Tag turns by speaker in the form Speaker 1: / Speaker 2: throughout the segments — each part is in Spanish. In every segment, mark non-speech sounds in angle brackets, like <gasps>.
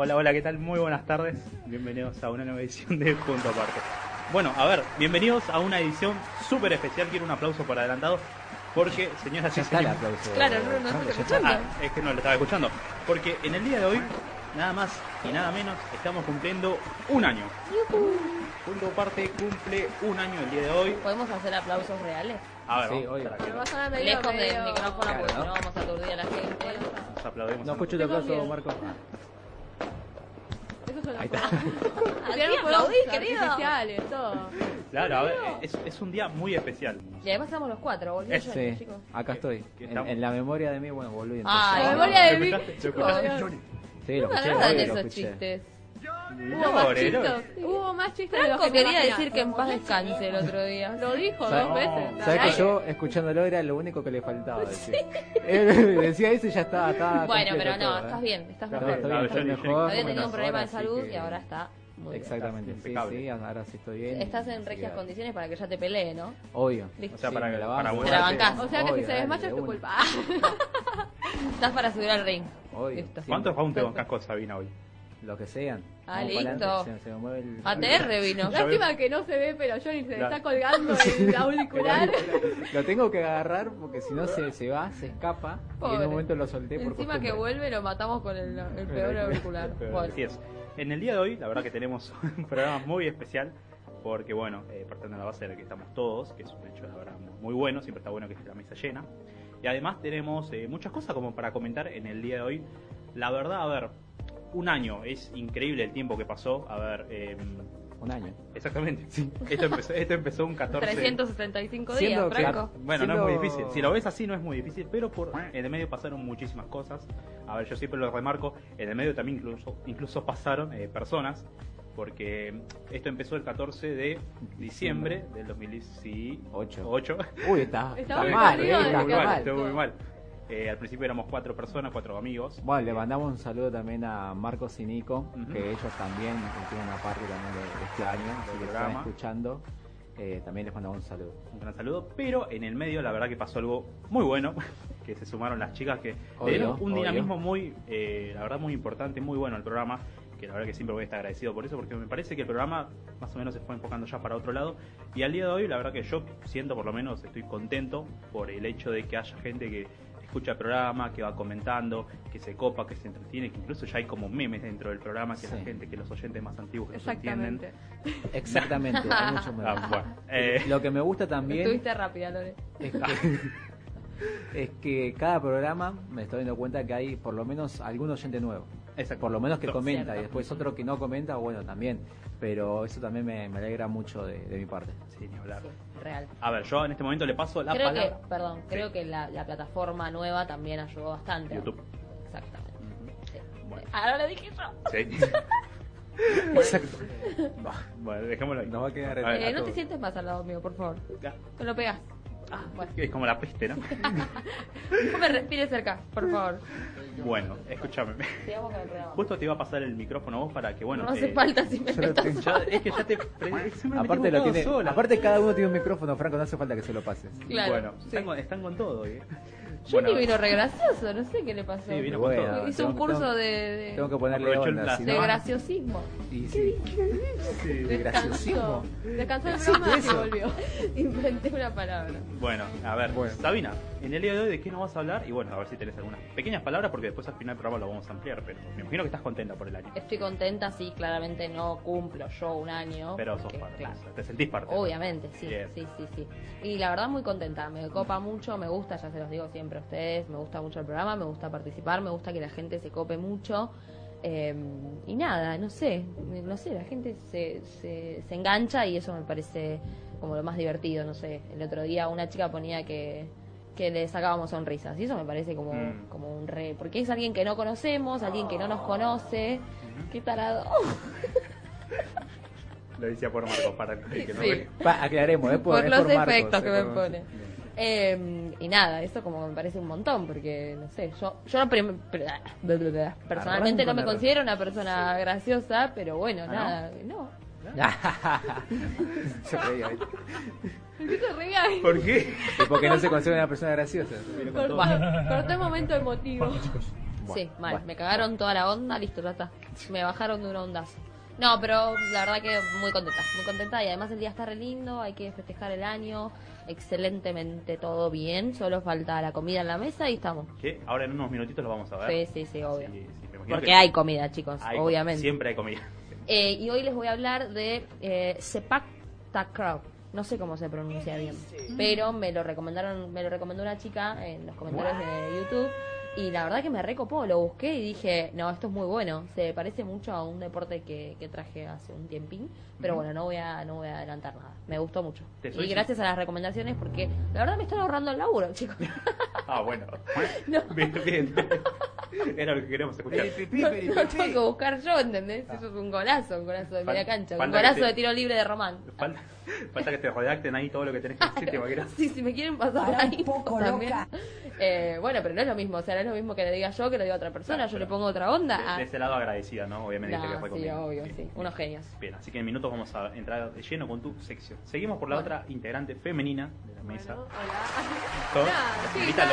Speaker 1: Hola, hola, ¿qué tal? Muy buenas tardes. Bienvenidos a una nueva edición de Punto Aparte. Bueno, a ver, bienvenidos a una edición súper especial. Quiero un aplauso por adelantado. Porque, señoras y señores.
Speaker 2: aplauso.
Speaker 3: Claro, no, no, no, no.
Speaker 1: Ah, es que no lo estaba escuchando. Porque en el día de hoy, nada más y nada menos, estamos cumpliendo un año. Punto Aparte cumple un año el día de hoy.
Speaker 3: ¿Podemos hacer aplausos reales?
Speaker 1: A ver,
Speaker 2: Sí,
Speaker 1: vamos,
Speaker 4: a
Speaker 3: Lejos del
Speaker 4: medio-
Speaker 3: micrófono
Speaker 2: Claro,
Speaker 3: porque
Speaker 2: ¿no?
Speaker 3: vamos a aturdir a la gente.
Speaker 1: nos aplaudimos.
Speaker 2: No escucho tu aplauso. Marco. Ahí está.
Speaker 3: Así aplaudí, <laughs> querido.
Speaker 4: artificiales, todo.
Speaker 1: Claro, a ver, es, es un día muy especial.
Speaker 3: Y además estamos los cuatro, Johnny,
Speaker 2: Sí,
Speaker 3: chicos.
Speaker 2: acá estoy.
Speaker 1: que
Speaker 2: En,
Speaker 1: estamos-
Speaker 2: en la memoria de mí, bueno, volví.
Speaker 3: Ay,
Speaker 4: La
Speaker 3: no.
Speaker 4: memoria de
Speaker 1: ¿Lo
Speaker 4: mí.
Speaker 1: escuchaste? ¿Lo escuchaste,
Speaker 4: Obvio.
Speaker 1: Johnny?
Speaker 2: Sí, lo
Speaker 3: No me
Speaker 2: escuché,
Speaker 3: agradan
Speaker 2: obvio, lo
Speaker 3: esos
Speaker 2: escuché.
Speaker 3: chistes.
Speaker 4: Hubo más chistes. Hubo más de los
Speaker 3: Franco
Speaker 4: que
Speaker 3: quería decir que en paz descanse el otro día.
Speaker 4: Lo dijo dos veces.
Speaker 1: No.
Speaker 2: ¿Sabes que yo, escuchándolo, era lo único que le faltaba decir? Él decía eso y ya estaba. estaba
Speaker 3: Bueno, pero no,
Speaker 2: todo, ¿eh?
Speaker 3: estás bien, estás
Speaker 2: Está
Speaker 3: mejor.
Speaker 2: estoy.
Speaker 3: Había tenido un problema de salud
Speaker 2: que-
Speaker 3: y ahora está muy bien.
Speaker 2: Exactamente, sí,
Speaker 1: impecable.
Speaker 2: sí, ahora sí estoy bien.
Speaker 3: Estás en regias condiciones para que ya te pelee, ¿no?
Speaker 2: Obvio.
Speaker 3: Listo.
Speaker 1: O sea,
Speaker 2: Sí,
Speaker 1: para,
Speaker 2: me la
Speaker 1: para.
Speaker 3: Te la bancás.
Speaker 4: O sea que si
Speaker 2: Obvio,
Speaker 4: se
Speaker 2: dale,
Speaker 4: desmaya
Speaker 2: de
Speaker 4: es tu culpa. <laughs>
Speaker 3: Estás para subir al ring.
Speaker 2: Obvio.
Speaker 3: Listo.
Speaker 1: ¿Cuántos rounds te bancas con Sabina hoy?
Speaker 2: Lo que sean.
Speaker 3: Ah, listo.
Speaker 2: Se, se me mueve el...
Speaker 3: ATR vino.
Speaker 4: Lástima que no se ve, pero Johnny se le está colgando el <laughs> auricular.
Speaker 2: Lo tengo que agarrar porque si no se, se va, se escapa. Y en
Speaker 3: Pobre.
Speaker 2: un momento lo solté por
Speaker 3: Encima que vuelve lo matamos con el, el peor auricular. Bueno.
Speaker 1: Así es. En el día de hoy, la verdad que tenemos <laughs> un programa muy especial. Porque, bueno, eh, partiendo de la base de que estamos todos, que es un hecho, la verdad, muy bueno. Siempre está bueno que esté la mesa llena. Y además tenemos eh, muchas cosas como para comentar en el día de hoy. La verdad, a ver, un año. Es increíble el tiempo que pasó. A ver, eh,
Speaker 2: Un año.
Speaker 1: exactamente. Esto empezó, esto empezó un 14
Speaker 3: 375 días,
Speaker 2: Siendo que-
Speaker 3: Franco.
Speaker 1: Bueno, no es muy difícil. Si lo ves así, no es muy difícil. Pero por en el medio pasaron muchísimas cosas. A ver, yo siempre lo remarco. En el medio también incluso, incluso pasaron eh, personas. Porque esto empezó el 14 de diciembre del 2018.
Speaker 2: Ocho. Uy, está,
Speaker 4: Está
Speaker 2: está
Speaker 4: muy
Speaker 2: mal, eh, está
Speaker 1: Estuvo muy mal,
Speaker 2: mal.
Speaker 1: estuvo muy mal. Eh, al principio éramos cuatro personas, cuatro amigos.
Speaker 2: Bueno, le mandamos un saludo también a Marcos y Nico, que ellos también tienen una parte también de, de este año, así
Speaker 1: Del
Speaker 2: que están
Speaker 1: programa.
Speaker 2: escuchando. Eh, también les mandamos un saludo.
Speaker 1: Un gran saludo. Pero en el medio, la verdad que pasó algo muy bueno. <laughs> Que se sumaron las chicas que le
Speaker 2: Obvio,
Speaker 1: dieron un
Speaker 2: obvio.
Speaker 1: dinamismo muy, eh, la verdad, muy importante, muy bueno al programa. Que la verdad que siempre voy a estar agradecido por eso, porque me parece que el programa más o menos se fue enfocando ya para otro lado. Y al día de hoy, la verdad que yo siento, por lo menos, estoy contento por el hecho de que haya gente que escucha el programa, que va comentando, que se copa, que se entretiene, que incluso ya hay como memes dentro del programa, que la
Speaker 2: Sí.
Speaker 1: gente, que los oyentes más antiguos que no se entienden.
Speaker 4: Exactamente.
Speaker 2: Exactamente, <laughs> hay mucho
Speaker 1: Ah, bueno, eh,
Speaker 2: Lo que me gusta también
Speaker 3: Estuviste rápida, Lore.
Speaker 2: es que, <laughs> es que cada programa me estoy dando cuenta que hay por lo menos algún oyente nuevo.
Speaker 1: Exacto.
Speaker 2: Por lo menos que comenta
Speaker 3: Cierto.
Speaker 2: y después otro que no comenta, bueno, también. Pero eso también me, me alegra mucho de, de mi parte.
Speaker 1: Sí, ni hablar.
Speaker 3: Sí, real.
Speaker 1: A ver, yo en este momento le paso la
Speaker 3: Creo que,
Speaker 1: palabra.
Speaker 3: perdón,
Speaker 1: Sí.
Speaker 3: creo que la, la plataforma nueva también ayudó bastante.
Speaker 1: YouTube.
Speaker 3: Exactamente. Sí.
Speaker 1: Bueno.
Speaker 3: Ahora lo dije yo.
Speaker 1: Sí. <laughs>
Speaker 2: Exacto.
Speaker 1: bueno, dejémoslo ahí.
Speaker 2: Nos va a quedar
Speaker 1: A ver,
Speaker 3: Eh, no
Speaker 2: todo.
Speaker 3: te sientes más al lado mío, por favor.
Speaker 1: ya.
Speaker 3: Te lo pegas. Ah, bueno.
Speaker 1: Es como la peste, ¿no? <laughs>
Speaker 3: No me respires cerca, por favor. <laughs>
Speaker 1: bueno, escúchame.
Speaker 3: Sigamos con el programa.
Speaker 1: Justo te iba a pasar el micrófono a vos para que, bueno.
Speaker 3: no hace
Speaker 1: eh,
Speaker 3: falta si me
Speaker 2: yo lo
Speaker 3: estás-
Speaker 2: tengo.
Speaker 1: ya- es que ya te. siempre me
Speaker 2: Aparte,
Speaker 1: tengo
Speaker 2: lo
Speaker 1: todo
Speaker 2: tiene,
Speaker 1: sola.
Speaker 2: aparte cada uno tiene un micrófono, Franco, no hace falta que se lo pases.
Speaker 3: Claro,
Speaker 1: bueno,
Speaker 3: sí.
Speaker 1: están, con, están con todo hoy. ¿eh?
Speaker 3: Johnny vino re gracioso, no sé qué le pasó.
Speaker 1: Sí, vino
Speaker 2: Bueno,
Speaker 1: con todo.
Speaker 3: Hizo un
Speaker 2: tengo-
Speaker 3: curso
Speaker 2: tengo-
Speaker 3: de, de,
Speaker 2: Tengo que ponerle
Speaker 1: Aprovechó el
Speaker 2: onda,
Speaker 3: de
Speaker 2: no-
Speaker 3: graciosismo.
Speaker 2: y sí.
Speaker 1: Sí.
Speaker 2: De graciosismo.
Speaker 4: Descansó el programa y volvió. <laughs>
Speaker 3: Inventé una palabra.
Speaker 1: Bueno, a ver,
Speaker 2: Bueno.
Speaker 1: Sabina, en el día de hoy, ¿de qué nos vas a hablar? Y bueno, a ver si tenés algunas pequeñas palabras, porque después al final del programa lo vamos a ampliar, pero me imagino que estás contenta por el año.
Speaker 3: Estoy contenta, sí, claramente no cumplo yo un año.
Speaker 1: Pero sos parte,
Speaker 3: claro,
Speaker 1: te sentís parte.
Speaker 3: Obviamente, sí,
Speaker 1: Bien.
Speaker 3: sí, sí, sí. Y la verdad muy contenta, me copa mucho, me gusta, ya se los digo siempre a ustedes, me gusta mucho el programa, me gusta participar, me gusta que la gente se cope mucho. eh, y nada, no sé, no sé, la gente se, se, se engancha y eso me parece como lo más divertido, no sé. El otro día una chica ponía que, que le sacábamos sonrisas y eso me parece como,
Speaker 1: Mm.
Speaker 3: como un re... Porque es alguien que no conocemos, alguien que no nos conoce. Qué tarado.
Speaker 1: Lo decía por Marcos, para el que no
Speaker 3: Sí.
Speaker 2: Pa, aclaremos, es por,
Speaker 3: por
Speaker 2: es
Speaker 3: los
Speaker 2: por Marcos,
Speaker 3: efectos que me
Speaker 2: por-
Speaker 3: pone. Eh, y nada, eso como me parece un montón, porque no sé, yo, yo no personalmente no me
Speaker 2: con
Speaker 3: considero una persona graciosa, pero bueno,
Speaker 1: ¿Ah, no?
Speaker 3: nada, no.
Speaker 2: Se reía.
Speaker 4: ¿Por qué?
Speaker 1: ¿Por qué?
Speaker 2: Y porque no se considera una persona graciosa.
Speaker 4: Cortó, el momento emotivo.
Speaker 3: sí, mal.
Speaker 2: bueno,
Speaker 3: me cagaron toda la onda, listo, ya está. Me bajaron de una ondazo. No, pero la verdad que muy contenta, muy contenta. Y además el día está re lindo, hay que festejar el año. Excelentemente todo bien, solo falta la comida en la mesa y estamos.
Speaker 1: Que ahora en unos minutitos lo vamos a ver.
Speaker 3: Sí, sí, sí, obvio.
Speaker 1: Sí, sí,
Speaker 3: Porque
Speaker 1: que
Speaker 3: hay comida, chicos,
Speaker 1: hay-
Speaker 3: obviamente.
Speaker 1: Siempre hay comida.
Speaker 3: Eh, y hoy les voy a hablar de eh, Sepak Takraw. No sé cómo se pronuncia bien, pero me lo recomendaron, me lo recomendó una chica en los comentarios de YouTube y la verdad que me recopó, lo busqué y dije, no, esto es muy bueno, se parece mucho a un deporte que, que traje hace un tiempín, pero bueno, no voy a no voy a adelantar nada. Me gustó mucho.
Speaker 1: Soy
Speaker 3: Y gracias a las recomendaciones porque la verdad me están ahorrando el laburo, <laughs> chicos.
Speaker 1: Ah, bueno. <laughs>
Speaker 3: No.
Speaker 1: Bien, bien. <laughs> Era lo que queríamos escuchar.
Speaker 3: No, no tengo que buscar yo, ¿entendés? Eso es un golazo, un golazo de media cancha, un golazo
Speaker 1: te-
Speaker 3: de tiro libre de Román.
Speaker 1: Falta, falta que te redacten ahí todo lo que tenés que decir, ¿te imaginas?
Speaker 3: Sí, si me quieren pasar
Speaker 5: Para un
Speaker 3: ahí
Speaker 5: poco
Speaker 3: también.
Speaker 5: loca.
Speaker 3: Eh, bueno, pero no es lo mismo, o sea, no es lo mismo que le diga yo que le diga a otra persona,
Speaker 1: Claro,
Speaker 3: yo le pongo otra onda.
Speaker 1: De,
Speaker 3: Ah,
Speaker 1: de ese lado agradecida, ¿no? Obviamente
Speaker 3: nah,
Speaker 1: que fue
Speaker 3: sí,
Speaker 1: conmigo.
Speaker 3: obvio,
Speaker 1: Bien,
Speaker 3: sí,
Speaker 1: bien.
Speaker 3: unos genios.
Speaker 1: Bien, así que en minutos vamos a entrar de lleno con tu sección. Seguimos por la
Speaker 3: Bueno.
Speaker 1: otra integrante femenina de la mesa.
Speaker 4: Bueno, hola.
Speaker 1: Con
Speaker 4: Nada, sí, ya-.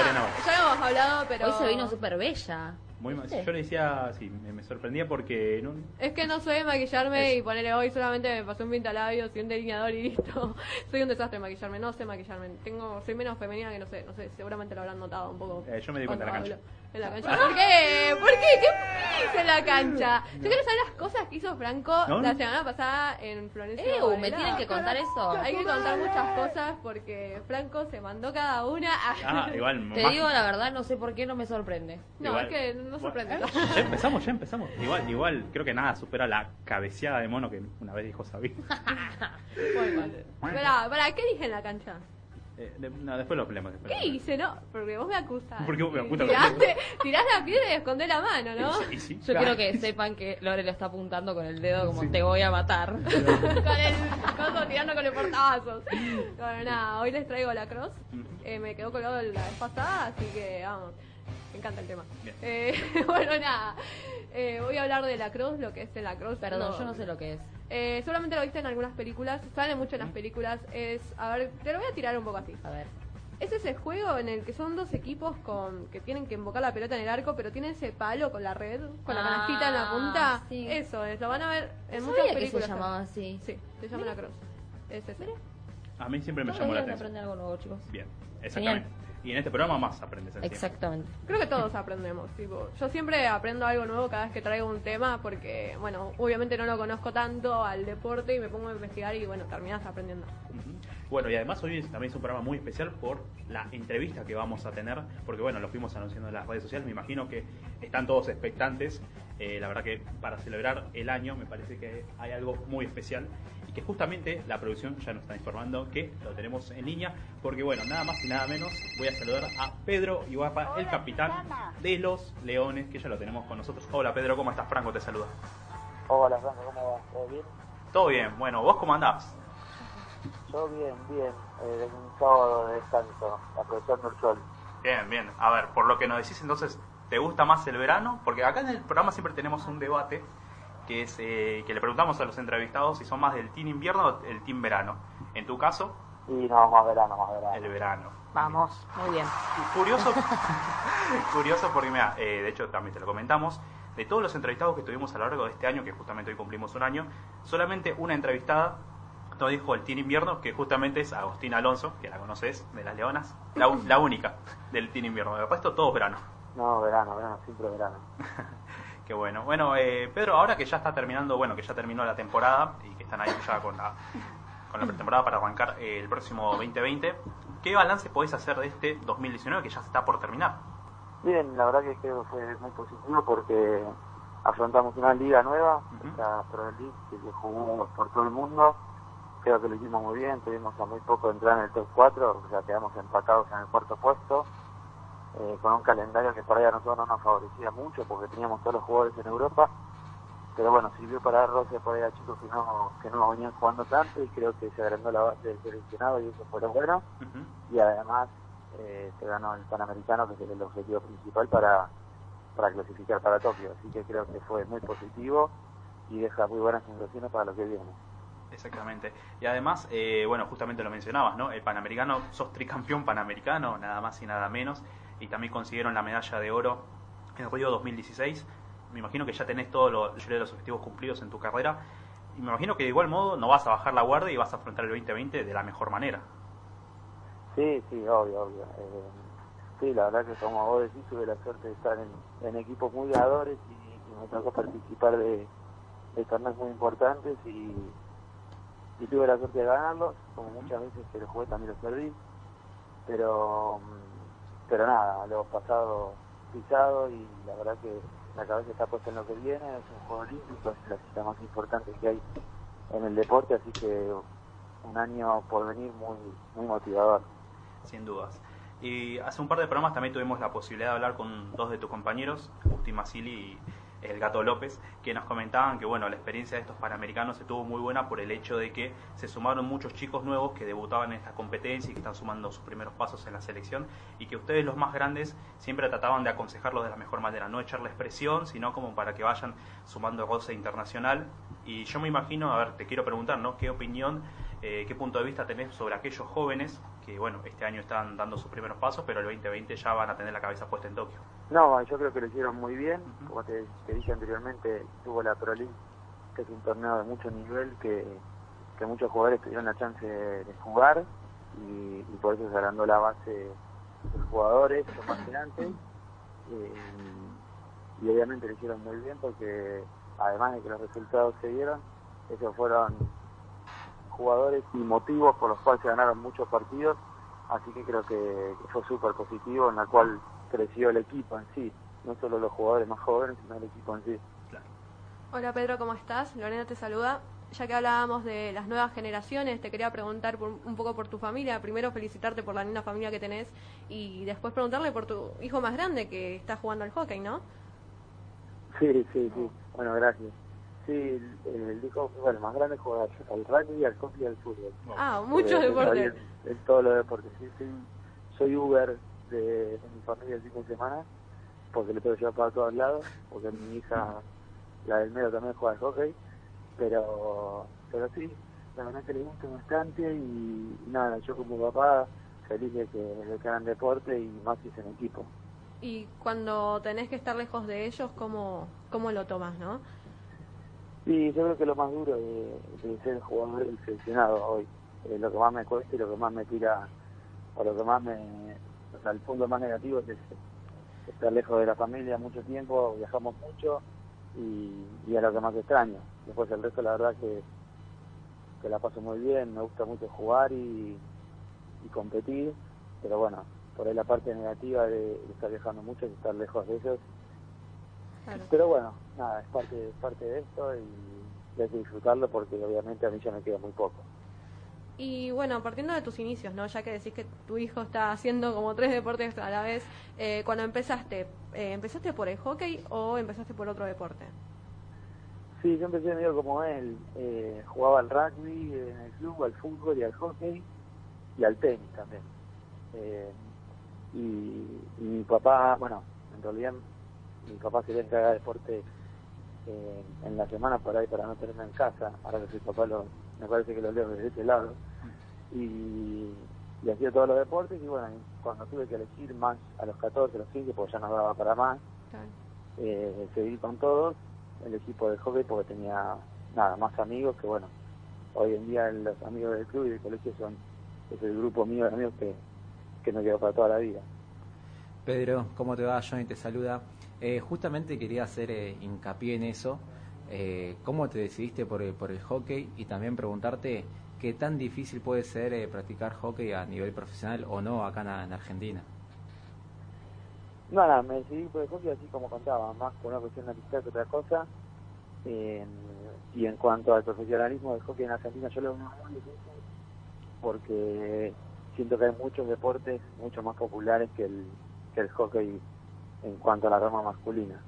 Speaker 4: Ya hemos hablado, pero.
Speaker 3: Hoy se vino súper bella.
Speaker 1: Muy mal. Yo le decía, sí, me, me sorprendía porque no,
Speaker 4: Es que no sé maquillarme y ponerle hoy solamente me pasé un pintalabios y un delineador y listo. <laughs> soy un desastre maquillarme, no sé maquillarme. Tengo, soy menos femenina que no sé, no sé, seguramente lo habrán notado un poco.
Speaker 1: Eh, yo me di cuenta en la cancha.
Speaker 4: hablo. En la cancha. ¿Por qué? ¿Por qué? ¿Qué hice en la cancha? Yo quiero saber las cosas que hizo Franco
Speaker 1: No,
Speaker 4: la semana pasada en Florencia.
Speaker 3: Eh, me tienen que contar eso.
Speaker 4: Hay que contar muchas cosas porque Franco se mandó cada una. a-
Speaker 1: Ah, igual. <laughs>
Speaker 3: Te
Speaker 1: más-
Speaker 3: digo la verdad, no sé por qué no me sorprende.
Speaker 4: No,
Speaker 1: igual-
Speaker 4: es que no sorprende.
Speaker 1: Bueno, ya <laughs> empezamos, ya empezamos. Igual, igual, creo que nada supera la cabeceada de mono que una vez dijo Sabine. <laughs>
Speaker 4: Pará, pará, ¿qué dije en la cancha?
Speaker 1: Eh, de- no, después lo hablemos. después
Speaker 4: ¿Qué hice? No, porque vos me acusás.
Speaker 1: ¿Por qué vos me acusas?
Speaker 4: Tiraste, tirás la piedra y escondés la mano, ¿no?
Speaker 1: Sí,
Speaker 3: Yo
Speaker 1: claro.
Speaker 3: quiero que sepan que Lore lo está apuntando con el dedo como te voy a matar. <laughs>
Speaker 4: con el coso tirando con el portavasos. Bueno, nada, hoy les traigo la cross. Eh, me quedó colgado la vez pasada, así que vamos. Me encanta el tema. Eh, <laughs> bueno, nada. Eh, voy a hablar de la cross, lo que es la cross.
Speaker 3: Perdón, yo no sé lo que es.
Speaker 4: Eh, solamente lo viste en algunas películas, sale mucho en las películas. Es, a ver, te lo voy a tirar un poco así.
Speaker 3: A ver.
Speaker 4: Es ese juego en el que son dos equipos con que tienen que invocar la pelota en el arco, pero tienen ese palo con la red, con la
Speaker 3: Ah,
Speaker 4: canastita en la punta.
Speaker 3: sí.
Speaker 4: Eso es, lo van a ver en
Speaker 3: No
Speaker 4: muchas
Speaker 3: sabía que
Speaker 4: películas.
Speaker 3: se llamaba así.
Speaker 4: Sí, se llama la cross. Es ese.
Speaker 1: A mí siempre me
Speaker 3: Todos
Speaker 1: llamó
Speaker 3: los
Speaker 1: la
Speaker 3: días
Speaker 1: atención.
Speaker 3: aprende algo nuevo, chicos.
Speaker 1: Bien, exactamente. Y en este programa más aprendes encima.
Speaker 3: Exactamente.
Speaker 4: Creo que todos aprendemos, tipo, yo siempre aprendo algo nuevo cada vez que traigo un tema porque, bueno, obviamente no lo conozco tanto al deporte y me pongo a investigar y, bueno, terminas aprendiendo.
Speaker 1: Bueno, y además hoy es- también es un programa muy especial por la entrevista que vamos a tener, porque bueno, lo fuimos anunciando en las redes sociales, me imagino que están todos expectantes. Eh, la verdad que para celebrar el año me parece que hay algo muy especial y que justamente la producción ya nos está informando que lo tenemos en línea, porque bueno, nada más y nada menos voy a saludar a Pedro Ibarra, el capitán de los Leones, que ya lo tenemos con nosotros. Hola Pedro, ¿cómo estás? Franco te saluda.
Speaker 6: Hola, Franco, ¿cómo va? ¿Todo bien?
Speaker 1: Todo bien, bueno, ¿vos cómo andás?
Speaker 6: Yo bien, bien. Eh, un sábado de descanso, aprovechando el sol.
Speaker 1: Bien, bien. A ver, por lo que nos decís entonces, ¿te gusta más el verano? Porque acá en el programa siempre tenemos un debate que es que le preguntamos a los entrevistados si son más del team invierno o el team verano. En tu caso,
Speaker 6: Y no, más verano, más verano.
Speaker 1: el verano.
Speaker 3: Vamos, muy bien.
Speaker 1: Curioso, <laughs> curioso porque mira, eh, de hecho también te lo comentamos, de todos los entrevistados que tuvimos a lo largo de este año, que justamente hoy cumplimos un año, solamente una entrevistada nos dijo el Team Invierno, que justamente es Agustina Alonso, que la conoces, de las Leonas, la, la única del Team Invierno. De resto, todos verano.
Speaker 6: No, verano, verano, siempre verano. <laughs>
Speaker 1: Qué bueno. Bueno, eh, Pedro, ahora que ya está terminando, bueno, que ya terminó la temporada y que están ahí ya con la, con la pretemporada para arrancar eh, el próximo 2020, ¿qué balance podés hacer de este 2019 que ya se está por terminar?
Speaker 6: Bien, la verdad que creo que fue muy positivo porque afrontamos una liga nueva,
Speaker 1: Ujú.
Speaker 6: esta Pro League que se jugó por todo el mundo. Creo que lo hicimos muy bien, tuvimos a muy poco de entrar en el top 4, o sea, quedamos empacados en el cuarto puesto, eh, con un calendario que por ahí a nosotros no nos favorecía mucho porque teníamos todos los jugadores en Europa. Pero bueno, sirvió para dar roce por ahí a chicos que no, que no venían jugando tanto y creo que se agrandó la base del seleccionado y eso fue lo bueno y además eh, se ganó el Panamericano, que es el objetivo principal para, para clasificar para Tokio. Así que creo que fue muy positivo y deja muy buenas sensaciones para lo que viene.
Speaker 1: Exactamente. Y además, eh, bueno, justamente lo mencionabas, ¿no? El Panamericano, sos tricampeón Panamericano, nada más y nada menos. Y también consiguieron la medalla de oro en Río 2016. Me imagino que ya tenés todos los, los objetivos cumplidos en tu carrera. Y me imagino que de igual modo no vas a bajar la guardia y vas a afrontar el 2020 de la mejor manera.
Speaker 6: Sí, sí, obvio, obvio. Eh, sí, la verdad que como vos decís, tuve la suerte de estar en, equipos muy ganadores y, me tocó participar de, torneos muy importantes y, y, tuve la suerte de ganarlos, como muchas veces que los jugué también los perdí. Pero, pero nada, lo he pasado pisado y la verdad que la cabeza está puesta en lo que viene, es un juego olímpico, es la cita más importante que hay en el deporte, así que un año por venir muy, muy motivador.
Speaker 1: Sin dudas. Y hace un par de programas también tuvimos la posibilidad de hablar con dos de tus compañeros, Agustín Masili y el Gato López, que nos comentaban que bueno, la experiencia de estos panamericanos se tuvo muy buena por el hecho de que se sumaron muchos chicos nuevos que debutaban en esta competencia y que están sumando sus primeros pasos en la selección y que ustedes los más grandes siempre trataban de aconsejarlos de la mejor manera, no echarles presión, sino como para que vayan sumando roce internacional. Y yo me imagino, a ver, te quiero preguntar, ¿no? ¿Qué opinión, eh, qué punto de vista tenés sobre aquellos jóvenes que, bueno, este año están dando sus primeros pasos, pero el 2020 ya van a tener la cabeza puesta en Tokio?
Speaker 6: No, yo creo que lo hicieron muy bien. Como te, dije anteriormente, tuvo la Pro League, que es un torneo de mucho nivel, que, muchos jugadores tuvieron la chance de, jugar y, por eso se agrandó la base de jugadores, los más eh, y obviamente lo hicieron muy bien porque además de que los resultados se dieron, esos fueron jugadores y motivos por los cuales se ganaron muchos partidos, así que creo que, que fue súper positivo, en la cual creció el equipo en sí, no solo los jugadores más jóvenes, sino el equipo en sí.
Speaker 4: Hola Pedro, ¿cómo estás? Lorena te saluda. Ya que hablábamos de las nuevas generaciones, te quería preguntar un poco por tu familia. Primero felicitarte por la linda familia que tenés y después preguntarle por tu hijo más grande que está jugando al hockey, ¿no?
Speaker 6: Sí, sí, sí. Bueno, gracias. Sí, el, hijo bueno, más grande juega al rugby, al hockey y al fútbol.
Speaker 4: Ah, muchos deportes.
Speaker 6: En, todos los deportes. Sí, soy Uber de, mi familia el fin de semana, porque le puedo llevar para todos lados, porque mi hija, la del medio también juega al hockey, pero, pero sí, la verdad que le gusta bastante y, nada, yo como papá feliz de que, de que hagan deporte y más si es en equipo.
Speaker 4: Y cuando tenés que estar lejos de ellos, ¿cómo, cómo lo tomas, no?
Speaker 6: Sí, yo creo que lo más duro de, de ser jugador seleccionado hoy, eh, lo que más me cuesta y lo que más me tira, o lo que más me, sea, el punto más negativo es estar lejos de la familia mucho tiempo, viajamos mucho y, y es lo que más extraño. Después el resto la verdad que, que la paso muy bien, me gusta mucho jugar y, competir, pero bueno, por ahí la parte negativa de, estar viajando mucho es estar lejos de ellos. Pero bueno, nada, es parte, es parte de esto y hay que disfrutarlo porque obviamente a mí ya me queda muy poco.
Speaker 4: Y bueno, partiendo de tus inicios, ¿no? Ya que decís que tu hijo está haciendo como tres deportes a la vez, eh, cuando empezaste, eh, ¿empezaste por el hockey o empezaste por otro deporte?
Speaker 6: Sí, yo empecé medio como él. Eh, jugaba al rugby en el club, al fútbol y al hockey y al tenis también. y, mi papá, bueno, en realidad mi papá quería encargar de deporte en la semana por ahí para no tenerme en casa. Ahora que soy papá lo, me parece que lo leo desde ese lado. Y, hacía todos los deportes y bueno, cuando tuve que elegir más a los 14, a los 15, porque ya no daba para más, eh, seguí con todos, el equipo de hockey porque tenía nada más amigos que bueno, hoy en día los amigos del club y del colegio son es el grupo mío de amigos que, que me quedó para toda la vida.
Speaker 2: Pedro, ¿cómo te va? Johnny te saluda. Eh, justamente quería hacer eh, hincapié en eso, eh, cómo te decidiste por el, por el hockey y también preguntarte qué tan difícil puede ser eh, practicar hockey a nivel profesional o no acá en, Argentina.
Speaker 6: No, me decidí por el hockey así como contaba, más por una cuestión de amistad que otra cosa. y en cuanto al profesionalismo del hockey en Argentina, yo lo veo muy difícil porque siento que hay muchos deportes mucho más populares que el, que el hockey en cuanto a la rama masculina.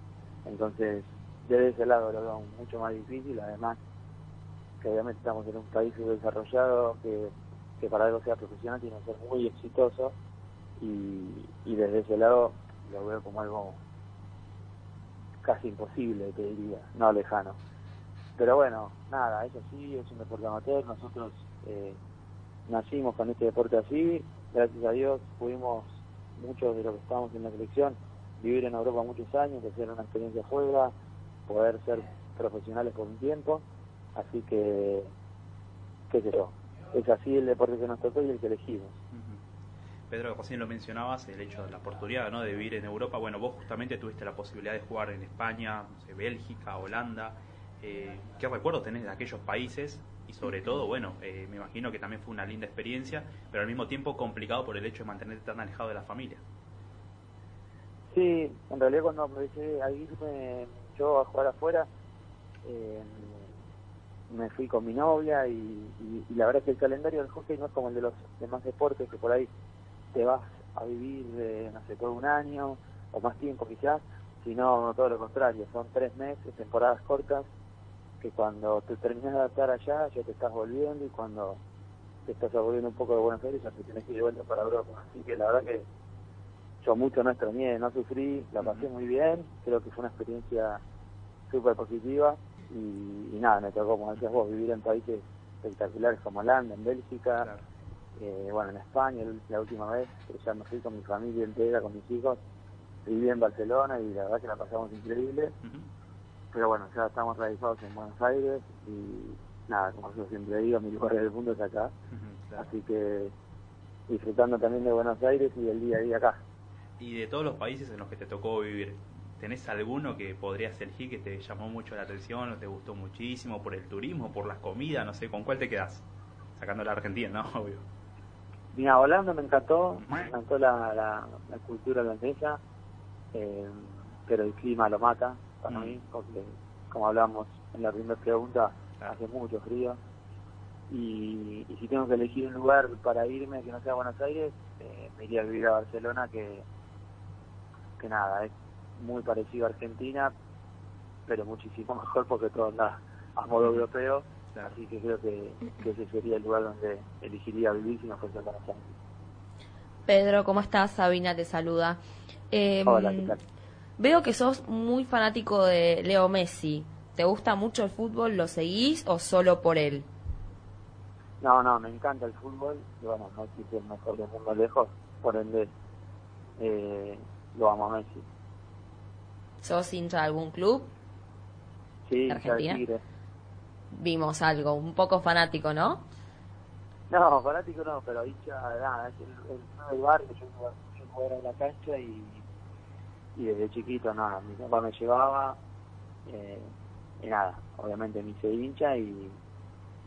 Speaker 6: Entonces, desde ese lado lo veo mucho más difícil, además que obviamente estamos en un país subdesarrollado que, para algo sea profesional tiene que ser muy exitoso y, y desde ese lado lo veo como algo casi imposible, te diría, no lejano. Pero bueno, nada, eso sí, es un deporte amateur, nosotros eh, nacimos con este deporte así, gracias a Dios pudimos, muchos de los que estamos en la selección, vivir en Europa muchos años, hacer una experiencia fuera, poder ser profesionales por un tiempo, así que, qué sé yo, es así el deporte que nos tocó y el que elegimos.
Speaker 1: Pedro, recién lo mencionabas, el hecho de la oportunidad ¿no? de vivir en Europa. Bueno, vos justamente tuviste la posibilidad de jugar en España, no sé, Bélgica, Holanda. Eh, ¿Qué recuerdo tenés de aquellos países? Y sobre todo, bueno, eh, me imagino que también fue una linda experiencia, pero al mismo tiempo complicado por el hecho de mantenerte tan alejado de la familia.
Speaker 6: Sí, en realidad cuando empecé a irme yo a jugar afuera, eh, me fui con mi novia y, la verdad es que el calendario del hockey no es como el de los demás deportes que por ahí te vas a vivir, eh, no sé, todo un año o más tiempo quizás, sino todo lo contrario, son tres meses, temporadas cortas, que cuando te terminas de adaptar allá ya te estás volviendo y cuando te estás volviendo un poco de Buenos Aires ya te tienes que ir de vuelta para Europa. Así que la verdad que yo mucho no extrañé, no sufrí, la pasé muy bien, creo que fue una experiencia súper positiva y, nada, me tocó, como decías vos, vivir en países espectaculares como Holanda, en Bélgica, eh, bueno, en España la última vez, ya me fui con mi familia entera, con mis hijos, viví en Barcelona y la verdad que la pasamos increíble. Pero bueno, ya estamos realizados en Buenos Aires y nada, como yo siempre digo, mi lugar del mundo es acá. Así que disfrutando también de Buenos Aires y del día a día acá.
Speaker 1: Y de todos los países en los que te tocó vivir, ¿tenés alguno que podrías elegir que te llamó mucho la atención o te gustó muchísimo por el turismo, por las comidas, no sé, ¿con cuál te quedás? Sacando la Argentina, ¿no? <laughs> Obvio.
Speaker 6: Mira, Holanda me encantó, me encantó la, la, cultura holandesa, eh, pero el clima lo mata para mm. mí, porque como hablamos en la primera pregunta, hace mucho frío. Y, si tengo que elegir un lugar para irme que no sea Buenos Aires, eh, me iría a vivir a Barcelona, que, que nada, es muy parecido a Argentina, pero muchísimo mejor porque todo anda a modo europeo Así que creo que, ese sería el lugar donde elegiría vivir si no fuese Buenos Aires.
Speaker 3: Pedro, ¿cómo estás? Sabina te saluda. Em,
Speaker 6: Hola, ¿qué tal?
Speaker 3: Veo que sos muy fanático de Leo Messi. ¿Te gusta mucho el fútbol? ¿Lo seguís o solo por él?
Speaker 6: No, no, me encanta el fútbol. Y bueno, no existe el mejor del mundo lejos. Por ende, eh, lo amo a Messi.
Speaker 3: ¿Sos hincha de algún club?
Speaker 6: Sí, Argentina
Speaker 3: vimos algo, un poco fanático, ¿no?
Speaker 6: No, fanático no, pero hincha, nada, es el, el, barrio, yo, yo jugaba en la cancha y, y desde chiquito nada, mi papá me llevaba eh, y nada, obviamente me hice hincha y,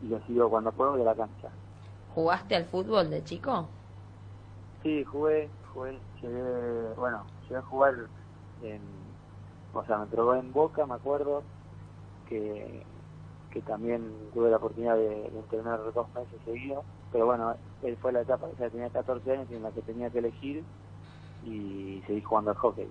Speaker 6: y lo sigo cuando juego de la cancha.
Speaker 3: ¿Jugaste al fútbol de chico?
Speaker 6: Sí, jugué, jugué, llegué, bueno, a jugar en, o sea, me probé en Boca, me acuerdo, que que también tuve la oportunidad de, entrenar dos meses seguidos, pero bueno, él fue la etapa, que tenía 14 años en la que tenía que elegir y seguí jugando al hockey.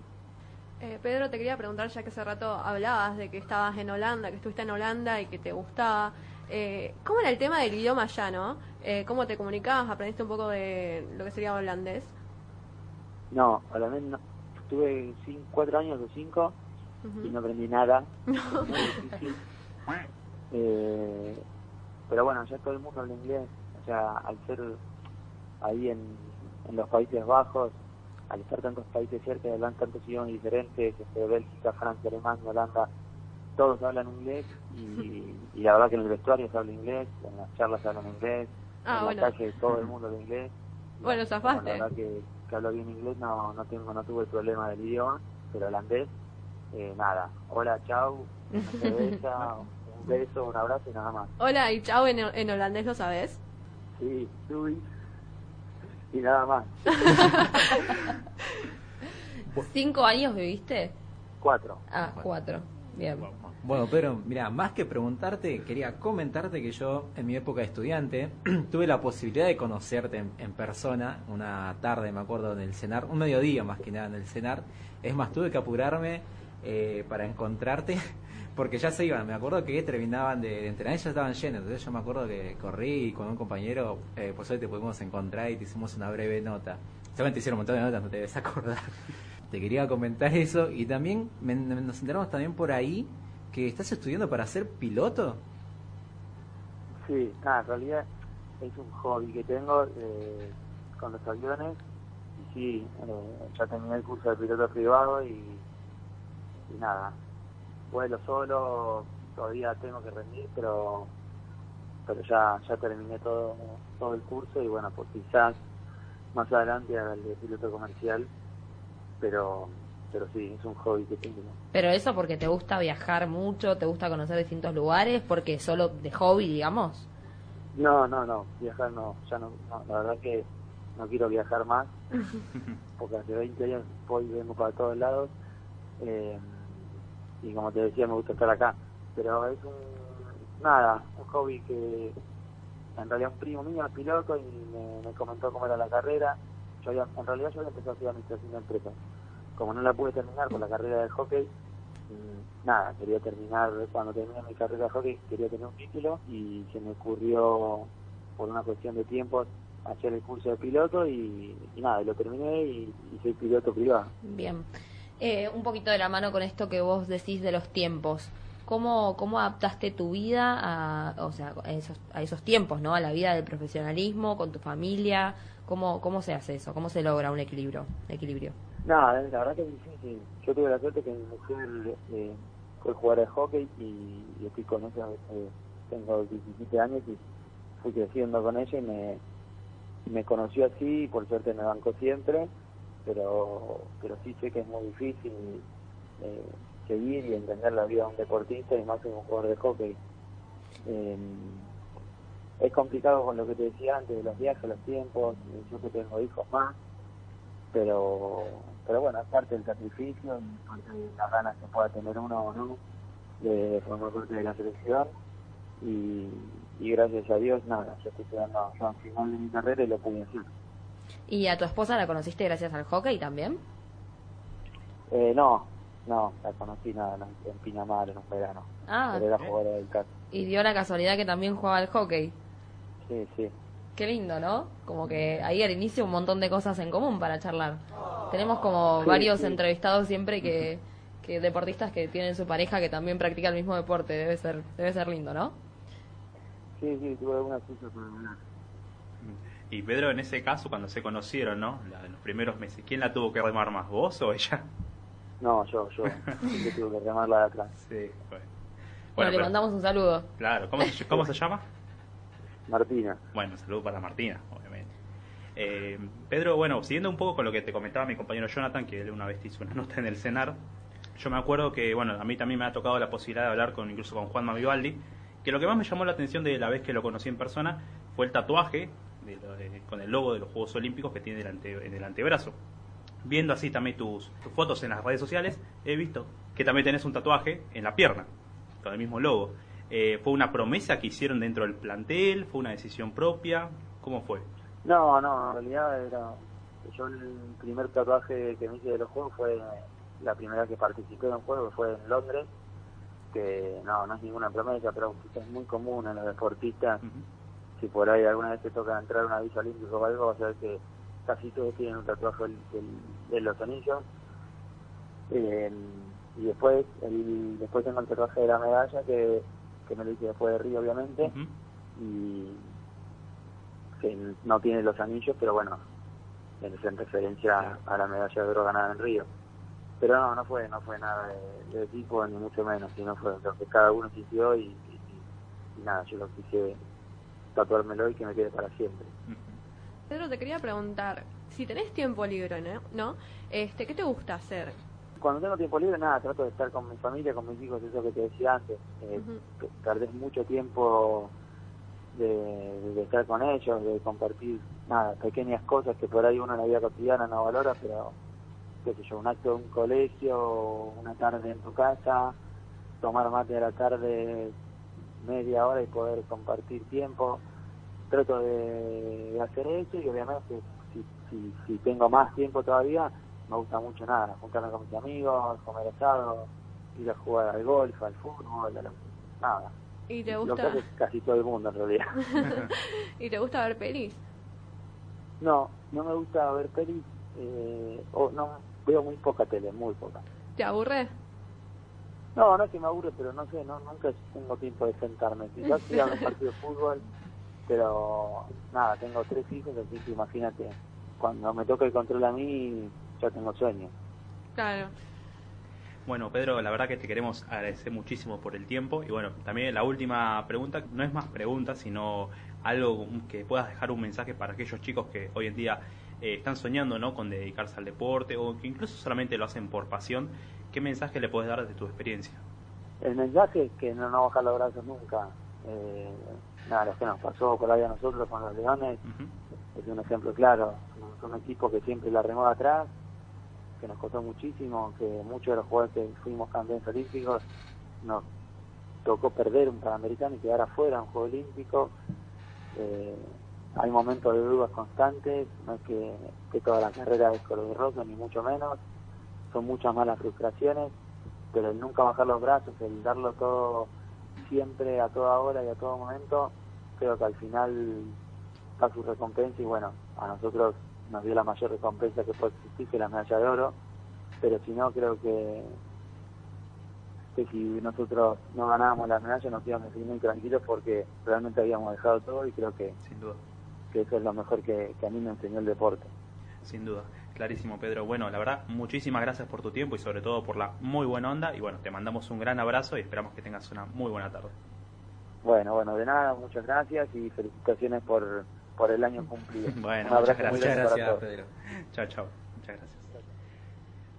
Speaker 4: Eh, Pedro, te quería preguntar, ya que hace rato hablabas de que estabas en Holanda, que estuviste en Holanda y que te gustaba, eh, ¿cómo era el tema del idioma allá, no? Eh, ¿Cómo te comunicabas? ¿Aprendiste un poco de lo que sería holandés?
Speaker 6: No, holandés no. Estuve cuatro años o cinco y no aprendí nada. <laughs> Eh, pero bueno, ya todo el mundo habla inglés, o sea, al ser ahí en, en los Países Bajos, al estar tantos países cerca y hablan tantos idiomas diferentes, este, Bélgica, Francia, Alemania, Holanda, todos hablan inglés y, <laughs> y, la verdad que en el vestuario se habla inglés, en las charlas se hablan inglés,
Speaker 4: ah,
Speaker 6: en la calle todo el <laughs> mundo habla inglés.
Speaker 4: Bueno, zafaste.
Speaker 6: la verdad que, que hablo bien inglés, no, no, tengo, no tuve el problema del idioma, pero holandés, eh, nada, hola, chau, cerveza, <laughs> un beso, un abrazo y nada más.
Speaker 4: Hola y chao en, en holandés, ¿lo sabes?
Speaker 6: Sí, sí. Y nada más. <laughs>
Speaker 3: ¿Cinco años viviste?
Speaker 6: Cuatro.
Speaker 3: Ah, cuatro. Bien.
Speaker 2: Bueno, pero mira, más que preguntarte, quería comentarte que yo en mi época de estudiante <clears throat> tuve la posibilidad de conocerte en, persona una tarde, me acuerdo, en el cenar, un mediodía más que nada en el cenar. Es más, tuve que apurarme eh, para encontrarte <laughs> porque ya se iban, me acuerdo que terminaban de, entrenar y ya estaban llenos, entonces yo me acuerdo que corrí y con un compañero, eh, pues hoy te pudimos encontrar y te hicimos una breve nota. Seguramente hicieron un montón de notas, no te debes <laughs> acordar. Te quería comentar eso. Y también nos enteramos también por ahí que estás estudiando para ser piloto.
Speaker 6: Sí, nada, en realidad es un hobby que tengo eh, con los aviones. Y sí, eh, ya terminé el curso de piloto privado y, nada, vuelo solo, todavía tengo que rendir, pero pero ya ya terminé todo todo el curso y bueno, pues quizás más adelante el de piloto comercial, pero pero sí, es un hobby que tengo.
Speaker 3: Pero eso porque te gusta viajar mucho, te gusta conocer distintos lugares, porque solo de hobby, digamos.
Speaker 6: No, no, no, viajar no, ya no, no, la verdad que no quiero viajar más, <laughs> porque hace 20 años voy y vengo para todos lados, eh, y como te decía, me gusta estar acá, pero es un, nada, un hobby que en realidad un primo mío es piloto y me, me comentó cómo era la carrera, yo había, en realidad yo había empezado a estudiar administración de empresas, como no la pude terminar por la carrera de hockey, mm, nada, quería terminar, cuando terminé mi carrera de hockey quería tener un título y se me ocurrió por una cuestión de tiempo hacer el curso de piloto y, y nada, lo terminé y, soy piloto privado.
Speaker 3: Bien. Eh, un poquito de la mano con esto que vos decís de los tiempos. ¿Cómo, cómo adaptaste tu vida a, o sea, esos, a esos tiempos, ¿no? A la vida del profesionalismo, con tu familia. ¿Cómo, cómo se hace eso? ¿Cómo se logra un equilibrio? equilibrio?
Speaker 6: No, la verdad que es difícil. Yo tuve la suerte que mi mujer eh, fue jugadora de hockey y, y estoy con ella, eh, tengo 17 años y fui creciendo con ella y me, me conoció así y por suerte me bancó siempre, pero pero sí sé que es muy difícil eh, seguir y entender la vida de un deportista y más en un jugador de hockey. Eh, es complicado con lo que te decía antes de los viajes, los tiempos, yo que tengo hijos más, pero pero bueno, es parte del sacrificio y parte de las ganas que pueda tener uno o no de formar parte de la selección y, y gracias a Dios, nada, yo estoy quedando yo al final de mi carrera y lo pude hacer.
Speaker 3: ¿Y a tu esposa la conociste gracias al hockey también?
Speaker 6: Eh, no, no, la conocí nada, no, en Pinamar en un verano,
Speaker 3: Ah,
Speaker 6: pero era jugadora del CAT.
Speaker 3: y dio la casualidad que también jugaba al hockey.
Speaker 6: Sí, sí.
Speaker 3: Qué lindo, ¿no? Como que ahí al inicio un montón de cosas en común para charlar. Tenemos como
Speaker 6: Sí,
Speaker 3: varios
Speaker 6: sí.
Speaker 3: entrevistados siempre que, que deportistas que tienen su pareja que también practica el mismo deporte. Debe ser, debe ser lindo, ¿no?
Speaker 6: Sí, sí, tuve alguna excusa para ganar.
Speaker 1: Y Pedro, en ese caso, cuando se conocieron, ¿no? La- los primeros meses, ¿quién la tuvo que remar más, vos o ella?
Speaker 6: No, yo, yo, siempre tuve que remarla de atrás. <laughs>
Speaker 1: Sí, bueno.
Speaker 3: Bueno, le
Speaker 1: pero-
Speaker 3: mandamos un saludo.
Speaker 1: Claro, ¿cómo se, cómo se llama?
Speaker 6: Martina.
Speaker 1: Bueno, saludo para Martina, obviamente. Eh, Pedro, bueno, siguiendo un poco con lo que te comentaba mi compañero Jonathan, que él una vez hizo una <laughs> nota en el CENAR, yo me acuerdo que, bueno, a mí también me ha tocado la posibilidad de hablar con incluso con Juan Vivaldi, que lo que más me llamó la atención de la vez que lo conocí en persona fue el tatuaje de de- con el logo de los Juegos Olímpicos que tiene en el, ante- en el antebrazo. Viendo así también tus, tus fotos en las redes sociales, he visto que también tenés un tatuaje en la pierna, con el mismo logo. Eh, ¿Fue una promesa que hicieron dentro del plantel? ¿Fue una decisión propia? ¿Cómo fue?
Speaker 6: No, no, en realidad era. Yo el primer tatuaje que me hice de los juegos fue la primera que participé en un juego, fue en Londres. Que no, no es ninguna promesa, pero es muy común en los deportistas. Si por ahí alguna vez te toca entrar a una visa olímpica o algo, vas a ver que casi todos tienen un tatuaje de los anillos. Eh, y después el, después tengo el tatuaje de la medalla que, que me lo hice después de Río, obviamente. Y que no tiene los anillos, pero bueno, en referencia a la medalla de oro ganada en Río. Pero no, no fue, no fue nada de, de tipo ni mucho menos, sino fue lo que cada uno sintió y, y- y nada, yo lo quise tatuármelo y que me quede para siempre.
Speaker 4: Pedro, te quería preguntar, si tenés tiempo libre, ¿no? ¿no? Este, ¿Qué te gusta hacer?
Speaker 6: Cuando tengo tiempo libre, nada, trato de estar con mi familia, con mis hijos, eso que te decía antes. Eh, perdés mucho tiempo de, de estar con ellos, de compartir nada, pequeñas cosas que por ahí uno en la vida cotidiana no valora, pero qué sé yo, un acto de un colegio, una tarde en tu casa, tomar mate a la tarde media hora y poder compartir tiempo. Trato de, de hacer eso y obviamente si, si, si tengo más tiempo todavía, me gusta mucho nada, juntarme con mis amigos, comer asado, ir a jugar al golf, al fútbol, a la- nada.
Speaker 4: ¿Y te
Speaker 6: Lo que
Speaker 4: gusta,
Speaker 6: hace casi todo el mundo en realidad. <laughs>
Speaker 4: ¿y te gusta ver pelis?
Speaker 6: No, no me gusta ver pelis, eh, o no, veo muy poca tele, muy poca.
Speaker 4: ¿Te aburre?
Speaker 6: No, no es que me aburre, pero no sé, no, nunca tengo tiempo de sentarme. <laughs> Quizás ir a un partido de fútbol, pero nada, tengo tres hijos, así que imagínate cuando me toca el control a mí, ya tengo sueño.
Speaker 4: Claro.
Speaker 1: Bueno, Pedro, la verdad que te queremos agradecer muchísimo por el tiempo. Y bueno, también la última pregunta, no es más pregunta, sino algo que puedas dejar un mensaje para aquellos chicos que hoy en día eh, están soñando ¿no? con dedicarse al deporte o que incluso solamente lo hacen por pasión. ¿Qué mensaje le puedes dar de tu experiencia?
Speaker 6: El mensaje es que no nos bajar los brazos nunca. Eh, nada, lo que nos pasó por ahí a nosotros con los Leones es un ejemplo claro. Son un equipo que siempre la remó atrás, que nos costó muchísimo, que muchos de los jugadores que fuimos campeones olímpicos nos tocó perder un Panamericano y quedar afuera un Juego Olímpico. Eh, hay momentos de dudas constantes, no es que, que toda la carrera es color de rosa, ni mucho menos. Son muchas malas frustraciones, pero el nunca bajar los brazos, el darlo todo siempre, a toda hora y a todo momento, creo que al final da su recompensa y bueno, a nosotros nos dio la mayor recompensa que puede existir, que la medalla de oro, pero si no, creo que, que si nosotros no ganábamos la medalla nos íbamos a seguir muy tranquilos porque realmente habíamos dejado todo y creo que,
Speaker 1: Sin duda.
Speaker 6: que eso es lo mejor que, que a mí me enseñó el deporte.
Speaker 1: Sin duda, clarísimo Pedro. Bueno, la verdad, muchísimas gracias por tu tiempo y sobre todo por la muy buena onda. Y bueno, te mandamos un gran abrazo y esperamos que tengas una muy buena tarde.
Speaker 6: Bueno, bueno, de nada, muchas gracias y felicitaciones por, por el año cumplido. <laughs>
Speaker 1: Bueno, muchas gracias.
Speaker 2: Muchas. Pedro.
Speaker 1: Chao, chao. Muchas gracias.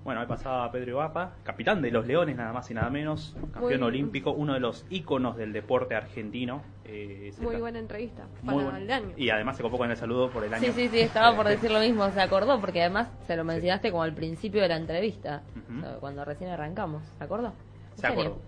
Speaker 1: Bueno, ahí pasaba Pedro Ibapa, capitán de los Leones, nada más y nada menos, campeón olímpico, uno de los íconos del deporte argentino. eh,
Speaker 4: Muy buena entrevista
Speaker 1: muy
Speaker 4: para el año.
Speaker 1: Y además se copó con el saludo por el año.
Speaker 3: Sí, sí, sí, estaba por decir lo mismo, se acordó, porque además se lo mencionaste como al principio de la entrevista,
Speaker 1: Ujú.
Speaker 3: o sea, cuando recién arrancamos, ¿se acordó? ¿En
Speaker 1: Se
Speaker 3: serio?
Speaker 1: acordó.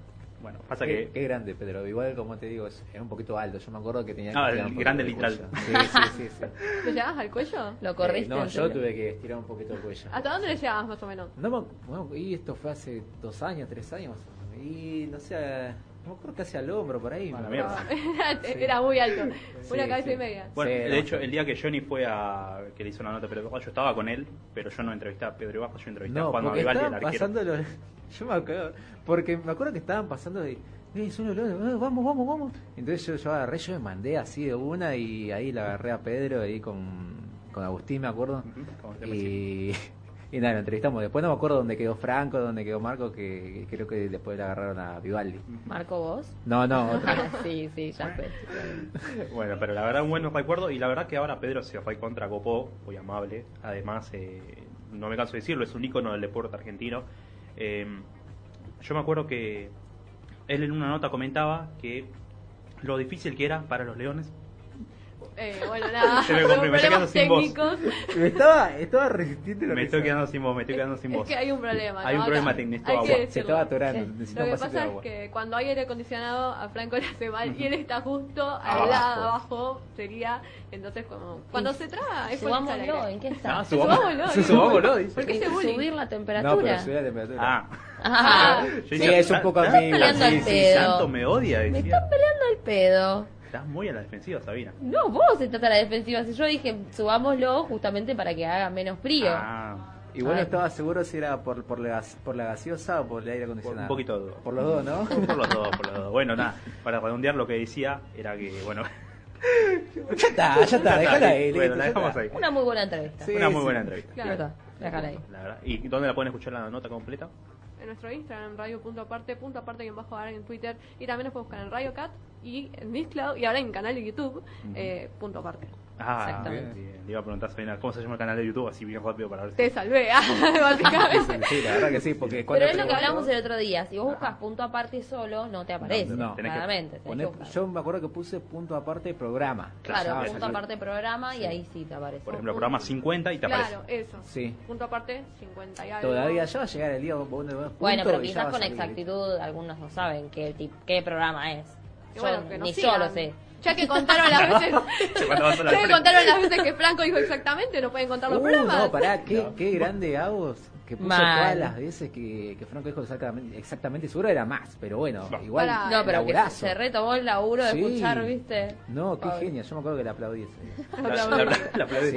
Speaker 1: Bueno, pasa
Speaker 2: Qué,
Speaker 1: que
Speaker 2: qué grande, Pedro. Igual, como te digo, es, es un poquito alto. Yo me acuerdo que tenía que
Speaker 1: Ah, el grande
Speaker 2: el
Speaker 1: literal.
Speaker 2: Sí, sí, sí. sí.
Speaker 4: ¿Lo llevabas al cuello?
Speaker 3: ¿Lo corriste?
Speaker 2: Eh, no, yo
Speaker 3: serio?
Speaker 2: tuve que estirar un poquito el cuello.
Speaker 4: ¿Hasta dónde le llevabas más o menos?
Speaker 2: No me, bueno, y esto fue hace dos años, tres años. Y no sé, no me acuerdo casi al hombro por ahí.
Speaker 1: Mala mierda. <laughs>
Speaker 4: Era, muy alto.
Speaker 2: Sí,
Speaker 4: Una cabeza
Speaker 2: sí.
Speaker 4: y media.
Speaker 1: Bueno,
Speaker 2: Sí,
Speaker 1: de
Speaker 2: no,
Speaker 1: hecho, el día que Johnny fue a. que le hizo una nota a Pedro Ibapa, yo estaba con él, pero yo no entrevisté a Pedro Ibapa, yo entrevisté a Juan
Speaker 2: porque
Speaker 1: Vivaldi, el
Speaker 2: estaban
Speaker 1: arquero.
Speaker 2: pasando los... <laughs> Yo me acuerdo, porque me acuerdo que estaban pasando de... "Eh, son los leones, eh, vamos, vamos, vamos. Entonces yo, yo agarré, yo me mandé así de una y ahí la agarré a Pedro ahí con, con Agustín, me acuerdo.
Speaker 1: Ujú, como siempre, sí.
Speaker 2: Y, <laughs> y nada, lo entrevistamos. Después no me acuerdo dónde quedó Franco, dónde quedó Marco, que, creo que después le agarraron a Vivaldi.
Speaker 3: ¿Marco vos?
Speaker 2: No, no, <laughs> otro.
Speaker 3: sí, sí, ya sé. <laughs>
Speaker 1: Bueno, pero la verdad un buen recuerdo y la verdad que ahora Pedro se fue contra Copó, muy amable. Además, eh, no me canso de decirlo, es un ícono del deporte argentino. Eh, yo me acuerdo que él en una nota comentaba que lo difícil que era para los leones.
Speaker 4: Eh, bueno, nada.
Speaker 1: Se me compré, me estoy quedando sin
Speaker 4: técnicos.
Speaker 2: Me estaba, estaba resistiendo la
Speaker 1: Me estoy
Speaker 2: risa.
Speaker 1: quedando sin voz, me estoy quedando sin
Speaker 4: es
Speaker 1: voz.
Speaker 4: que hay un problema.
Speaker 1: Hay
Speaker 4: ¿no?
Speaker 1: un problema técnico,
Speaker 4: hay
Speaker 1: agua.
Speaker 4: que
Speaker 1: Se
Speaker 2: Se estaba atorando,
Speaker 3: Sí.
Speaker 4: Lo que pasa es que cuando hay aire acondicionado a Franco le hace mal y él está justo al
Speaker 1: Abajo.
Speaker 4: lado abajo, sería entonces como cuando se traba es al
Speaker 3: Subámoslo. ¿en qué está?
Speaker 1: Ah,
Speaker 4: Subámoslo,
Speaker 1: subámoslo, <laughs>
Speaker 4: dice. ¿Por qué bullying?
Speaker 3: Subir la
Speaker 2: No,
Speaker 3: temperatura.
Speaker 2: pero subí la temperatura.
Speaker 1: Ah,
Speaker 4: Ah,
Speaker 2: Sí, es un poco
Speaker 1: "Estás
Speaker 2: ambiguo,
Speaker 1: peleando
Speaker 3: sí,
Speaker 1: al
Speaker 3: sí,
Speaker 1: pedo". me odia,
Speaker 3: Me están peleando el pedo.
Speaker 1: Estás muy a la defensiva, Sabina.
Speaker 3: No, vos estás a la defensiva. Si yo dije, subámoslo justamente para que haga menos frío.
Speaker 1: Ah,
Speaker 2: Igual no estaba seguro si era por, por, la, gas- por la gaseosa o por el aire acondicionado.
Speaker 1: un poquito de.
Speaker 2: Por los dos, ¿no? <laughs>
Speaker 1: por los dos, por los dos. Bueno, nada, para redondear lo que decía, era que, bueno, <laughs>
Speaker 2: ya está, ya está, <laughs> déjala ahí.
Speaker 1: Bueno, la dejamos ahí.
Speaker 3: Una muy buena entrevista.
Speaker 2: Sí,
Speaker 1: Una muy
Speaker 2: sí.
Speaker 1: buena entrevista.
Speaker 3: Ya está, déjala ahí.
Speaker 1: La verdad. ¿Y dónde la pueden escuchar la nota completa?
Speaker 4: En nuestro Instagram, radio.aparte, punto aparte, quien bajo ahora en Twitter, y también nos pueden buscar en Radio Cat y en Mixcloud, y ahora en canal de YouTube, eh, punto aparte.
Speaker 1: Ah,
Speaker 3: Exactamente.
Speaker 1: bien. Le iba a preguntar a Sabina, ¿cómo se llama el canal de YouTube? Así bien rápido para ver si...
Speaker 4: Te salvé, ah, <laughs> básicamente.
Speaker 2: Sí, la verdad que sí, porque
Speaker 3: Pero es lo que hablamos el otro día. Si vos buscas punto aparte solo, no te aparece.
Speaker 2: No,
Speaker 3: claramente. que
Speaker 2: yo me acuerdo que puse punto aparte programa.
Speaker 3: Claro,
Speaker 2: a
Speaker 3: punto aparte programa y ahí sí te aparece.
Speaker 1: Por ejemplo, programa 50 y te aparece.
Speaker 4: Claro, eso.
Speaker 2: Sí.
Speaker 4: Punto aparte, 50 y algo.
Speaker 2: Todavía ya va a llegar el día
Speaker 3: Bueno, pero quizás con exactitud algunos no saben qué, tip- qué programa es. Yo-
Speaker 4: bueno, que nos
Speaker 3: ni yo lo sé.
Speaker 4: Ya que contaron las veces. <laughs> <laughs> Ya que contaron las veces que Franco dijo exactamente, no pueden contar los
Speaker 2: Uh,
Speaker 4: programas.
Speaker 2: no, pará, qué, qué grande Agos que puso
Speaker 3: Mal.
Speaker 2: todas las veces que, que Franco dijo exactamente, exactamente, seguro era más, pero bueno,
Speaker 1: No.
Speaker 2: igual.
Speaker 4: Pará.
Speaker 3: No, pero que se retomó el laburo de
Speaker 2: Sí.
Speaker 3: escuchar, ¿viste?
Speaker 2: No, qué
Speaker 3: Pobre.
Speaker 2: genia, yo me acuerdo que le aplaudí <laughs>
Speaker 1: la aplaudí.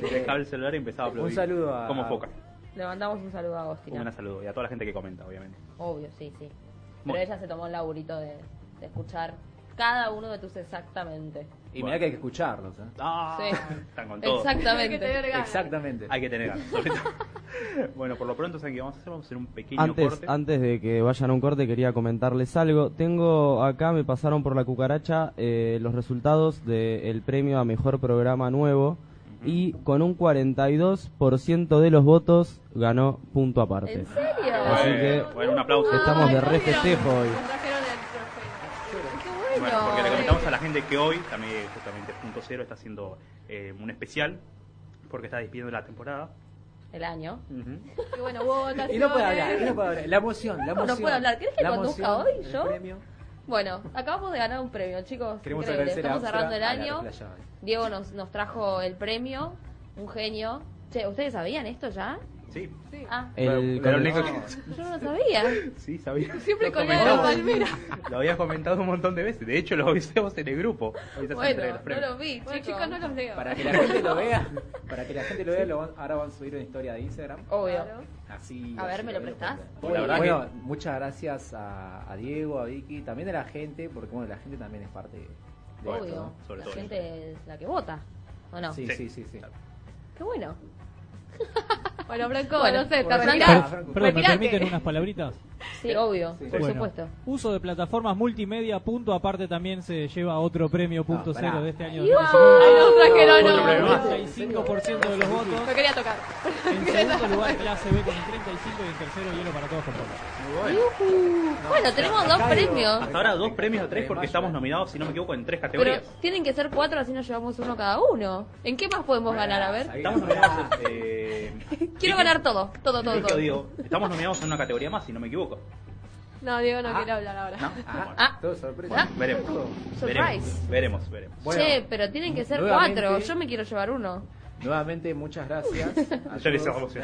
Speaker 1: Dejaba el celular y empezaba a aplaudir.
Speaker 2: Un saludo a-
Speaker 1: Como foca.
Speaker 3: Le mandamos un saludo a Agostina.
Speaker 1: Un gran saludo. Y a toda la gente que comenta, obviamente.
Speaker 3: Obvio, sí, sí. Pero ella se tomó el laburito de, de escuchar cada uno de tus exactamente.
Speaker 2: Y
Speaker 1: Bueno.
Speaker 2: mirá que hay que escucharlos. ¿eh?
Speaker 1: Ah,
Speaker 3: Sí.
Speaker 1: están con todo.
Speaker 4: Hay que
Speaker 3: Exactamente.
Speaker 4: tener ganas.
Speaker 2: Exactamente.
Speaker 1: Hay que tener ganas, <laughs> <laughs> bueno, por lo pronto, ¿saben qué vamos a hacer? Vamos a hacer un pequeño
Speaker 5: Antes,
Speaker 1: corte.
Speaker 5: antes de que vayan a un corte, quería comentarles algo. Tengo acá, me pasaron por la cucaracha eh, los resultados del premio a mejor programa nuevo. Y con un 42% de los votos ganó punto aparte.
Speaker 3: ¿En serio?
Speaker 5: Así
Speaker 1: Bueno,
Speaker 5: que-
Speaker 1: bueno, un aplauso.
Speaker 5: Estamos de re festejo hoy.
Speaker 4: nos trajeron el trofeo.
Speaker 3: Qué bueno.
Speaker 1: Porque le comentamos a la gente que hoy, también justamente Punto Cero está haciendo eh, un especial, porque está despidiendo la temporada.
Speaker 3: El año.
Speaker 4: Y <laughs> bueno, hubo votaciones.
Speaker 2: Y no puede hablar, y no puede hablar. La emoción, la
Speaker 3: ¿Cómo no
Speaker 2: emoción.
Speaker 3: puede hablar? ¿Querés que
Speaker 2: La
Speaker 3: conduzca
Speaker 2: emoción,
Speaker 3: hoy,
Speaker 2: el
Speaker 3: yo?
Speaker 2: premio.
Speaker 3: Bueno, acabamos de ganar un premio, chicos.
Speaker 2: Queremos
Speaker 3: Increíble. Estamos cerrando el año. Diego nos, nos trajo el premio. Un genio. Che, ¿ustedes sabían esto ya?
Speaker 1: Sí,
Speaker 4: Sí.
Speaker 3: Ah,
Speaker 5: El,
Speaker 1: Pero
Speaker 5: con-
Speaker 1: lo único
Speaker 3: yo no lo sabía. <laughs>
Speaker 1: sí, sabía.
Speaker 4: Siempre
Speaker 1: Lo
Speaker 4: colgado
Speaker 1: comentaba.
Speaker 4: palmera.
Speaker 1: Lo había comentado un montón de veces. De hecho, lo avisamos en el grupo.
Speaker 3: Bueno, no lo vi,
Speaker 4: Bueno,
Speaker 3: chicos.
Speaker 4: chicos, no los leo.
Speaker 2: Para que la gente lo vea, <laughs> para que la gente lo vea, lo van- ahora van a subir una historia de Instagram.
Speaker 3: Obvio.
Speaker 2: Así,
Speaker 3: A ver,
Speaker 2: así
Speaker 3: ¿me lo prestás?
Speaker 1: Bueno, la verdad
Speaker 2: Bueno,
Speaker 1: que-
Speaker 2: muchas gracias a, a Diego, a Vicky, también a la gente, porque bueno, la gente también es parte de,
Speaker 3: Obvio.
Speaker 2: esto,
Speaker 1: sobre
Speaker 3: la
Speaker 1: todo
Speaker 3: gente es la que vota. ¿O no?
Speaker 2: ¿no? Sí,
Speaker 1: Sí.
Speaker 2: sí, sí, sí.
Speaker 3: Qué bueno.
Speaker 4: Bueno, Franco,
Speaker 3: Bueno,
Speaker 4: no sé, te
Speaker 2: bueno,
Speaker 4: retirás.
Speaker 2: Per-
Speaker 7: Perdón, ¿me permiten unas palabritas?
Speaker 3: Sí, obvio,
Speaker 2: Sí.
Speaker 3: por
Speaker 7: Bueno,
Speaker 3: supuesto.
Speaker 7: Uso de plataformas multimedia, punto aparte también se lleva otro premio punto
Speaker 2: No,
Speaker 7: cero de este año.
Speaker 4: Trajeron
Speaker 1: Otro
Speaker 4: uno.
Speaker 1: premio más.
Speaker 7: 35% de los votos.
Speaker 4: No quería tocar.
Speaker 7: En <laughs> segundo lugar, clase B con el 35 y en tercero, hielo para todos con.
Speaker 1: Muy bueno.
Speaker 3: Bueno, tenemos dos premios.
Speaker 1: Hasta ahora dos premios o tres porque estamos nominados, si no me equivoco, en tres
Speaker 3: Pero
Speaker 1: categorías.
Speaker 3: tienen que ser cuatro, así nos llevamos uno cada uno. ¿En qué más podemos ganar? A ver.
Speaker 1: Estamos nominados en... Eh, <laughs>
Speaker 3: Quiero ganar todo, todo, todo, todo.
Speaker 1: Diego, estamos nominados en una categoría más, si no me equivoco.
Speaker 4: No, Diego no
Speaker 2: Ah.
Speaker 4: quiere hablar ahora.
Speaker 1: ¿No? <laughs>
Speaker 2: Ah.
Speaker 3: Ah.
Speaker 2: todo sorpresa.
Speaker 3: Ah.
Speaker 1: Veremos.
Speaker 3: Surprise.
Speaker 1: Veremos, veremos, veremos.
Speaker 2: Bueno,
Speaker 3: che, pero tienen que ser
Speaker 2: nuevamente-
Speaker 3: cuatro. Yo me quiero llevar uno.
Speaker 2: Nuevamente, muchas gracias. <laughs> a
Speaker 1: le
Speaker 2: todos. Yo-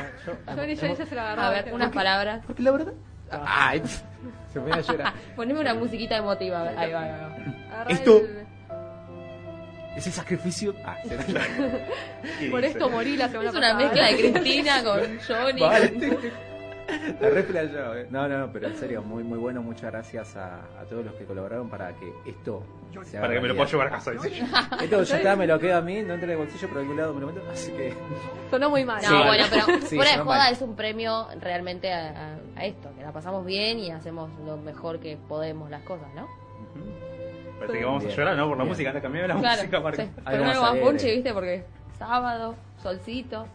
Speaker 4: Yo ni yo ya se lo agarró.
Speaker 3: A ver, unas palabras.
Speaker 2: Porque la verdad. Ay, <laughs> se me a llorar.
Speaker 3: Poneme una musiquita emotiva. a ver. Ahí va, ahí va.
Speaker 4: Agarrá
Speaker 2: Esto-
Speaker 4: el-
Speaker 2: Ese sacrificio. Ah, se
Speaker 1: ¿Qué
Speaker 4: Por esto morí la semana
Speaker 3: Es una
Speaker 4: pasada.
Speaker 3: mezcla de Cristina con Johnny.
Speaker 2: Vale. <laughs> La re playado, eh. No, no, no, pero en serio, muy muy bueno. Muchas gracias a, a todos los que colaboraron para que esto se haga
Speaker 1: Para que me lo pueda llevar a casa. dice. <laughs>
Speaker 2: Esto ya está, me lo quedo a mí, no entra en el bolsillo, pero de algún lado me lo meto. Así que. <laughs>
Speaker 4: Sonó muy mal.
Speaker 3: No,
Speaker 2: Sí,
Speaker 3: bueno, pero
Speaker 2: Sí,
Speaker 3: fuera de joda
Speaker 2: mal.
Speaker 3: es un premio realmente a, a- a esto, que la pasamos bien y hacemos lo mejor que podemos las cosas, ¿no?
Speaker 1: Parece que vamos a llorar, ¿no? Por la
Speaker 2: bien.
Speaker 1: música, cambiame la música para
Speaker 3: sí. Pero no más punche, ¿viste? Porque sábado, solcito.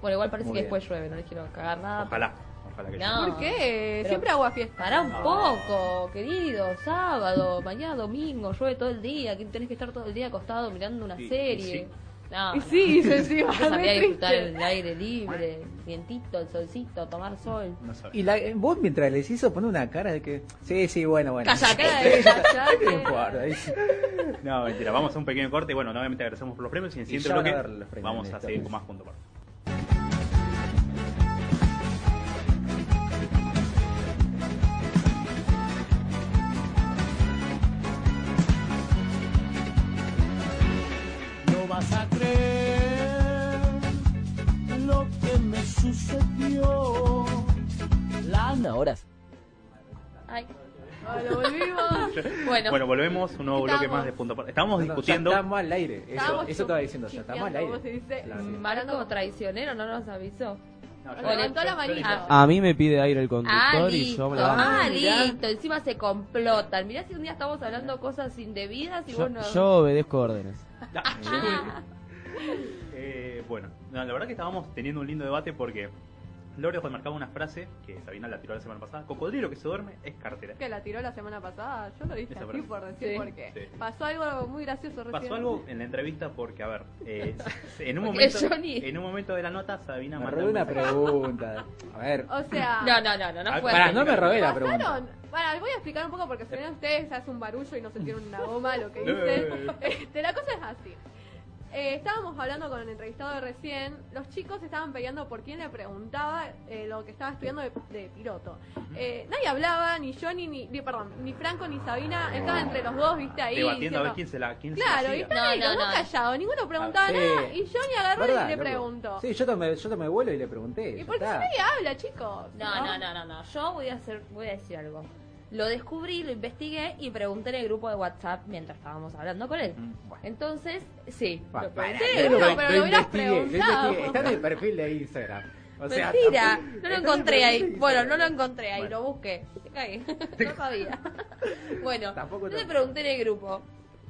Speaker 3: Bueno, igual parece
Speaker 2: Muy
Speaker 3: que
Speaker 2: bien.
Speaker 3: después llueve, no les quiero cagar nada.
Speaker 1: Ojalá, ojalá que
Speaker 3: No.
Speaker 4: ¿Por qué?
Speaker 3: Pero-
Speaker 4: Siempre agua fiesta.
Speaker 3: Pará un poco, querido, sábado, mañana domingo, llueve todo el día, que tenés que estar todo el día acostado mirando una
Speaker 1: y
Speaker 3: serie.
Speaker 1: sí.
Speaker 3: No,
Speaker 4: Y sí, se encima.
Speaker 3: Yo salí a
Speaker 4: re
Speaker 3: disfrutar el aire libre, vientito, el solcito, tomar sol.
Speaker 1: No.
Speaker 2: Y la, vos mientras les hizo poner una cara de que. Sí, sí, bueno, bueno. Sí, está.
Speaker 4: callate.
Speaker 2: No sí.
Speaker 1: No, mentira, vamos a un pequeño corte y bueno, nuevamente agradecemos por los premios y en el siguiente
Speaker 2: a
Speaker 1: bloque
Speaker 2: ver los premios
Speaker 1: vamos a seguir con más punto
Speaker 8: creer lo que me sucedió. La horas.
Speaker 3: Ay,
Speaker 4: Bueno, volvimos.
Speaker 3: bueno,
Speaker 1: Bueno, volvemos, un nuevo bloque más de punto aparte. Estábamos
Speaker 2: No, no,
Speaker 1: discutiendo...
Speaker 2: Ya estamos al aire. Eso,
Speaker 4: Estábamos
Speaker 2: eso estaba diciendo ya. Estamos al aire.
Speaker 4: ¿cómo se dice?
Speaker 3: Marco traicionero no nos avisó.
Speaker 1: No,
Speaker 4: Levantó la manito.
Speaker 3: Ah.
Speaker 5: A mí me pide aire el
Speaker 3: Ah,
Speaker 5: conductor y
Speaker 3: listo,
Speaker 5: yo me levanto.
Speaker 3: ah,
Speaker 2: Mirá.
Speaker 3: listo, encima se complotan. Mirá si un día estamos hablando cosas indebidas y
Speaker 5: Yo,
Speaker 3: vos no...
Speaker 5: yo obedezco órdenes. <laughs>
Speaker 1: Eh, bueno, no, la verdad que estábamos teniendo un lindo debate porque Lore marcaba una frase que Sabina la tiró la semana pasada. Cocodrilo que se duerme es cartera.
Speaker 4: Que la tiró la semana pasada. Yo lo dije
Speaker 1: Esa
Speaker 4: así
Speaker 1: frase.
Speaker 4: por decir
Speaker 3: Sí.
Speaker 4: por qué.
Speaker 1: Sí.
Speaker 4: Pasó algo muy gracioso recién.
Speaker 1: Pasó algo en la entrevista porque, a ver, eh, <laughs> en, un
Speaker 3: Porque
Speaker 1: momento, en un momento de la nota Sabina
Speaker 2: Me robé
Speaker 1: un
Speaker 2: una pregunta. A ver.
Speaker 4: O sea, <laughs>
Speaker 3: No, no, no, no, no fue
Speaker 2: Pará, no me robé la pregunta.
Speaker 4: pasaron. Para, voy a explicar un poco porque si no ustedes se hace un barullo y no se tiene una goma lo que <laughs>
Speaker 1: No.
Speaker 4: dice. Este, la cosa es así. Eh, estábamos hablando con el entrevistado de recién. Los chicos estaban peleando por quién le preguntaba eh, lo que estaba estudiando de, de piloto. Eh, nadie hablaba, ni yo, ni, perdón, ni Franco ni Sabina. Estaban entre los dos, viste, ahí.
Speaker 1: Debatiendo a ver
Speaker 4: diciendo-
Speaker 1: quién se la, quién
Speaker 4: Claro,
Speaker 1: se
Speaker 4: y
Speaker 1: la
Speaker 4: están
Speaker 3: No,
Speaker 4: ahí los
Speaker 3: no,
Speaker 4: dos
Speaker 3: no.
Speaker 4: callados. Ninguno preguntaba
Speaker 2: Ah, sí.
Speaker 4: nada. Y Johnny agarró
Speaker 2: ¿Verdad,
Speaker 4: y le preguntó.
Speaker 2: Sí, yo tomé, yo tomé vuelo y le pregunté.
Speaker 4: ¿Y por qué nadie habla, chicos?
Speaker 3: No, no, no, no, no. Yo voy a hacer, voy a decir algo. Lo descubrí, lo investigué y pregunté en el grupo de WhatsApp mientras estábamos hablando con él.
Speaker 1: Mm, bueno.
Speaker 3: Entonces, sí,
Speaker 2: Pa-
Speaker 3: lo pregunté.
Speaker 4: No, pero
Speaker 2: lo
Speaker 4: lo hubieras
Speaker 2: investigué, lo
Speaker 4: preguntado.
Speaker 2: Está en el <laughs> perfil de Instagram. O sea,
Speaker 3: Mentira, no lo encontré ahí. Bueno, no lo encontré ahí,
Speaker 1: Bueno.
Speaker 3: lo busqué. <laughs> No sabía. Bueno,
Speaker 2: Tampoco
Speaker 3: yo le
Speaker 2: tanto.
Speaker 3: pregunté en el grupo.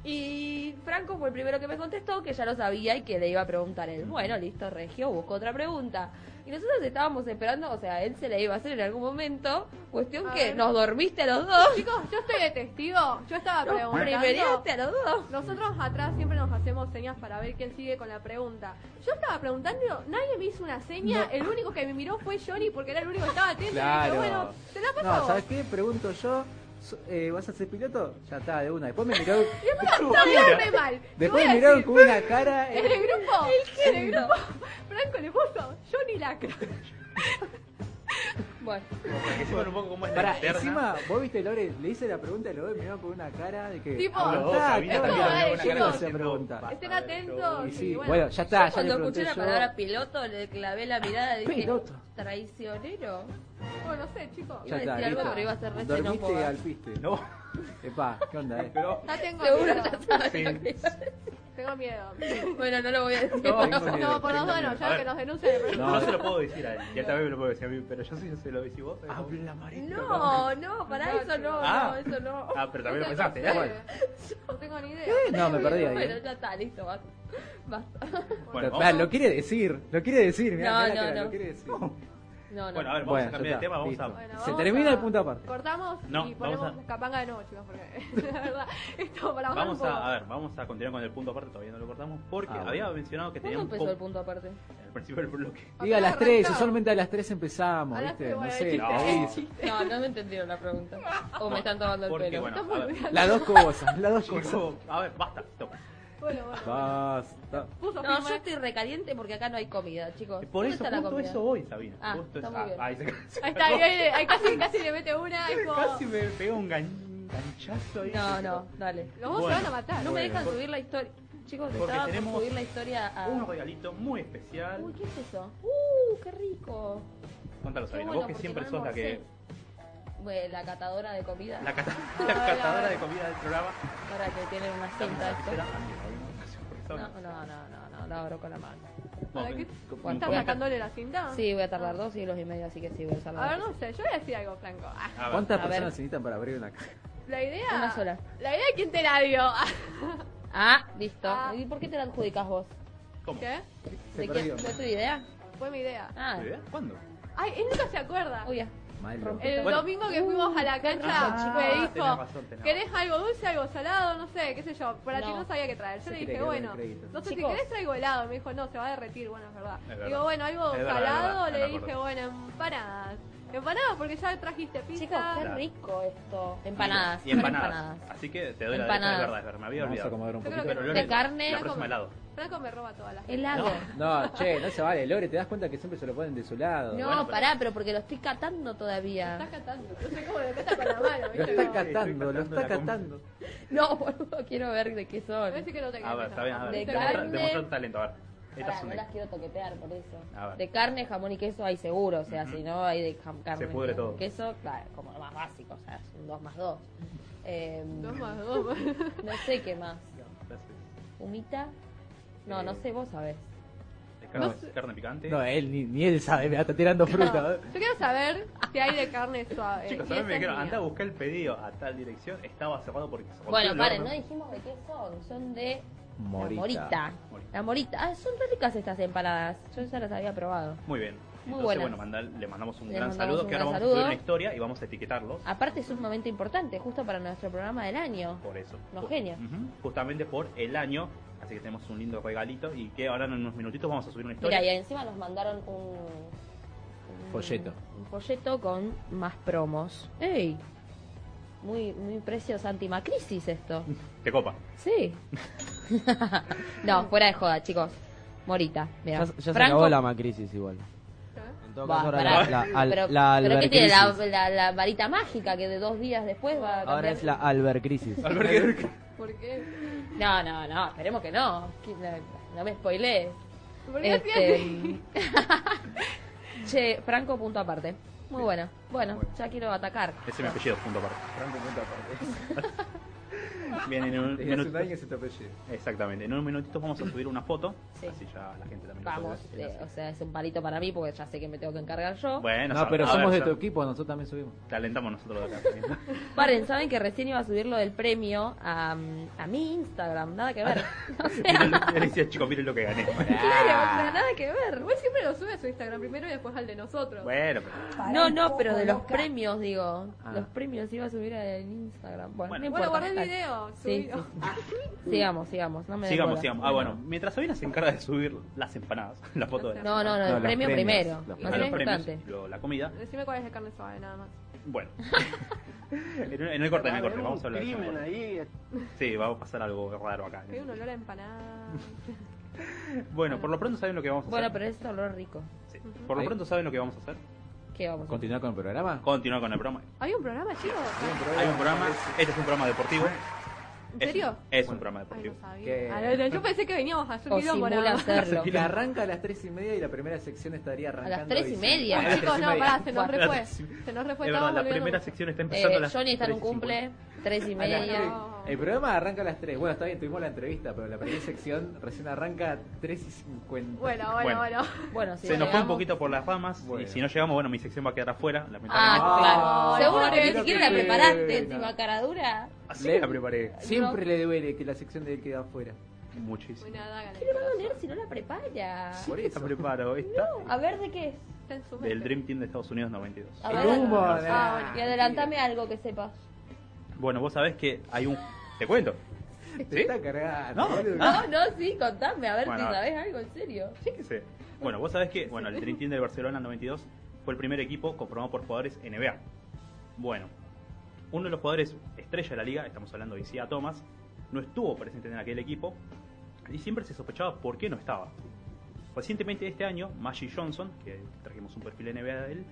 Speaker 3: Y Franco fue el primero que me contestó que ya lo sabía y que le iba a preguntar él. Bueno, listo, Regio, busco otra pregunta. Y nosotros estábamos esperando, o sea, él se le iba a hacer en algún momento. Cuestión
Speaker 4: A
Speaker 3: que
Speaker 4: ver.
Speaker 3: nos dormiste a los dos.
Speaker 4: Chicos, yo estoy de testigo. Yo estaba
Speaker 3: Nos
Speaker 4: preguntando.
Speaker 3: primereaste a los dos.
Speaker 4: Nosotros atrás siempre nos hacemos señas para ver quién sigue con la pregunta. Yo estaba preguntando, nadie me hizo una seña. El único que me miró fue Johnny porque era el único que estaba atento. Y
Speaker 2: Claro.
Speaker 4: dije, bueno, te la paso.
Speaker 2: No, ¿sabes qué? Pregunto yo. Eh, ¿Vas a ser piloto? Ya está, de una. Después me miró. <laughs>
Speaker 4: Sabía re mal.
Speaker 2: Después me miraron
Speaker 4: decir,
Speaker 2: con una cara.
Speaker 4: En <laughs>
Speaker 2: eh,
Speaker 4: el grupo, en el grupo, <laughs> Franco le puso Johnny Lacra.
Speaker 3: Bueno,
Speaker 1: sepan un poco es
Speaker 2: Pará,
Speaker 1: interna.
Speaker 2: encima, vos viste, Lore, le hice la pregunta y lo me miraron con una cara de que.
Speaker 4: Tipo,
Speaker 1: A los dos,
Speaker 2: aguantá,
Speaker 1: Sabina
Speaker 2: claro,
Speaker 1: también
Speaker 4: le
Speaker 1: le
Speaker 4: dio
Speaker 1: una
Speaker 4: chicos,
Speaker 1: cara
Speaker 2: esa
Speaker 1: diciendo,
Speaker 2: pregunta.
Speaker 1: "Basta
Speaker 4: Estén atentos.
Speaker 2: Y
Speaker 4: y
Speaker 2: sí,
Speaker 4: bueno.
Speaker 2: bueno, ya está, ya le
Speaker 3: cuando escuché la
Speaker 2: yo.
Speaker 3: palabra piloto, le clavé la mirada y dije,
Speaker 2: Piloto.
Speaker 3: traicionero.
Speaker 4: Bueno, no sé, chicos.
Speaker 3: Iba a
Speaker 2: Ya está,
Speaker 3: decir algo, pero iba a ser re
Speaker 2: Dormiste
Speaker 3: xenófoba.
Speaker 2: al piste.
Speaker 1: No,
Speaker 2: Epa, ¿qué onda, eh?
Speaker 1: pero
Speaker 4: Ya tengo
Speaker 3: Seguro
Speaker 4: miedo.
Speaker 3: ya sabes
Speaker 1: Sí.
Speaker 3: lo que.
Speaker 4: Tengo miedo.
Speaker 3: Bueno, no lo voy a decir.
Speaker 1: No,
Speaker 3: pero-
Speaker 2: tengo miedo.
Speaker 4: No, por los dos no,
Speaker 1: A
Speaker 4: ya
Speaker 1: ver.
Speaker 4: que nos denuncien. pero-
Speaker 2: No.
Speaker 1: yo se lo puedo decir a él. Y él también me lo puede decir a mí, pero yo sí se lo decís vos. ¿sabes?
Speaker 2: Habla, marica.
Speaker 3: No, no, para
Speaker 4: No,
Speaker 3: eso no,
Speaker 1: Ah.
Speaker 3: no, eso no.
Speaker 1: Ah, pero también lo
Speaker 4: No
Speaker 1: pensaste,
Speaker 4: sé,
Speaker 1: ¿eh?
Speaker 2: Bueno.
Speaker 4: No tengo ni idea.
Speaker 2: No, me perdí ahí.
Speaker 3: Bueno,
Speaker 2: eh.
Speaker 3: ya está, listo, basta. Basta.
Speaker 1: Bueno,
Speaker 2: Pará,
Speaker 1: vamos-
Speaker 2: lo quiere decir, lo quiere decir, mirá,
Speaker 3: No,
Speaker 2: mirá la
Speaker 3: no,
Speaker 2: cara,
Speaker 3: no.
Speaker 2: lo quiere decir.
Speaker 3: No, no.
Speaker 1: Bueno, a ver, vamos
Speaker 2: Bueno,
Speaker 1: a cambiar
Speaker 2: ya
Speaker 1: de tema, vamos a...
Speaker 4: Bueno,
Speaker 2: Se
Speaker 4: vamos
Speaker 2: termina
Speaker 4: a-
Speaker 2: el punto aparte.
Speaker 4: Cortamos
Speaker 1: No,
Speaker 4: y
Speaker 1: vamos
Speaker 4: ponemos
Speaker 1: a-
Speaker 4: capanga de nuevo, chicos, porque <laughs> la verdad, esto para bajar
Speaker 1: Vamos
Speaker 4: un poco.
Speaker 1: a, a ver, vamos a continuar con el punto aparte, todavía no lo cortamos, porque
Speaker 2: Ah, bueno.
Speaker 1: había mencionado que
Speaker 3: ¿Cuándo
Speaker 1: teníamos
Speaker 3: empezó el punto aparte?
Speaker 1: al principio del bloque.
Speaker 2: Diga a las
Speaker 4: Apenas
Speaker 2: 3,
Speaker 4: arrancado.
Speaker 2: solamente a las 3 empezamos,
Speaker 4: A las
Speaker 2: ¿viste? No sé,
Speaker 4: chiste,
Speaker 2: te
Speaker 1: No.
Speaker 2: aviso.
Speaker 3: No, no me entendieron la pregunta. O me están tomando el
Speaker 1: Porque,
Speaker 3: pelo.
Speaker 1: bueno,
Speaker 4: Estamos
Speaker 1: a ver,
Speaker 4: olvidando.
Speaker 2: Las dos cosas, las dos cosas.
Speaker 1: chicos, a ver, basta, stop.
Speaker 4: Bueno, bueno.
Speaker 2: Basta.
Speaker 4: Puso
Speaker 3: No, yo estoy recaliente porque acá no hay comida, chicos.
Speaker 1: Por
Speaker 3: ¿Dónde
Speaker 1: eso,
Speaker 3: está la
Speaker 1: justo
Speaker 3: comida?
Speaker 1: eso voy, Sabina.
Speaker 3: Ah,
Speaker 1: Justo
Speaker 3: está
Speaker 1: eso-
Speaker 3: muy bien.
Speaker 1: ahí se- se <laughs>
Speaker 4: Ahí está, ahí, ahí, ahí casi, <laughs> casi le mete una. Es como...
Speaker 1: Casi me pegó un gan- ganchazo ahí.
Speaker 3: No, no, dale.
Speaker 4: Los dos
Speaker 1: Bueno.
Speaker 4: se van a matar.
Speaker 3: No me
Speaker 1: Bueno,
Speaker 3: dejan
Speaker 1: por-
Speaker 3: subir la historia. Chicos,
Speaker 1: porque
Speaker 3: estaba por
Speaker 1: tenemos
Speaker 3: subir la historia a...
Speaker 1: Un regalito muy especial.
Speaker 3: Uy, ¿qué es eso? Uh, qué rico.
Speaker 1: Contalo,
Speaker 3: Qué
Speaker 1: Sabina,
Speaker 3: bueno,
Speaker 1: vos que
Speaker 3: porque
Speaker 1: siempre
Speaker 3: no
Speaker 1: sos la que...
Speaker 3: almorcé. Bueno, la catadora de comida.
Speaker 1: La, cata-
Speaker 4: Ay, <laughs>
Speaker 1: la
Speaker 4: ay,
Speaker 1: catadora
Speaker 4: ay.
Speaker 1: de comida del programa.
Speaker 3: Para que tienen una cinta esto. No, no, no, no, no, la abro con la mano.
Speaker 4: ¿Para qué?
Speaker 3: Bueno,
Speaker 4: ¿Estás sacándole la cinta?
Speaker 3: Sí, voy a tardar dos siglos y medio, así que sí, voy a usar la
Speaker 4: A ver, no sé, yo voy a decir algo, Franco. Ah,
Speaker 2: ¿Cuántas personas se necesitan para abrir una casa?
Speaker 4: La idea...
Speaker 3: Una sola.
Speaker 4: La idea de quién te la dio. <laughs>
Speaker 3: Ah, listo.
Speaker 4: Ah.
Speaker 3: ¿Y por qué te la adjudicas vos?
Speaker 1: ¿Cómo?
Speaker 4: ¿Qué?
Speaker 2: Se
Speaker 3: ¿De quién? ¿Fue tu idea?
Speaker 4: Fue mi idea.
Speaker 3: Ah,
Speaker 1: ¿Idea? ¿Cuándo?
Speaker 4: Ay, él nunca se acuerda.
Speaker 3: uy, ya.
Speaker 4: El
Speaker 1: Bueno.
Speaker 4: domingo que fuimos a la cancha
Speaker 1: Ah,
Speaker 4: me
Speaker 1: tenés
Speaker 4: dijo,
Speaker 1: razón, tenés
Speaker 4: ¿querés algo dulce, algo salado? No sé, qué sé yo. Para ti
Speaker 3: No.
Speaker 4: no sabía qué traer. Yo le dije, bueno, no sé si querés traigo helado. Me dijo, no, se va a derretir. Bueno, es verdad.
Speaker 1: Es verdad.
Speaker 4: Digo, bueno, algo
Speaker 1: Es
Speaker 4: salado.
Speaker 1: verdad,
Speaker 4: Le dije, bueno, empanadas. Empanadas porque ya trajiste
Speaker 3: Chicos,
Speaker 4: pizza.
Speaker 3: qué
Speaker 1: Claro.
Speaker 3: rico esto. Empanadas.
Speaker 1: Y empanadas. Así que te doy la
Speaker 3: Empanadas.
Speaker 1: es verdad, es verdad, me había
Speaker 2: Vamos a
Speaker 1: olvidado.
Speaker 2: acomodar un poquito.
Speaker 4: que
Speaker 1: Pero
Speaker 4: no.
Speaker 1: Lore,
Speaker 3: De carne.
Speaker 1: La próxima helado.
Speaker 4: Franco me roba todas las
Speaker 3: Helado.
Speaker 2: No, che, no se vale, Lore, te das cuenta que siempre se lo ponen de su lado.
Speaker 3: No,
Speaker 1: Bueno, pero-
Speaker 3: pará, pero porque lo estoy catando todavía.
Speaker 4: Estás catando. No sé cómo lo cata con la mano.
Speaker 2: Lo está catando, lo está
Speaker 1: la
Speaker 2: catando.
Speaker 3: No, boludo, quiero ver de qué son.
Speaker 4: decir que no te
Speaker 1: A ver, está bien, a ver.
Speaker 3: De carne.
Speaker 1: talento, a ver. Esta
Speaker 3: Pará,
Speaker 1: es
Speaker 3: no las quiero toquetear por eso.
Speaker 1: A ver.
Speaker 3: De carne, jamón y queso hay seguro, o sea, si no hay de jam- carne
Speaker 1: pudre todo.
Speaker 3: queso, claro, como lo más básico, o sea, es un 2 más 2. <laughs>
Speaker 4: Dos más, dos
Speaker 3: no sé qué más.
Speaker 1: Gracias.
Speaker 3: ¿Humita? No, no
Speaker 1: Eh,
Speaker 3: sé, vos sabés.
Speaker 1: De carne, picante.
Speaker 2: No, él ni, ni él sabe, me está tirando <laughs> fruta.
Speaker 4: Yo quiero saber si hay de carne suave.
Speaker 1: Chicos,
Speaker 4: y
Speaker 1: a mí
Speaker 4: esa
Speaker 1: me
Speaker 4: es
Speaker 1: dijeron,
Speaker 4: mía.
Speaker 1: anda a buscar el pedido a tal dirección. Estaba cerrado porque se rompió
Speaker 3: Bueno,
Speaker 1: el
Speaker 3: paren,
Speaker 1: horno.
Speaker 3: no dijimos de qué son, son de
Speaker 2: Morita.
Speaker 3: la morita.
Speaker 1: Morita.
Speaker 3: La morita. Ah, son re ricas estas empanadas. Yo ya las había probado.
Speaker 1: Muy bien.
Speaker 3: Muy
Speaker 1: Entonces, bueno, mandar- le mandamos un
Speaker 3: Le
Speaker 1: gran
Speaker 3: mandamos
Speaker 1: saludo.
Speaker 3: un
Speaker 1: que ahora vamos a subir una historia y vamos a etiquetarlos.
Speaker 3: Aparte es un momento importante, justo para nuestro programa del año.
Speaker 1: Por eso.
Speaker 3: Los genios.
Speaker 1: Justamente por el año. Así que tenemos un lindo regalito. Y que ahora en unos minutitos vamos a subir una historia.
Speaker 3: Mira, y encima nos mandaron un, un
Speaker 2: Folleto.
Speaker 3: Un folleto con más promos. ¡Ey! Muy, muy precios antimacrisis esto.
Speaker 1: Te copa.
Speaker 3: Sí. <laughs> no, fuera de joda, chicos. Morita, mira.
Speaker 5: Ya, ya se
Speaker 3: Franco-
Speaker 5: acabó la macrisis igual. En todo
Speaker 3: Va,
Speaker 5: caso, ahora
Speaker 3: pará.
Speaker 5: la, la, al-
Speaker 3: pero,
Speaker 5: la
Speaker 3: pero ¿qué tiene? La,
Speaker 5: albercrisis.
Speaker 3: la, la varita mágica que de dos días después va a cambiar.
Speaker 5: Ahora es la albercrisis. <laughs>
Speaker 4: ¿Por qué?
Speaker 3: No, no, no, esperemos que no. Que No, no me spoilees.
Speaker 4: ¿Por qué
Speaker 3: Este...
Speaker 4: así? <laughs>
Speaker 3: che, Franco, punto aparte. Muy bueno. Bueno, ya quiero atacar.
Speaker 1: Ese es mi apellido, punto aparte.
Speaker 2: Franco punto aparte. <laughs>
Speaker 1: Bien, en un <laughs>
Speaker 2: Desde hace un
Speaker 1: minutito.
Speaker 2: año se te apellido.
Speaker 1: Exactamente. En unos minutitos vamos a subir una foto.
Speaker 3: Sí.
Speaker 1: Así ya la gente también lo
Speaker 3: Vamos,
Speaker 1: puede ver.
Speaker 3: eh, o sea, es un palito para mí porque ya sé que me tengo que encargar yo.
Speaker 1: Bueno,
Speaker 2: No, pero somos
Speaker 1: ver,
Speaker 2: de tu
Speaker 1: ya-
Speaker 2: equipo, nosotros también subimos.
Speaker 1: Te alentamos nosotros de acá. también. <laughs>
Speaker 3: Paren, saben que recién iba a subir lo del premio a, a mi Instagram, nada que ver. <laughs> O sea,
Speaker 1: Miren lo- le decía, chicos, miren lo que gané.
Speaker 4: Claro, o sea, nada que ver. Vos siempre lo sube a su Instagram primero y después al de nosotros.
Speaker 1: Bueno, pero
Speaker 3: no, no, pero de los premios, digo.
Speaker 2: Ah.
Speaker 3: Los premios iba a subir en Instagram. Bueno,
Speaker 1: Bueno.
Speaker 3: no
Speaker 4: Bueno,
Speaker 3: importa.
Speaker 4: guardé el
Speaker 3: Dale.
Speaker 4: video.
Speaker 3: Sí,
Speaker 4: subilo.
Speaker 3: sí. Sigamos, sigamos. No me
Speaker 1: sigamos, sigamos. Ah, bueno, mientras Sabina se encarga de subir las empanadas, <laughs> la foto de las
Speaker 3: No, no, no,
Speaker 2: No,
Speaker 3: el premio
Speaker 2: premios,
Speaker 3: primero.
Speaker 2: los
Speaker 3: Más
Speaker 1: a los
Speaker 3: importante.
Speaker 1: premios, lo- la comida.
Speaker 4: Decime cuál es de carne suave, nada más.
Speaker 1: Bueno. <laughs> <laughs> en, en el corte, en el corte, vamos a hablar de eso.
Speaker 6: ahí.
Speaker 1: Sí, va a pasar algo raro acá.
Speaker 4: Hay un olor a empanada.
Speaker 1: Bueno, por lo pronto saben lo que vamos a
Speaker 3: Bueno,
Speaker 1: hacer.
Speaker 3: pero es olor rico.
Speaker 1: Sí. Por lo pronto saben lo que vamos a hacer.
Speaker 3: ¿Qué vamos a hacer?
Speaker 2: ¿Continuar con el programa?
Speaker 1: Continuar con el programa.
Speaker 4: ¿Hay un programa, chicos?
Speaker 1: Hay un programa, este es un programa deportivo.
Speaker 4: ¿En
Speaker 1: Es-
Speaker 4: serio?
Speaker 1: Es, un programa
Speaker 4: Ay,
Speaker 1: deportivo.
Speaker 4: sabía. Ah, no, yo pensé que veníamos a hacer quilombo
Speaker 3: simula hacerlo.
Speaker 2: Que arranca a las 3 y media y la primera sección estaría
Speaker 3: A
Speaker 2: arrancando.
Speaker 3: las tres y
Speaker 2: diciendo-
Speaker 3: media.
Speaker 2: A las
Speaker 4: Chicos,
Speaker 2: tres y
Speaker 4: no,
Speaker 2: media.
Speaker 4: pará, se nos
Speaker 1: Bueno,
Speaker 4: refue. Se nos refue.
Speaker 1: Es la primera sección está empezando a
Speaker 3: Eh,
Speaker 1: las
Speaker 3: Johnny está en un
Speaker 1: 3:50.
Speaker 3: cumple, tres y media.
Speaker 2: El programa arranca a las 3. Bueno, está bien, tuvimos la entrevista, pero la primera sección recién arranca a 3 y 50.
Speaker 4: Bueno, bueno,
Speaker 1: Bueno.
Speaker 4: bueno.
Speaker 3: Bueno, si
Speaker 1: Se nos fue un poquito por las ramas
Speaker 2: Bueno.
Speaker 1: y si no llegamos, bueno, mi sección va a quedar afuera, lamentablemente.
Speaker 3: Ah, claro.
Speaker 4: Ay,
Speaker 3: Seguro que ni siquiera la preparaste
Speaker 2: No.
Speaker 3: encima, cara dura.
Speaker 1: Así la preparé
Speaker 2: Siempre le duele que la sección de él queda afuera.
Speaker 1: muchísimo.
Speaker 3: ¿Qué le va a doler si no la prepara?
Speaker 2: Por
Speaker 1: Esta
Speaker 2: eso.
Speaker 1: preparo, esta
Speaker 3: A ver, ¿de qué es?
Speaker 1: Del Dream Team de Estados Unidos 92.
Speaker 3: A ver. Ah. Y adelantame algo que sepas.
Speaker 1: Bueno, vos sabés que hay un... ¿Te cuento?
Speaker 2: Está cargando.
Speaker 1: No.
Speaker 2: boludo.
Speaker 3: No, no, sí, contame, a ver
Speaker 1: Bueno.
Speaker 3: si sabes algo en serio.
Speaker 1: Sí sé. Bueno, vos sabés que bueno, el Dream Team de Barcelona 92 fue el primer equipo conformado por jugadores NBA. Bueno, uno de los jugadores estrella de la liga, estamos hablando de Isaiah Thomas, no estuvo presente en aquel equipo y siempre se sospechaba por qué no estaba. Recientemente este año, Magic Johnson, que trajimos un perfil NBA de él,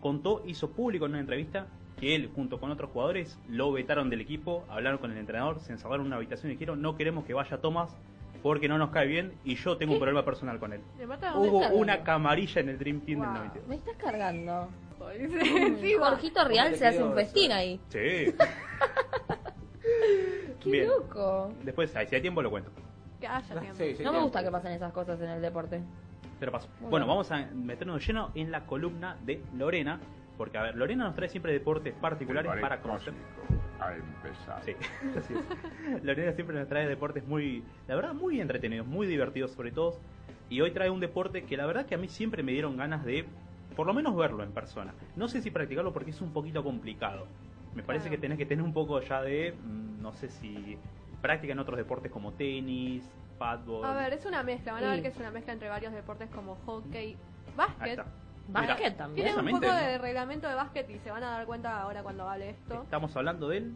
Speaker 1: contó, hizo público en una entrevista que él, junto con otros jugadores, lo vetaron del equipo, hablaron con el entrenador, se encerraron en una habitación y dijeron, no queremos que vaya Thomas porque no nos cae bien y yo tengo un problema personal con él.
Speaker 4: ¿Le mata dónde
Speaker 1: Hubo una camarilla en el Dream Team
Speaker 4: Wow.
Speaker 1: del 92.
Speaker 3: Me estás cargando.
Speaker 4: Sí, va.
Speaker 3: Jorgito Real se hace un festín ahí.
Speaker 1: Sí. <laughs>
Speaker 3: Qué
Speaker 1: Bien.
Speaker 3: loco.
Speaker 1: Después, si hay tiempo, lo cuento.
Speaker 4: Que haya tiempo.
Speaker 2: Sí, sí,
Speaker 3: No me gusta que pasen esas cosas en el deporte.
Speaker 1: Te lo paso.
Speaker 3: Muy
Speaker 1: Bueno,
Speaker 3: bien.
Speaker 1: vamos a meternos lleno en la columna de Lorena. Porque, a ver, Lorena nos trae siempre deportes particulares
Speaker 9: El
Speaker 1: para conocer.
Speaker 9: ha empezado.
Speaker 1: Sí, <laughs> así es. Lorena siempre nos trae deportes muy, la verdad, muy entretenidos, muy divertidos sobre todo. Y hoy trae un deporte que la verdad que a mí siempre me dieron ganas de, por lo menos verlo en persona. No sé si practicarlo porque es un poquito complicado. Me parece
Speaker 4: Claro.
Speaker 1: que tenés que tener un poco ya de, mm, no sé si práctica en otros deportes como tenis, padbol.
Speaker 4: A ver, es una mezcla. Van a ver que es una mezcla entre varios deportes como hockey,
Speaker 1: Ahí
Speaker 4: básquet.
Speaker 3: Básquet
Speaker 1: Mira,
Speaker 3: también.
Speaker 4: Tienen un poco de reglamento de básquet y se van a dar cuenta ahora cuando hable esto.
Speaker 1: Estamos hablando del...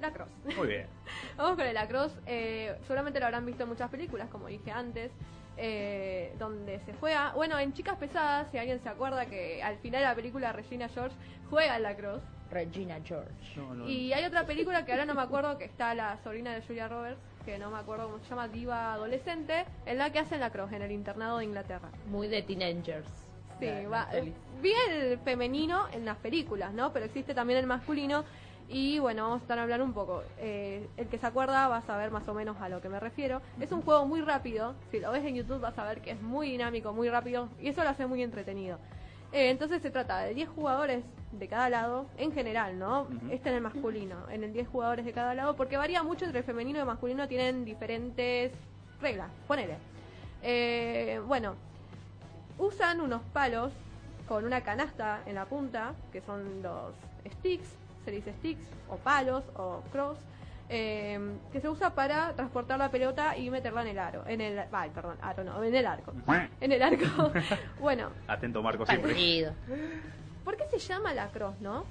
Speaker 4: Lacrosse.
Speaker 1: Muy bien. <laughs>
Speaker 4: Vamos con el lacrosse. Eh, seguramente lo habrán visto en muchas películas, como dije antes, eh, donde se juega. Bueno, en Chicas Pesadas, si alguien se acuerda que al final de la película Regina George juega al lacrosse.
Speaker 3: Regina George.
Speaker 1: No, no,
Speaker 4: Y hay otra película que ahora no me acuerdo, que está la sobrina de Julia Roberts, que no me acuerdo cómo se llama, Diva Adolescente, en la que hacen lacrosse en el internado de Inglaterra.
Speaker 3: Muy de teenagers.
Speaker 4: Sí,
Speaker 3: La-
Speaker 4: va,
Speaker 3: la peli.
Speaker 4: vi el femenino en las películas, ¿no? Pero existe también el masculino. Y bueno, vamos a estar a hablar un poco. Eh, el que se acuerda va a saber más o menos a lo que me refiero. Es un juego muy rápido. Si lo ves en YouTube vas a ver que es muy dinámico, muy rápido. Y eso lo hace muy entretenido. Eh, entonces se trata de 10 jugadores de cada lado, en general, ¿no? Este en el masculino, en el 10 jugadores de cada lado, porque varía mucho entre el femenino y el masculino, tienen diferentes reglas. Ponele. Eh, bueno, usan unos palos con una canasta en la punta, que son los sticks, se dice sticks, o palos, o cross, eh, que se usa para transportar la pelota y meterla en el aro. En el, ay, perdón, aro no, en el arco. En el arco. <laughs> bueno,
Speaker 1: Atento Marco siempre.
Speaker 3: Parecido.
Speaker 4: ¿por qué se llama lacrosse, no?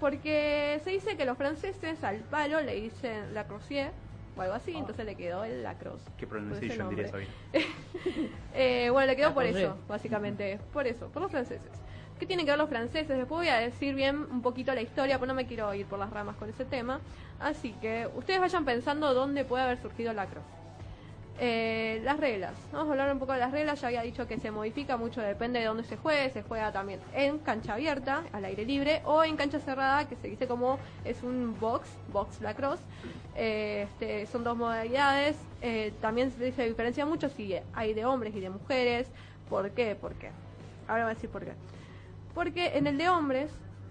Speaker 4: Porque se dice que los franceses al palo le dicen lacrossier o algo así, entonces le quedó el lacrosse.
Speaker 1: Qué
Speaker 4: por ese
Speaker 1: pronunciation diría. Sabina. <laughs>
Speaker 4: Eh, bueno, le quedó por
Speaker 3: Lacrosse.
Speaker 4: eso, básicamente. Por eso, por los franceses. ¿Qué tienen que ver los franceses? Después voy a decir bien un poquito la historia, pero no me quiero ir por las ramas con ese tema. Así que ustedes vayan pensando dónde puede haber surgido el lacrosse. Eh, las reglas. Vamos a hablar un poco de las reglas. Ya había dicho que se modifica mucho, depende de dónde se juegue. Se juega también en cancha abierta, al aire libre, o en cancha cerrada, que se dice como es un box, box lacrosse. Eh, este, son dos modalidades. Eh, también se diferencia mucho si hay de hombres y de mujeres. ¿Por qué? ¿Por qué? Ahora voy a decir por qué. Porque en el de hombres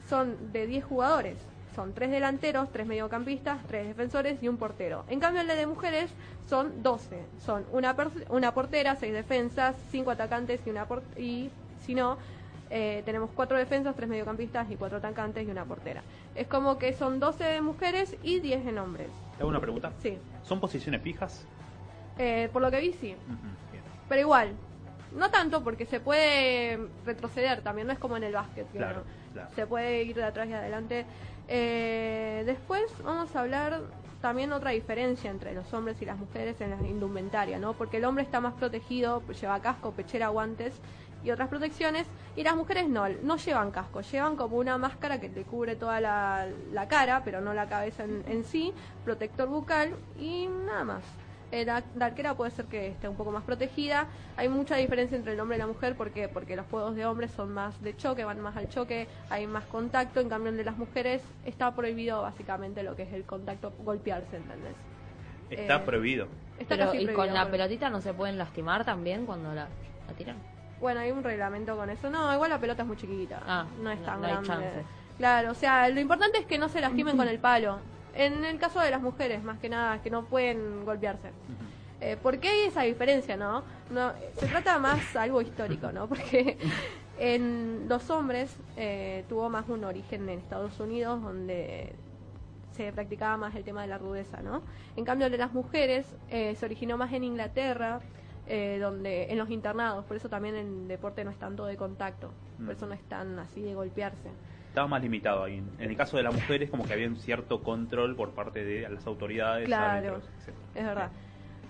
Speaker 4: son de 10 jugadores. Son tres delanteros, tres mediocampistas, tres defensores y un portero. En cambio, el de mujeres son 12. Son una, una portera, seis defensas, cinco atacantes y una por- y si no, eh, tenemos cuatro defensas, tres mediocampistas y cuatro atacantes y una portera. Es como que son 12 de mujeres y 10 en hombres.
Speaker 1: ¿Te hago una pregunta?
Speaker 4: Sí.
Speaker 1: ¿Son posiciones fijas?
Speaker 4: Eh, por lo que vi, sí.
Speaker 1: Bien.
Speaker 4: Pero igual, no tanto porque se puede retroceder también, no es como en el básquet. que
Speaker 1: Claro,
Speaker 4: no- Se puede ir de atrás y adelante. Eh, después vamos a hablar también otra diferencia entre los hombres y las mujeres en la indumentaria, ¿no? Porque el hombre está más protegido, lleva casco, pechera, guantes y otras protecciones, y las mujeres no, no llevan casco, llevan como una máscara que le cubre toda la, la cara, pero no la cabeza en, en sí, protector bucal y nada más. Eh, la, la arquera puede ser que esté un poco más protegida. Hay mucha diferencia entre el hombre y la mujer porque porque los juegos de hombres son más de choque, van más al choque, hay más contacto. En cambio, el de las mujeres está prohibido básicamente lo que es el contacto, golpearse, ¿entendés?
Speaker 1: Está
Speaker 4: Eh,
Speaker 1: prohibido.
Speaker 4: Está
Speaker 3: Pero,
Speaker 4: casi
Speaker 3: ¿y con la
Speaker 4: por-
Speaker 3: pelotita no se pueden lastimar también cuando la, la tiran?
Speaker 4: Bueno, hay un reglamento con eso. No, igual la pelota es muy chiquita.
Speaker 3: Ah,
Speaker 4: no es tan
Speaker 3: no
Speaker 4: grande.
Speaker 3: chance.
Speaker 4: Claro, o sea, lo importante es que no se lastimen <clears throat> con el palo. En el caso de las mujeres, más que nada, que no pueden golpearse. Eh, ¿Por qué hay esa diferencia, no? no se trata más algo histórico, ¿no? Porque <laughs> en los hombres eh, tuvo más un origen en Estados Unidos, donde se practicaba más el tema de la rudeza, ¿no? En cambio, de las mujeres eh, se originó más en Inglaterra, eh, donde en los internados, por eso también el deporte no es tanto de contacto, por eso no es tan así de golpearse.
Speaker 1: Estaba más limitado ahí. En el caso de la mujer es como que había un cierto control por parte de las autoridades.
Speaker 4: Claro,
Speaker 1: árbitros,
Speaker 4: es verdad.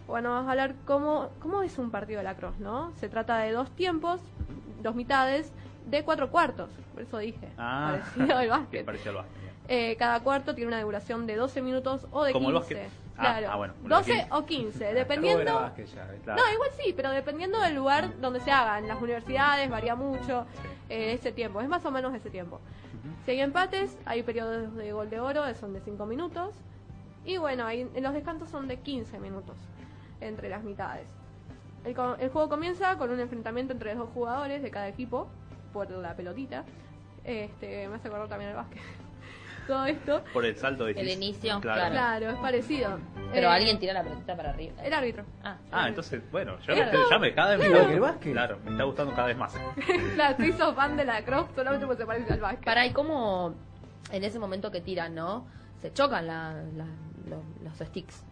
Speaker 4: Bueno, vamos a hablar cómo, cómo es un partido de lacrosse, ¿no? Se trata de dos tiempos, dos mitades, de cuatro cuartos, por eso dije,
Speaker 1: Ah,
Speaker 4: parecido al <laughs> básquet.
Speaker 1: parecía al básquet.
Speaker 4: Eh, cada cuarto tiene una duración de 12 minutos o de
Speaker 1: Como el
Speaker 4: 15.
Speaker 1: básquet. Ah,
Speaker 4: Claro,
Speaker 1: ah, bueno, como el
Speaker 4: 12
Speaker 1: básquet.
Speaker 4: o 15,
Speaker 2: Todo
Speaker 4: dependiendo...
Speaker 2: era básquet ya, ¿ves?
Speaker 1: Claro.
Speaker 4: No, igual sí, pero dependiendo del lugar donde se haga. En las universidades varía mucho eh, ese tiempo. Es más o menos ese tiempo. Si hay empates, hay periodos de gol de oro, son de 5 minutos. Y bueno, hay, los descansos son de 15 minutos entre las mitades. El, co- el juego comienza con un enfrentamiento entre dos jugadores de cada equipo por la pelotita. Este, me hace acordar también el básquet. Todo esto.
Speaker 1: Por el salto de
Speaker 3: El inicio,
Speaker 1: claro.
Speaker 4: Claro, es parecido.
Speaker 3: Pero
Speaker 4: Eh,
Speaker 3: alguien tira la pelotita para arriba.
Speaker 4: El árbitro.
Speaker 3: Ah,
Speaker 1: Ah, entonces, bueno, yo
Speaker 4: Era
Speaker 1: me, ya me cada vez me
Speaker 2: Igual que el básquet.
Speaker 1: Claro, me está gustando cada vez más. <laughs>
Speaker 4: claro, se hizo fan de la cross solamente porque se parece al básquet.
Speaker 3: Para, ¿y cómo en ese momento que tiran, no? Se chocan la, la- los, los sticks,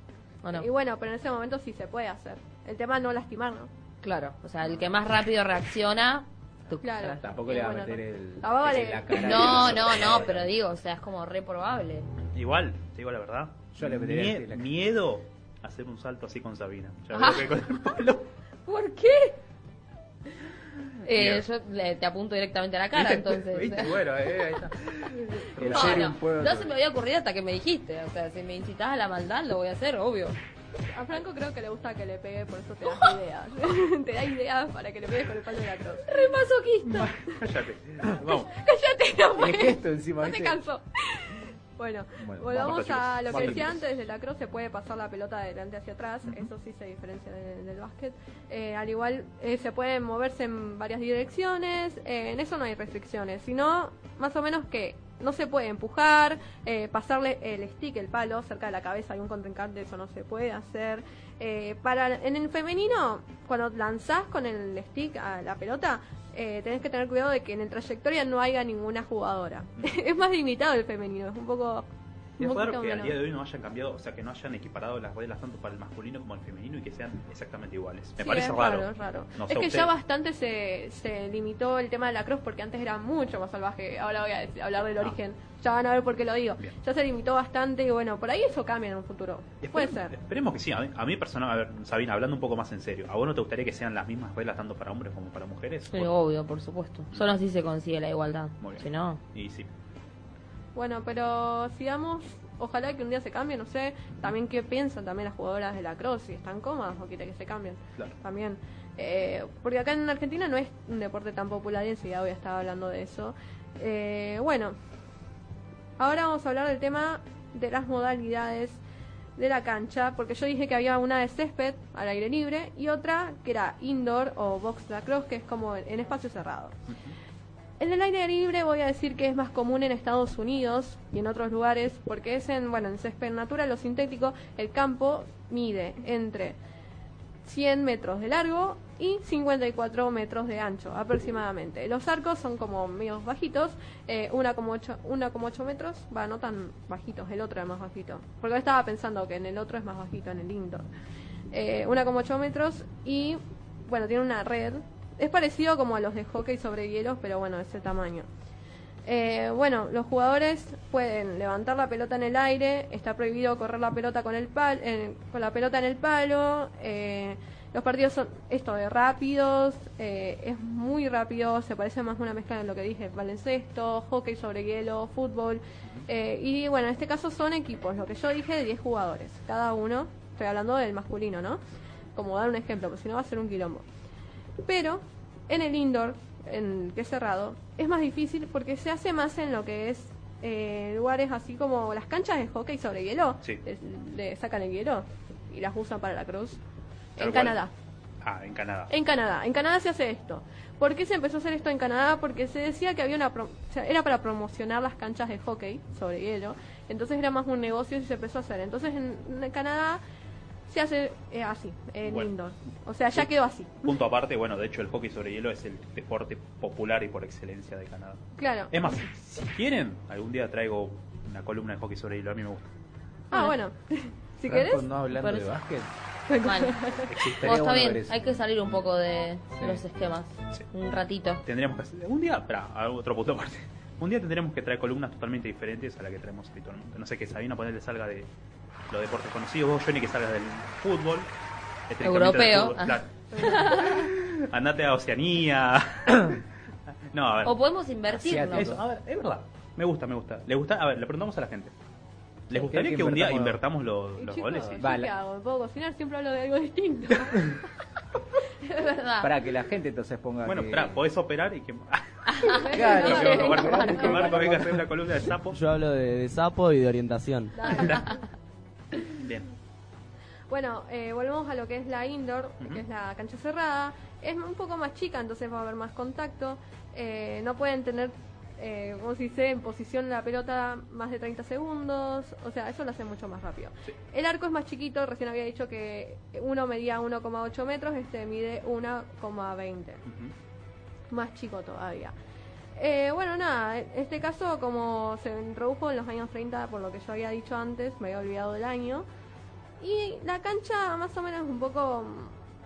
Speaker 3: ¿o no?
Speaker 4: Y bueno, pero en ese momento sí se puede hacer. El tema es no lastimar, ¿no?
Speaker 3: Claro, o sea, el que más rápido reacciona... tú-
Speaker 4: Claro.
Speaker 2: Tampoco le va a meter el, la cara.
Speaker 3: No, no, no, pero digo, o sea, es como re probable.
Speaker 1: Igual, te digo la verdad.
Speaker 2: Yo le metería
Speaker 1: mie-
Speaker 2: la
Speaker 1: miedo a hacer un salto así con Sabina. Ya
Speaker 3: Ah.
Speaker 1: veo que con el palo. <laughs>
Speaker 3: ¿Por qué? Eh, yo le- te apunto directamente a la cara, <laughs> entonces.
Speaker 2: ¿Viste? Bueno, eh, ahí está. <laughs> El
Speaker 3: No, no se me había ocurrido hasta que me dijiste. O sea, si me incitas a la maldad, lo voy a hacer, obvio.
Speaker 4: A Franco creo que le gusta que le pegue, por eso te das ideas. <laughs> te da ideas para que le pegues con el palo de la.
Speaker 3: Re masoquista. <laughs>
Speaker 1: Cállate. <laughs> Vamos.
Speaker 4: Cállate, no fue.
Speaker 2: gesto encima,
Speaker 4: No te
Speaker 2: ¿viste?
Speaker 4: cansó. Bueno,
Speaker 2: Bueno,
Speaker 4: volvamos
Speaker 1: vamos,
Speaker 4: a lo
Speaker 1: chicos.
Speaker 4: que
Speaker 1: Vamos,
Speaker 4: decía
Speaker 1: chicos.
Speaker 4: antes, desde la cross se puede pasar la pelota de delante hacia atrás, eso sí se diferencia de- del básquet. Eh, al igual eh, se puede moverse en varias direcciones, eh, en eso no hay restricciones, sino más o menos que no se puede empujar, eh, pasarle el stick, el palo, cerca de la cabeza de un contrincante, eso no se puede hacer. Eh, para En el femenino, cuando lanzás con el stick a la pelota, eh, tenés que tener cuidado de que en el trayectoria no haya ninguna jugadora. <laughs> es más limitado el femenino, es un poco...
Speaker 1: Y es raro que al día de hoy no hayan cambiado, o sea, que no hayan equiparado las reglas tanto para el masculino como el femenino y que sean exactamente iguales. Me
Speaker 4: Sí,
Speaker 1: parece
Speaker 4: es
Speaker 1: raro.
Speaker 4: es raro.
Speaker 1: No
Speaker 4: es
Speaker 1: sé
Speaker 4: que
Speaker 1: usted.
Speaker 4: ya bastante se, se limitó el tema de la cross porque antes era mucho más salvaje. Ahora voy a decir- hablar del
Speaker 1: Ah.
Speaker 4: origen. Ya van a ver por qué lo digo.
Speaker 1: Bien.
Speaker 4: Ya se limitó bastante y bueno, por ahí eso cambia en un futuro. Puede ser.
Speaker 1: Esperemos que sí. A mí, a mí personal, a ver, Sabina, hablando un poco más en serio, ¿a vos no te gustaría que sean las mismas reglas tanto para hombres como para mujeres?
Speaker 3: Pero obvio, por supuesto. Solo así se consigue la igualdad.
Speaker 1: Muy bien.
Speaker 3: Si no,
Speaker 1: Y sí.
Speaker 4: Bueno, pero sigamos, ojalá que un día se cambie, no sé, también qué piensan también las jugadoras de la cross, si están cómodas o quieren que se cambien.
Speaker 1: Claro.
Speaker 4: También. Eh, porque acá en Argentina no es un deporte tan popular y enseguida voy a estar hablando de eso. Eh, bueno, ahora vamos a hablar del tema de las modalidades de la cancha, porque yo dije que había una de césped al aire libre y otra que era indoor o box lacrosse, que es como en espacio cerrado. En el aire libre voy a decir que es más común en Estados Unidos y en otros lugares, porque es en, bueno, en césped natural o sintético, el campo mide entre 100 metros de largo y 54 metros de ancho aproximadamente. Los arcos son como medios bajitos, eh, 1,8 1,8 metros, va, no tan bajitos, el otro es más bajito. Porque estaba pensando que en el otro es más bajito, en el indoor. Eh, 1,8 metros y, bueno, tiene una red. Es parecido como a los de hockey sobre hielos, pero bueno, ese tamaño. Eh, bueno, los jugadores pueden levantar la pelota en el aire, está prohibido correr la pelota con, el pal en- con la pelota en el palo. eh, los partidos son esto de rápidos, eh, es muy rápido, se parece más a una mezcla de lo que dije, baloncesto, hockey sobre hielo, fútbol. eh, y bueno, en este caso son equipos, lo que yo dije de 10 jugadores, cada uno, estoy hablando del masculino, ¿no? Como dar un ejemplo, porque si no va a ser un quilombo. Pero en el indoor, en que es cerrado, es más difícil porque se hace más en lo que es eh, lugares así como las canchas de hockey sobre hielo.
Speaker 1: Sí.
Speaker 4: Le, le sacan el hielo y las usan para la cruz.
Speaker 1: Tal
Speaker 4: en
Speaker 1: cual.
Speaker 4: Canadá.
Speaker 1: Ah, en Canadá.
Speaker 4: En Canadá. En Canadá se hace esto. ¿Por qué se empezó a hacer esto en Canadá? Porque se decía que había una... pro- o sea, era para promocionar las canchas de hockey sobre hielo. Entonces era más un negocio y se empezó a hacer. Entonces en, en Canadá se hace eh, así, en
Speaker 1: Bueno.
Speaker 4: indoor. O sea, ya quedó así. <laughs>
Speaker 1: Punto aparte, bueno, de hecho el hockey sobre hielo es el deporte popular y por excelencia de Canadá.
Speaker 4: Claro.
Speaker 1: Es más, si quieren, algún día traigo una columna de hockey sobre hielo, a mí me gusta.
Speaker 4: Ah, bueno. <laughs> si querés.
Speaker 2: no hablando de básquet.
Speaker 3: Bueno, Bueno, está bien, hay que salir un poco de
Speaker 2: Sí.
Speaker 3: los esquemas.
Speaker 1: Sí.
Speaker 3: Un ratito.
Speaker 1: Tendríamos que hacer, un día, espera, otro punto aparte. <laughs> Un día tendremos que traer columnas totalmente diferentes a la que traemos habitualmente. No sé, que Sabina ponerle salga de los deportes conocidos, vos Johnny que salgas del fútbol. estrictamente del
Speaker 3: Europeo.
Speaker 1: fútbol,
Speaker 3: Ah.
Speaker 1: claro. <laughs> Andate a Oceanía. <coughs> no, a ver.
Speaker 3: O podemos invertirlo.
Speaker 1: Eso, a ver, es verdad. Me gusta, me gusta. ¿Le gusta? A ver, le preguntamos a la gente. ¿Les
Speaker 2: ¿Qué-
Speaker 1: gustaría
Speaker 2: qué
Speaker 1: que un día
Speaker 2: invertamos?
Speaker 1: los, los
Speaker 4: chicos,
Speaker 1: goles? Sí.
Speaker 4: ¿yo
Speaker 2: Vale.
Speaker 4: qué hago? ¿Me puedo cocinar? Siempre hablo de algo distinto. <laughs> <laughs>
Speaker 3: Es verdad.
Speaker 2: Para que la gente entonces ponga.
Speaker 1: Bueno,
Speaker 2: que-
Speaker 1: espera, podés operar y que.
Speaker 2: Claro,
Speaker 4: No,
Speaker 1: que
Speaker 4: no,
Speaker 1: Marco,
Speaker 4: no,
Speaker 1: Marco-
Speaker 4: no,
Speaker 1: Marco venga a hacer una columna de sapo.
Speaker 5: Yo hablo de, de sapo y de orientación.
Speaker 4: Bueno, eh, volvemos a lo que es la indoor, que es la cancha cerrada. Es un poco más chica, entonces va a haber más contacto. Eh, no pueden tener, eh, como se dice, en posición la pelota más de 30 segundos. O sea, eso lo hace mucho más rápido.
Speaker 1: Sí.
Speaker 4: El arco es más chiquito, recién había dicho que uno medía 1,8 metros, este mide 1,20.
Speaker 1: Ujú.
Speaker 4: Más chico todavía. Eh, bueno, nada, en este caso, como se introdujo en los años 30, por lo que yo había dicho antes, me había olvidado del año. Y la cancha más o menos un poco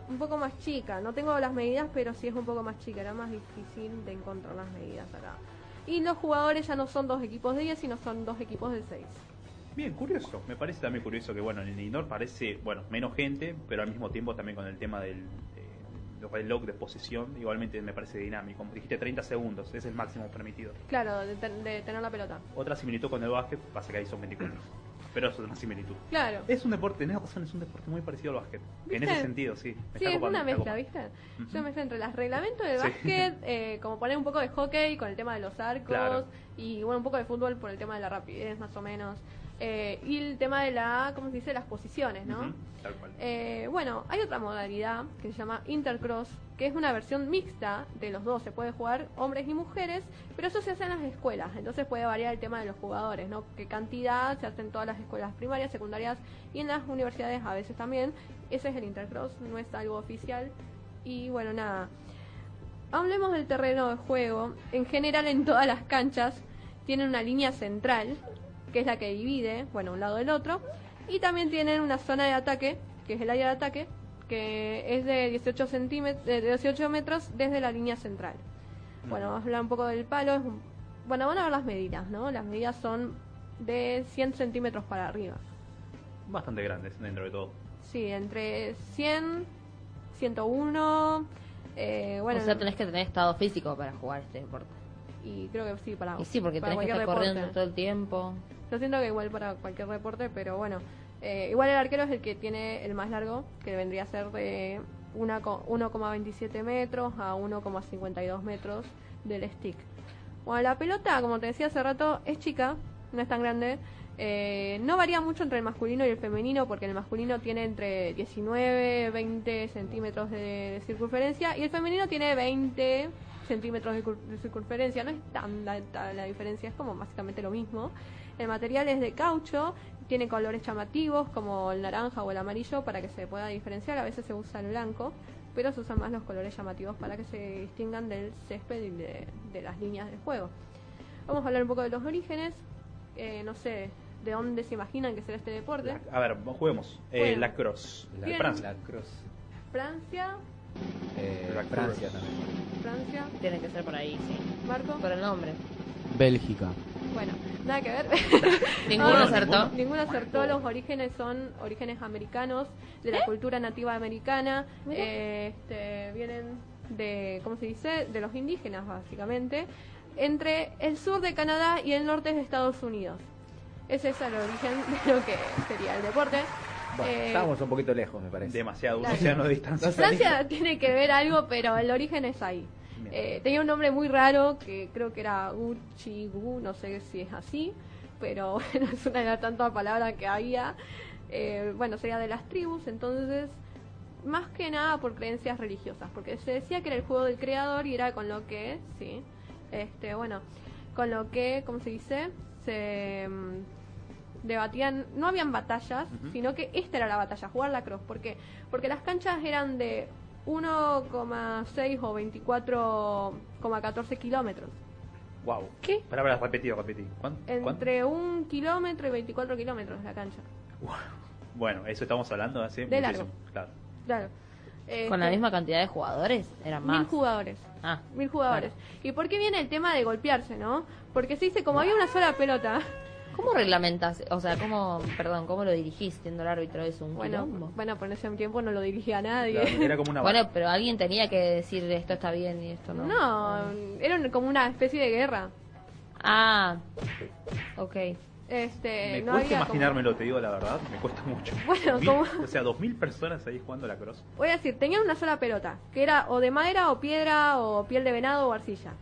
Speaker 4: un poco más chica. No tengo las medidas, pero sí es un poco más chica. Era más difícil de encontrar las medidas acá. Y los jugadores ya no son dos equipos de 10, sino son dos equipos de 6.
Speaker 1: Bien, curioso. Me parece también curioso que, bueno, en el indoor parece, bueno, menos gente, pero al mismo tiempo también con el tema del eh, reloj de posición, igualmente me parece dinámico. Dijiste, 30 segundos, es el máximo permitido.
Speaker 4: Claro, de, ten- de tener la pelota.
Speaker 1: Otra similitud con el básquet, pasa que ahí son 24. Pero eso es una similitud.
Speaker 4: Claro.
Speaker 1: Es un deporte, tenés razón, es un deporte muy parecido al básquet. En
Speaker 4: ¿Viste?
Speaker 1: ese sentido, sí. Me
Speaker 4: Sí,
Speaker 1: está
Speaker 4: es
Speaker 1: copando,
Speaker 4: una
Speaker 1: me
Speaker 4: mezcla. ¿viste?
Speaker 1: Ujú.
Speaker 4: Es una mezcla entre los reglamentos del
Speaker 1: Sí.
Speaker 4: básquet, <laughs> eh, como poner un poco de hockey con el tema de los arcos,
Speaker 1: Claro.
Speaker 4: y bueno, un poco de fútbol por el tema de la rapidez, más o menos. Eh, y el tema de la, ¿cómo se dice? Las posiciones, ¿no?
Speaker 1: Tal cual.
Speaker 4: Eh, bueno, hay otra modalidad que se llama Intercross, que es una versión mixta de los dos. Se puede jugar hombres y mujeres, pero eso se hace en las escuelas. Entonces puede variar el tema de los jugadores, ¿no? Qué cantidad se hace en todas las escuelas primarias, secundarias y en las universidades a veces también. Ese es el Intercross, no es algo oficial. Y bueno, nada. Hablemos del terreno de juego. En general, en todas las canchas tienen una línea central, que es la que divide, bueno, un lado del otro. Y también tienen una zona de ataque, que es el área de ataque, que es de 18, centímetros, de 18 metros desde la línea central. Bueno, vamos a hablar un poco del palo. es un- bueno, van a ver las medidas, ¿no? Las medidas son de 100 centímetros para arriba.
Speaker 1: Bastante grandes dentro de todo.
Speaker 4: Sí, entre 100, 101. Eh, bueno,
Speaker 3: o sea, tenés que tener estado físico para jugar este deporte.
Speaker 4: Y creo que sí, para,
Speaker 3: Y sí, porque
Speaker 4: para
Speaker 3: tenés que estar corriendo todo el tiempo.
Speaker 4: Yo siento que igual para cualquier deporte, pero bueno. Eh, igual el arquero es el que tiene el más largo, que vendría a ser de una co- 1,27 metros a 1,52 metros del stick. Bueno, la pelota, como te decía hace rato, es chica, no es tan grande. Eh, no varía mucho entre el masculino y el femenino, porque el masculino tiene entre 19, 20 centímetros de, circunferencia y el femenino tiene 20 centímetros de, circunferencia. No es tan la diferencia, es como básicamente lo mismo. El material es de caucho, tiene colores llamativos como el naranja o el amarillo para que se pueda diferenciar. A veces se usa el blanco, pero se usan más los colores llamativos para que se distingan del césped y de, de las líneas del juego. Vamos a hablar un poco de los orígenes. Eh, no sé de dónde se imaginan que será este deporte.
Speaker 1: A ver, juguemos. Eh,
Speaker 4: Bueno.
Speaker 1: la cross.
Speaker 2: La.
Speaker 1: Francia.
Speaker 2: la cruz.
Speaker 4: Francia,
Speaker 2: Eh,
Speaker 1: La
Speaker 2: Francia también.
Speaker 4: Francia,
Speaker 3: Tiene que ser por ahí, sí.
Speaker 4: Marco.
Speaker 3: Por el nombre.
Speaker 5: Bélgica.
Speaker 4: Bueno, nada que ver. <laughs>
Speaker 3: Ninguno acertó.
Speaker 4: Ninguno acertó. Los orígenes son orígenes americanos, de la cultura nativa americana. Eh, este, vienen de, ¿cómo se dice? De los indígenas, básicamente. Entre el sur de Canadá y el norte de Estados Unidos. Ese es el origen de lo que sería el deporte.
Speaker 2: Bueno,
Speaker 4: Eh,
Speaker 2: estábamos un poquito lejos, me parece.
Speaker 1: Demasiado, un océano de distancia.
Speaker 4: Francia tiene que ver algo, pero el origen es ahí. Eh, tenía un nombre muy raro que creo que era Uchigu, no sé si es así, pero <laughs> bueno, es una de las tantas palabras que había. Eh, bueno, sería de las tribus, entonces, más que nada por creencias religiosas, porque se decía que era el juego del creador y era con lo que, sí, este, bueno, con lo que, ¿cómo se dice? Se mm, debatían, no habían batallas, sino que esta era la batalla, jugar la cross. ¿Por qué? Porque las canchas eran de 1,6 o 24,14 kilómetros.
Speaker 1: Wow.
Speaker 3: ¿Qué?
Speaker 1: Para, para, repetido, repetido. ¿Cuánto?
Speaker 4: Entre un kilómetro y 24 kilómetros la cancha.
Speaker 1: Bueno, eso estamos hablando hace
Speaker 4: De
Speaker 1: muchísimo.
Speaker 4: largo.
Speaker 1: Claro.
Speaker 4: Claro.
Speaker 3: Con la
Speaker 4: Este,
Speaker 3: misma cantidad de jugadores, eran
Speaker 4: Mil
Speaker 3: más.
Speaker 4: jugadores.
Speaker 3: Ah,
Speaker 4: Mil jugadores. ¿Y por qué viene el tema de golpearse, no? Porque se dice, como había una sola pelota,
Speaker 3: ¿cómo reglamentas? O sea, ¿cómo, perdón, cómo lo dirigís siendo el árbitro? Es un
Speaker 4: bueno,
Speaker 3: quilombo.
Speaker 4: bueno, por ese tiempo no lo dirigía a nadie.
Speaker 1: Claro, Era como una <laughs>
Speaker 3: Bueno, pero alguien tenía que decir esto está bien y esto no.
Speaker 4: No, era un- como una especie de guerra.
Speaker 3: Ah, ok.
Speaker 4: Este,
Speaker 1: Me
Speaker 4: no
Speaker 1: cuesta
Speaker 4: había como-
Speaker 1: imaginármelo, te digo la verdad, me cuesta mucho. <laughs>
Speaker 4: Bueno,
Speaker 1: Mil-
Speaker 4: como-
Speaker 1: O sea, dos mil personas ahí jugando a la cross.
Speaker 4: Voy a decir, tenían una sola pelota, que era o de madera o piedra o piel de venado o arcilla.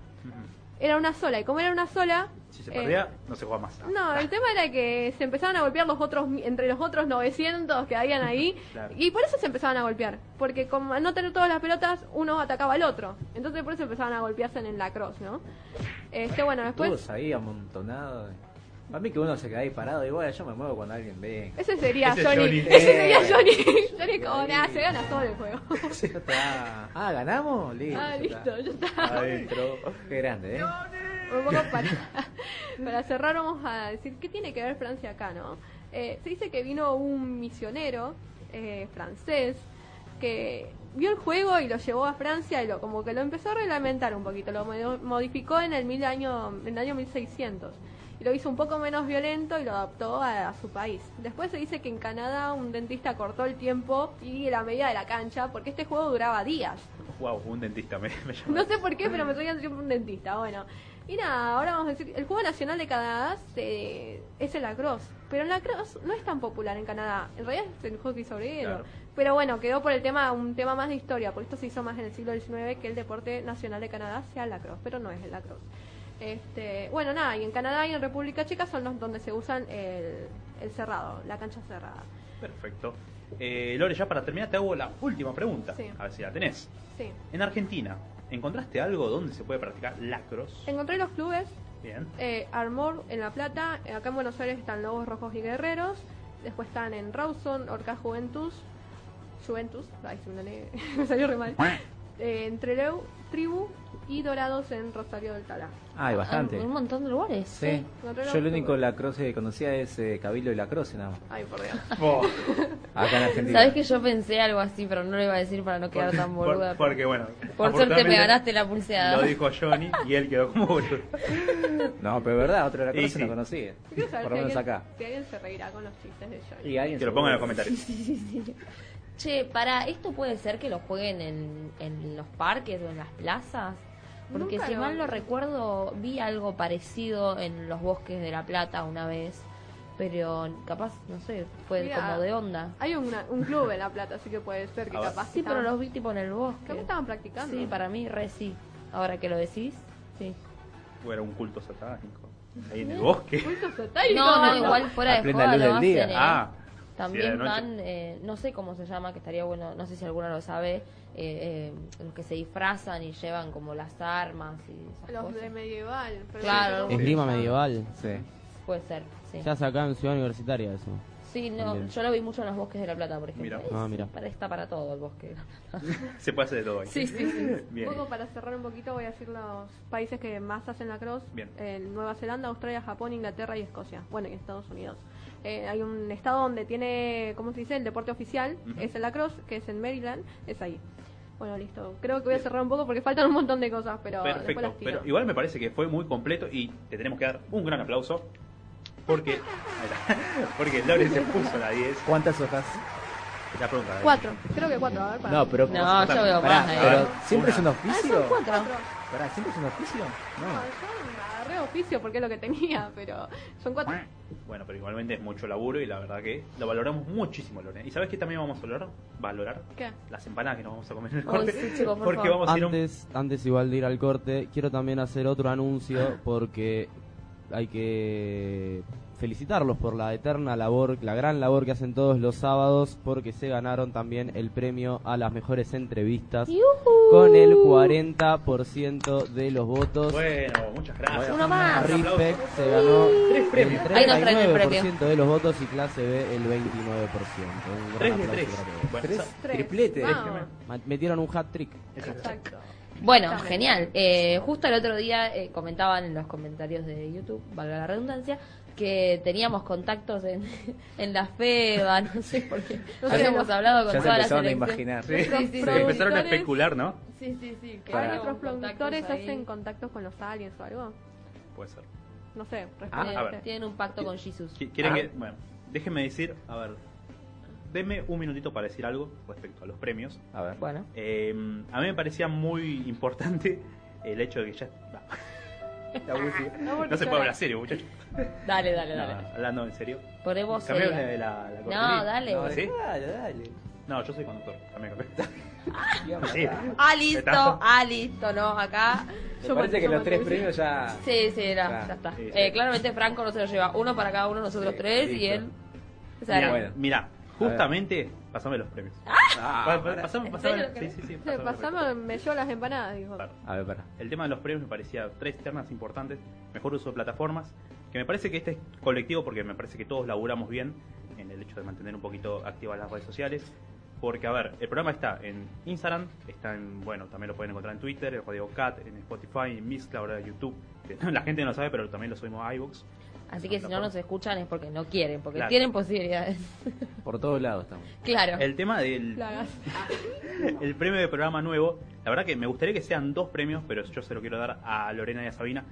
Speaker 4: Era una sola, y como era una sola...
Speaker 1: Si se
Speaker 4: eh,
Speaker 1: perdía, no se juega más.
Speaker 4: No, el tema era que se empezaban a golpear los otros, entre los otros 900 que habían ahí, <laughs>
Speaker 1: Claro.
Speaker 4: y por eso se empezaban a golpear, porque como al no tener todas las pelotas, uno atacaba al otro, entonces por eso empezaban a golpearse en el lacrosse, ¿no? Este, bueno, después,
Speaker 2: Todos ahí amontonados. Para mí que uno se queda ahí parado y bueno, yo me muevo cuando alguien ve.
Speaker 4: ese sería
Speaker 1: Ese es
Speaker 4: Johnny,
Speaker 1: Johnny.
Speaker 4: ese sería
Speaker 2: Eh.
Speaker 4: Johnny, Johnny como, nada, se gana todo el juego. <laughs>
Speaker 2: Ya está. Ah, ¿ganamos? Listo.
Speaker 4: ah, listo, ya está.
Speaker 2: Adentro. Qué grande, ¿eh?
Speaker 4: Un poco para, para cerrar vamos a decir qué tiene que ver Francia acá, ¿no? Eh, se dice que vino un misionero eh, francés que vio el juego y lo llevó a Francia y lo como que lo empezó a reglamentar un poquito, lo mo- modificó en el mil año en el año 1600 y lo hizo un poco menos violento y lo adaptó a, a su país. Después se dice que en Canadá un dentista cortó el tiempo y la medida de la cancha porque este juego duraba días.
Speaker 1: Wow, un dentista me, me <laughs> llamó.
Speaker 4: No sé por qué, pero me traían siempre un dentista. Bueno, y nada, ahora vamos a decir, el juego nacional de Canadá se- es el lacrosse, pero el lacrosse no es tan popular en Canadá. En realidad es el hockey sobre hielo.
Speaker 1: Claro.
Speaker 4: Pero bueno, quedó por el tema un tema más de historia, porque esto se hizo más en el siglo XIX que el deporte nacional de Canadá sea el lacrosse, pero no es el lacrosse. Este, bueno, nada, y en Canadá y en República Checa son los donde se usan el, el cerrado, la cancha cerrada.
Speaker 1: Perfecto. Eh, Lore, ya para terminar te hago la última pregunta.
Speaker 4: Sí.
Speaker 1: A ver si la tenés.
Speaker 4: Sí.
Speaker 1: En Argentina, ¿encontraste algo donde se puede practicar lacrosse?
Speaker 4: Encontré los clubes
Speaker 1: Bien.
Speaker 4: Eh, Armor en La Plata, eh, acá en Buenos Aires están Lobos Rojos y Guerreros, después están en Rawson, Orca Juventus, Juventus, ay, se me, <laughs> me salió re mal, <laughs> eh, en Treleu, Tribu y Dorados en Rosario del Tala.
Speaker 2: Ah, hay bastante.
Speaker 3: Ah, Un montón de lugares.
Speaker 2: Sí. Yo el único
Speaker 4: clubes.
Speaker 2: lacrosse que conocía es eh, Cabildo y Lacrosse, nada más.
Speaker 4: Ay, por Dios.
Speaker 1: Oh, <laughs>
Speaker 2: Acá en Argentina.
Speaker 3: Sabes que yo pensé algo así, pero no lo iba a decir para no quedar tan
Speaker 1: por-
Speaker 3: boluda.
Speaker 1: porque bueno.
Speaker 3: Por suerte me ganaste la pulseada.
Speaker 1: Lo dijo Johnny y él quedó como boludo. <laughs>
Speaker 2: No, pero es verdad, otro
Speaker 1: Y
Speaker 2: lacrosse
Speaker 1: sí.
Speaker 2: no conocía.
Speaker 4: Quiero saber
Speaker 2: Por lo
Speaker 4: si
Speaker 2: menos
Speaker 4: alguien,
Speaker 2: acá.
Speaker 4: si alguien se reirá con los chistes de Johnny.
Speaker 2: Y alguien
Speaker 1: Que lo
Speaker 2: se
Speaker 1: pongan en los comentarios. <laughs>
Speaker 3: Che, para esto puede ser que lo jueguen en, en los parques o en las plazas. Porque
Speaker 4: Nunca
Speaker 3: si
Speaker 4: lo-
Speaker 3: mal no recuerdo, vi algo parecido en los bosques de La Plata una vez, pero capaz, no sé, fue
Speaker 4: Mira,
Speaker 3: como de onda.
Speaker 4: Hay una- un club en La Plata, así que puede ser que capaz que
Speaker 3: Sí, pero
Speaker 4: estaban-
Speaker 3: los vi tipo en el bosque.
Speaker 4: Creo que estaban practicando.
Speaker 3: Sí, para mí re sí. Ahora que lo decís, sí.
Speaker 1: O era un culto satánico. Ahí en el bosque.
Speaker 4: Culto satánico.
Speaker 3: No, no, igual fuera
Speaker 2: A
Speaker 3: de
Speaker 2: plena
Speaker 3: joda
Speaker 2: luz
Speaker 3: lo
Speaker 2: del día.
Speaker 3: hacen, ¿eh?
Speaker 1: Ah,
Speaker 3: También dan, eh, no sé cómo se llama, que estaría bueno, no sé si alguno lo sabe, eh, eh, los que se disfrazan y llevan como las armas y esas
Speaker 4: Los
Speaker 3: cosas.
Speaker 4: de medieval. pero
Speaker 3: Claro.
Speaker 4: llama.
Speaker 5: medieval.
Speaker 2: Sí.
Speaker 3: Puede ser, sí.
Speaker 5: Acá en Ciudad Universitaria eso.
Speaker 3: Sí, no, yo lo vi mucho en los bosques de La Plata, por ejemplo.
Speaker 1: Mira.
Speaker 3: Es-
Speaker 5: Ah, mira.
Speaker 3: para- está para todo el bosque de La Plata. <laughs>
Speaker 1: Se puede hacer de todo ahí.
Speaker 3: Sí, sí, sí. <laughs>
Speaker 1: Bien.
Speaker 4: Un poco para cerrar un poquito voy a decir los países que más hacen la cross.
Speaker 1: Bien.
Speaker 4: En Nueva Zelanda, Australia, Japón, Inglaterra y Escocia. Bueno, y Estados Unidos. Eh, hay un estado donde tiene, ¿cómo se dice? El deporte oficial,
Speaker 1: Ujú.
Speaker 4: es el lacrosse, que es en Maryland, es ahí. Bueno, listo. Creo que voy a cerrar un poco porque faltan un montón de cosas, pero después
Speaker 1: Perfecto,
Speaker 4: las tiro.
Speaker 1: pero igual me parece que fue muy completo y te tenemos que dar un gran aplauso porque <laughs> porque Lore se puso la 10.
Speaker 2: ¿Cuántas hojas?
Speaker 1: La pregunta. ¿eh?
Speaker 4: Cuatro, creo que cuatro, a ver, para.
Speaker 2: No, pero.
Speaker 3: No, yo veo
Speaker 2: Pará,
Speaker 3: ahí.
Speaker 2: pero ¿siempre
Speaker 1: Una.
Speaker 2: es un
Speaker 4: Ah,
Speaker 2: oficio?
Speaker 4: son cuatro.
Speaker 2: Pará, ¿siempre es un oficio?
Speaker 4: No,
Speaker 2: No.
Speaker 4: Oficio porque es lo que tenía, pero son cuatro.
Speaker 1: Bueno, pero igualmente es mucho laburo y la verdad que lo valoramos muchísimo, Lore. ¿Y sabes qué también vamos a valorar? Valorar
Speaker 4: ¿Qué?
Speaker 1: las empanadas que nos vamos a comer en el corte.
Speaker 3: sí, chicos, por
Speaker 1: porque
Speaker 3: favor.
Speaker 1: vamos a ir un...
Speaker 5: Antes, antes igual de ir al corte, quiero también hacer otro anuncio porque hay que felicitarlos por la eterna labor, la gran labor que hacen todos los sábados porque se ganaron también el premio a las mejores entrevistas con el 40% de los votos.
Speaker 1: Bueno, muchas gracias.
Speaker 3: Uno más.
Speaker 5: Respect se ganó
Speaker 1: Tres
Speaker 5: el
Speaker 1: premios.
Speaker 3: Ahí nos traen el
Speaker 5: 39% de los votos y clase B el 29%. Un gran
Speaker 1: Tres de
Speaker 5: aplauso
Speaker 1: tres.
Speaker 2: Triplete.
Speaker 5: Ma- Metieron un hat trick.
Speaker 4: Exacto.
Speaker 3: Bueno, genial. Eh, justo el otro día eh, comentaban en los comentarios de YouTube, valga la redundancia, que teníamos contactos en, <laughs> en la FEBA, no sé por qué. <laughs>
Speaker 4: No
Speaker 3: Habíamos hablado con
Speaker 2: Ya se
Speaker 3: todas las
Speaker 2: empezaron a imaginar.
Speaker 1: Sí,
Speaker 3: Sí, sí,
Speaker 1: se
Speaker 3: sí.
Speaker 1: empezaron a especular, ¿no?
Speaker 3: Sí, sí, sí. que
Speaker 2: Para-
Speaker 4: ¿Nuestros productores
Speaker 3: ahí.
Speaker 4: hacen contactos con los aliens o algo?
Speaker 1: Puede ser.
Speaker 4: No sé,
Speaker 1: Ah, a ver.
Speaker 3: Tienen un pacto con Jesus.
Speaker 1: Qui- ¿Quieren
Speaker 2: Ah.
Speaker 1: que.? Bueno, déjenme decir, a ver. Denme un minutito para decir algo respecto a los premios.
Speaker 2: A ver.
Speaker 3: Bueno,
Speaker 1: Eh, a mí me parecía muy importante el hecho de que ya.
Speaker 4: No,
Speaker 1: se puede
Speaker 4: la-
Speaker 1: hablar serio, muchachos.
Speaker 3: dale, dale,
Speaker 1: No,
Speaker 3: dale.
Speaker 1: hablando en serio.
Speaker 3: Ponemos
Speaker 1: la, la
Speaker 3: No, dale.
Speaker 2: No,
Speaker 1: ¿Sí?
Speaker 2: Dale, dale.
Speaker 1: No, yo soy conductor. También cambié.
Speaker 2: Digamos, <laughs>
Speaker 1: Sí.
Speaker 3: Ah, listo, ah, listo, no, acá.
Speaker 2: Me
Speaker 4: Yo
Speaker 2: parece que los tres premios ya.
Speaker 3: Sí, sí, era,
Speaker 2: Claro.
Speaker 3: ya está.
Speaker 1: Sí, sí.
Speaker 3: Eh, claramente Franco no se lo lleva uno para cada uno, nosotros
Speaker 2: Sí,
Speaker 3: tres, y él. O sea,
Speaker 1: Mira,
Speaker 2: bueno.
Speaker 1: mira, justamente, pasame los premios.
Speaker 2: Ah,
Speaker 1: Pa- pa-
Speaker 2: pará.
Speaker 1: pasame,
Speaker 3: ¿En
Speaker 1: pasame.
Speaker 3: serio lo
Speaker 1: Sí,
Speaker 3: querés?
Speaker 1: sí, sí.
Speaker 4: Sí,
Speaker 1: pasame los premios.
Speaker 4: pasame, me llevo las empanadas, dijo.
Speaker 1: Claro.
Speaker 2: A ver, para.
Speaker 1: El tema de los premios me parecía tres ternas importantes. Mejor uso de plataformas. Que me parece que este es colectivo porque me parece que todos laburamos bien en el hecho de mantener un poquito activas las redes sociales. Porque, a ver, el programa está en Instagram, está en, bueno, también lo pueden encontrar en Twitter, en Radio Cat, en Spotify, en Mixcloud, ahora en YouTube. Que <laughs> La gente no lo sabe, pero también lo subimos a iVoox.
Speaker 3: Así que si no nos escuchan es porque no quieren, porque
Speaker 1: Claro.
Speaker 3: tienen posibilidades. <laughs>
Speaker 2: Por todos lados estamos.
Speaker 3: claro.
Speaker 1: El tema del
Speaker 4: Plagas. <laughs>
Speaker 1: el premio de programa nuevo, la verdad que me gustaría que sean dos premios, pero yo se lo quiero dar a Lorena y a Sabina,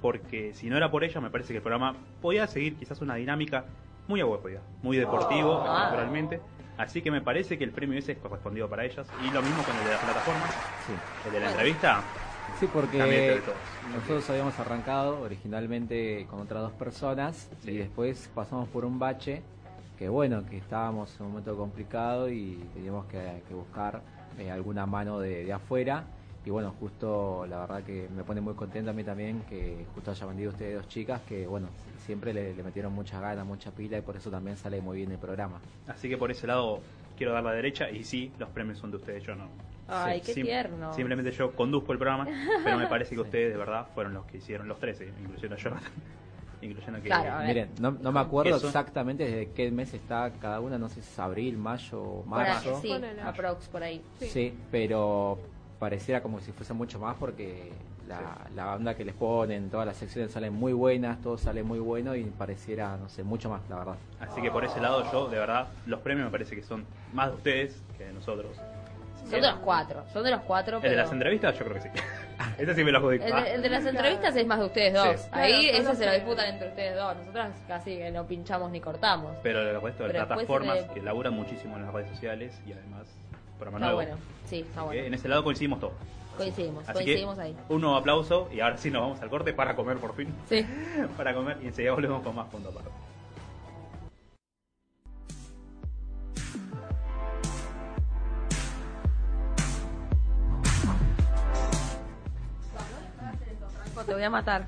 Speaker 1: porque si no era por ella, me parece que el programa podía seguir quizás una dinámica muy aguapodida, muy deportivo,
Speaker 3: Ah.
Speaker 1: naturalmente. Así que me parece que el premio ese es correspondido para ellas. Y lo mismo con el de las plataformas,
Speaker 2: Sí.
Speaker 1: el de la entrevista.
Speaker 2: Sí, porque nosotros habíamos arrancado originalmente con otras dos personas
Speaker 1: Sí.
Speaker 2: y después pasamos por un bache que bueno, que estábamos en un momento complicado y teníamos que, que buscar eh, alguna mano de, de afuera y bueno, justo la verdad que me pone muy contento a mí también que justo hayan vendido ustedes dos chicas que bueno, siempre le, le metieron muchas ganas, mucha pila y por eso también sale muy bien el programa.
Speaker 1: Así que por ese lado quiero dar la derecha y sí, los premios son de ustedes, yo no.
Speaker 3: Ay, qué
Speaker 1: Sim-
Speaker 3: tierno.
Speaker 1: Simplemente yo conduzco el programa, <laughs> pero me parece que ustedes de verdad fueron los que hicieron los 13, incluyendo a <laughs> Jonathan. incluyendo que
Speaker 3: Claro.
Speaker 2: Miren, no, no me acuerdo
Speaker 1: Eso.
Speaker 2: exactamente desde qué mes está cada una, no sé si es abril, mayo,
Speaker 3: Por ahí,
Speaker 2: marzo.
Speaker 3: sí, aprox por ahí.
Speaker 4: Sí.
Speaker 2: Sí. pero pareciera como si fuese mucho más porque la, la onda que les ponen, todas las secciones salen muy buenas, todo sale muy bueno y pareciera, no sé, mucho más, la verdad.
Speaker 1: Así que por ese lado yo, de verdad, los premios me parece que son más de ustedes que de nosotros.
Speaker 3: Son de los cuatro, son de los cuatro,
Speaker 1: El de las entrevistas yo creo que sí. <laughs> Ese sí me lo adjudico.
Speaker 3: El de, el de las entrevistas es más de ustedes dos.
Speaker 1: Sí.
Speaker 3: Ahí
Speaker 4: Claro,
Speaker 3: eso se lo disputan entre ustedes dos. Nosotros casi que no pinchamos ni cortamos.
Speaker 1: Pero el resto de plataformas
Speaker 3: de-
Speaker 1: que laburan muchísimo en las redes sociales y además programa
Speaker 3: Está
Speaker 1: nuevo.
Speaker 3: bueno. Sí, está bueno.
Speaker 1: En ese lado coincidimos todos.
Speaker 3: Coincidimos,
Speaker 1: Así
Speaker 3: coincidimos
Speaker 1: que,
Speaker 3: ahí.
Speaker 1: Un nuevo aplauso y ahora sí nos vamos al corte para comer por fin.
Speaker 3: Sí. <laughs>
Speaker 1: para comer y enseguida volvemos con más punto aparte.
Speaker 3: Te voy a matar.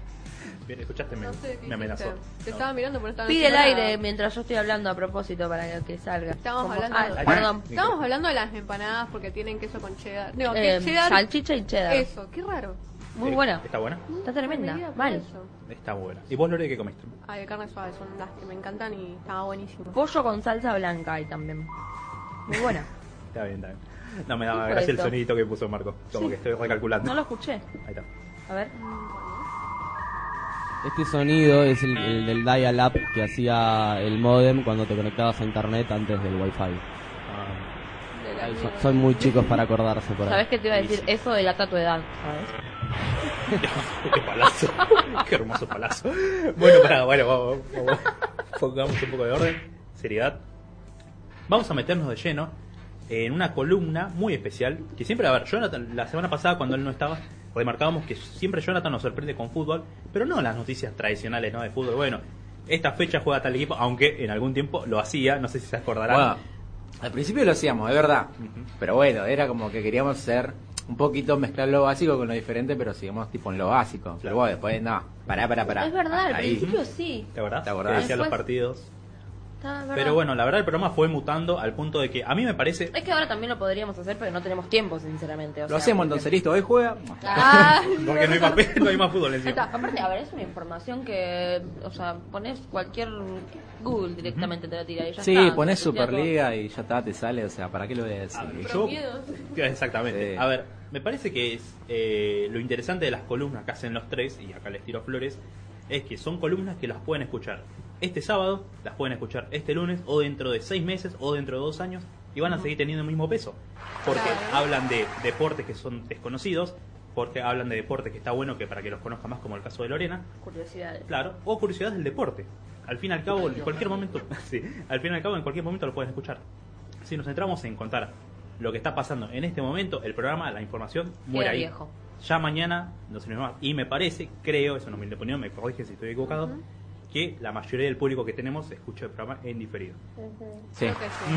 Speaker 1: Bien, escuchaste, me,
Speaker 4: No sé qué
Speaker 1: me amenazó.
Speaker 4: Te
Speaker 1: No.
Speaker 4: estaba mirando, pero estaba
Speaker 3: Pide el aire mientras yo estoy hablando a propósito para que salga.
Speaker 4: Estamos
Speaker 3: Como-
Speaker 4: hablando-
Speaker 3: Ah, perdón.
Speaker 4: Estábamos hablando de las empanadas porque tienen queso con cheddar. Que
Speaker 3: Eh,
Speaker 4: cheddar.
Speaker 3: salchicha y cheddar.
Speaker 4: Eso, qué raro.
Speaker 3: Muy
Speaker 1: Eh,
Speaker 3: buena.
Speaker 1: ¿Está buena?
Speaker 3: Está tremenda. Mal.
Speaker 4: eso.
Speaker 1: Está buena. ¿Y vos, Lore, qué comiste?
Speaker 4: Ay, de carne suave son las que me encantan y estaba buenísimo.
Speaker 3: Pollo con salsa blanca ahí también. Muy buena. <laughs>
Speaker 1: Está bien, está bien. No me daba
Speaker 3: ¿Qué fue
Speaker 1: gracia el sonidito que puso Marco. Como
Speaker 3: Sí.
Speaker 1: que estoy recalculando.
Speaker 3: No lo escuché.
Speaker 1: Ahí está.
Speaker 3: A ver.
Speaker 5: Este sonido es el, el del dial-up que hacía el modem cuando te conectabas a internet antes del wifi.
Speaker 4: De la
Speaker 5: Ahí son, muy chicos para acordarse por ahí.
Speaker 3: ¿Sabes qué te iba a decir? Eso delata tu edad, ¿sabes? <laughs>
Speaker 1: qué palazo. qué hermoso palazo. Bueno, para, bueno, vamos, vamos. Pongamos un poco de orden, seriedad. Vamos a meternos de lleno en una columna muy especial que siempre, a ver, Jonathan, la semana pasada cuando él no estaba, remarcábamos que siempre Jonathan nos sorprende con fútbol, pero no las noticias tradicionales, ¿no? De fútbol. Bueno, esta fecha juega tal equipo, aunque en algún tiempo lo hacía, no sé si se acordarán.
Speaker 2: Bueno, al principio lo hacíamos, es verdad. Pero bueno, era como que queríamos ser un poquito mezclar lo básico con lo diferente, pero sigamos tipo en lo básico. Pero bueno, después no, pará, pará, pará.
Speaker 3: Es verdad, al
Speaker 2: Ahí.
Speaker 3: principio sí.
Speaker 1: ¿Te acordás?
Speaker 2: ¿Te acordás?
Speaker 1: Que decía los partidos.
Speaker 3: Está.
Speaker 1: Pero bueno, la verdad el programa fue mutando al punto de que a mí me parece...
Speaker 3: Es que ahora también lo podríamos hacer, pero no tenemos tiempo, sinceramente. o
Speaker 2: Lo
Speaker 3: sea,
Speaker 2: hacemos
Speaker 3: porque-
Speaker 2: entonces, listo, hoy juega. <laughs>
Speaker 3: Ah, <laughs>
Speaker 1: Porque no hay más, no hay más fútbol encima.
Speaker 3: está. Aparte, a ver, es una información que, o sea, pones cualquier Google directamente te la tira y ya
Speaker 2: Sí,
Speaker 3: está.
Speaker 2: pones
Speaker 3: todo.
Speaker 2: Superliga y ya está, te sale, o sea, ¿para qué lo voy a decir?
Speaker 1: Ah, yo-. Exactamente.
Speaker 2: Sí.
Speaker 1: A ver, me parece que es eh, lo interesante de las columnas que hacen los tres, y acá les tiro flores, es que son columnas que las pueden escuchar este sábado, las pueden escuchar este lunes, o dentro de seis meses, o dentro de dos años, y van a seguir teniendo el mismo peso. Porque
Speaker 4: Claro.
Speaker 1: hablan de deportes que son desconocidos, porque hablan de deportes que está bueno que para que los conozca más, como el caso de Lorena,
Speaker 3: Curiosidades.
Speaker 1: Claro, o curiosidades del deporte. Al fin y al cabo, en cualquier momento, <laughs> sí, al fin y al cabo, en cualquier momento lo pueden escuchar. Si nos centramos en contar lo que está pasando en este momento, el programa, la información, muere ahí.
Speaker 3: viejo.
Speaker 1: Ya mañana, no sé más. Y me parece, creo, eso no mi opinión, me corrige si estoy equivocado, que la mayoría del público que tenemos escucha el programa en diferido.
Speaker 2: Sí.
Speaker 4: Creo que sí.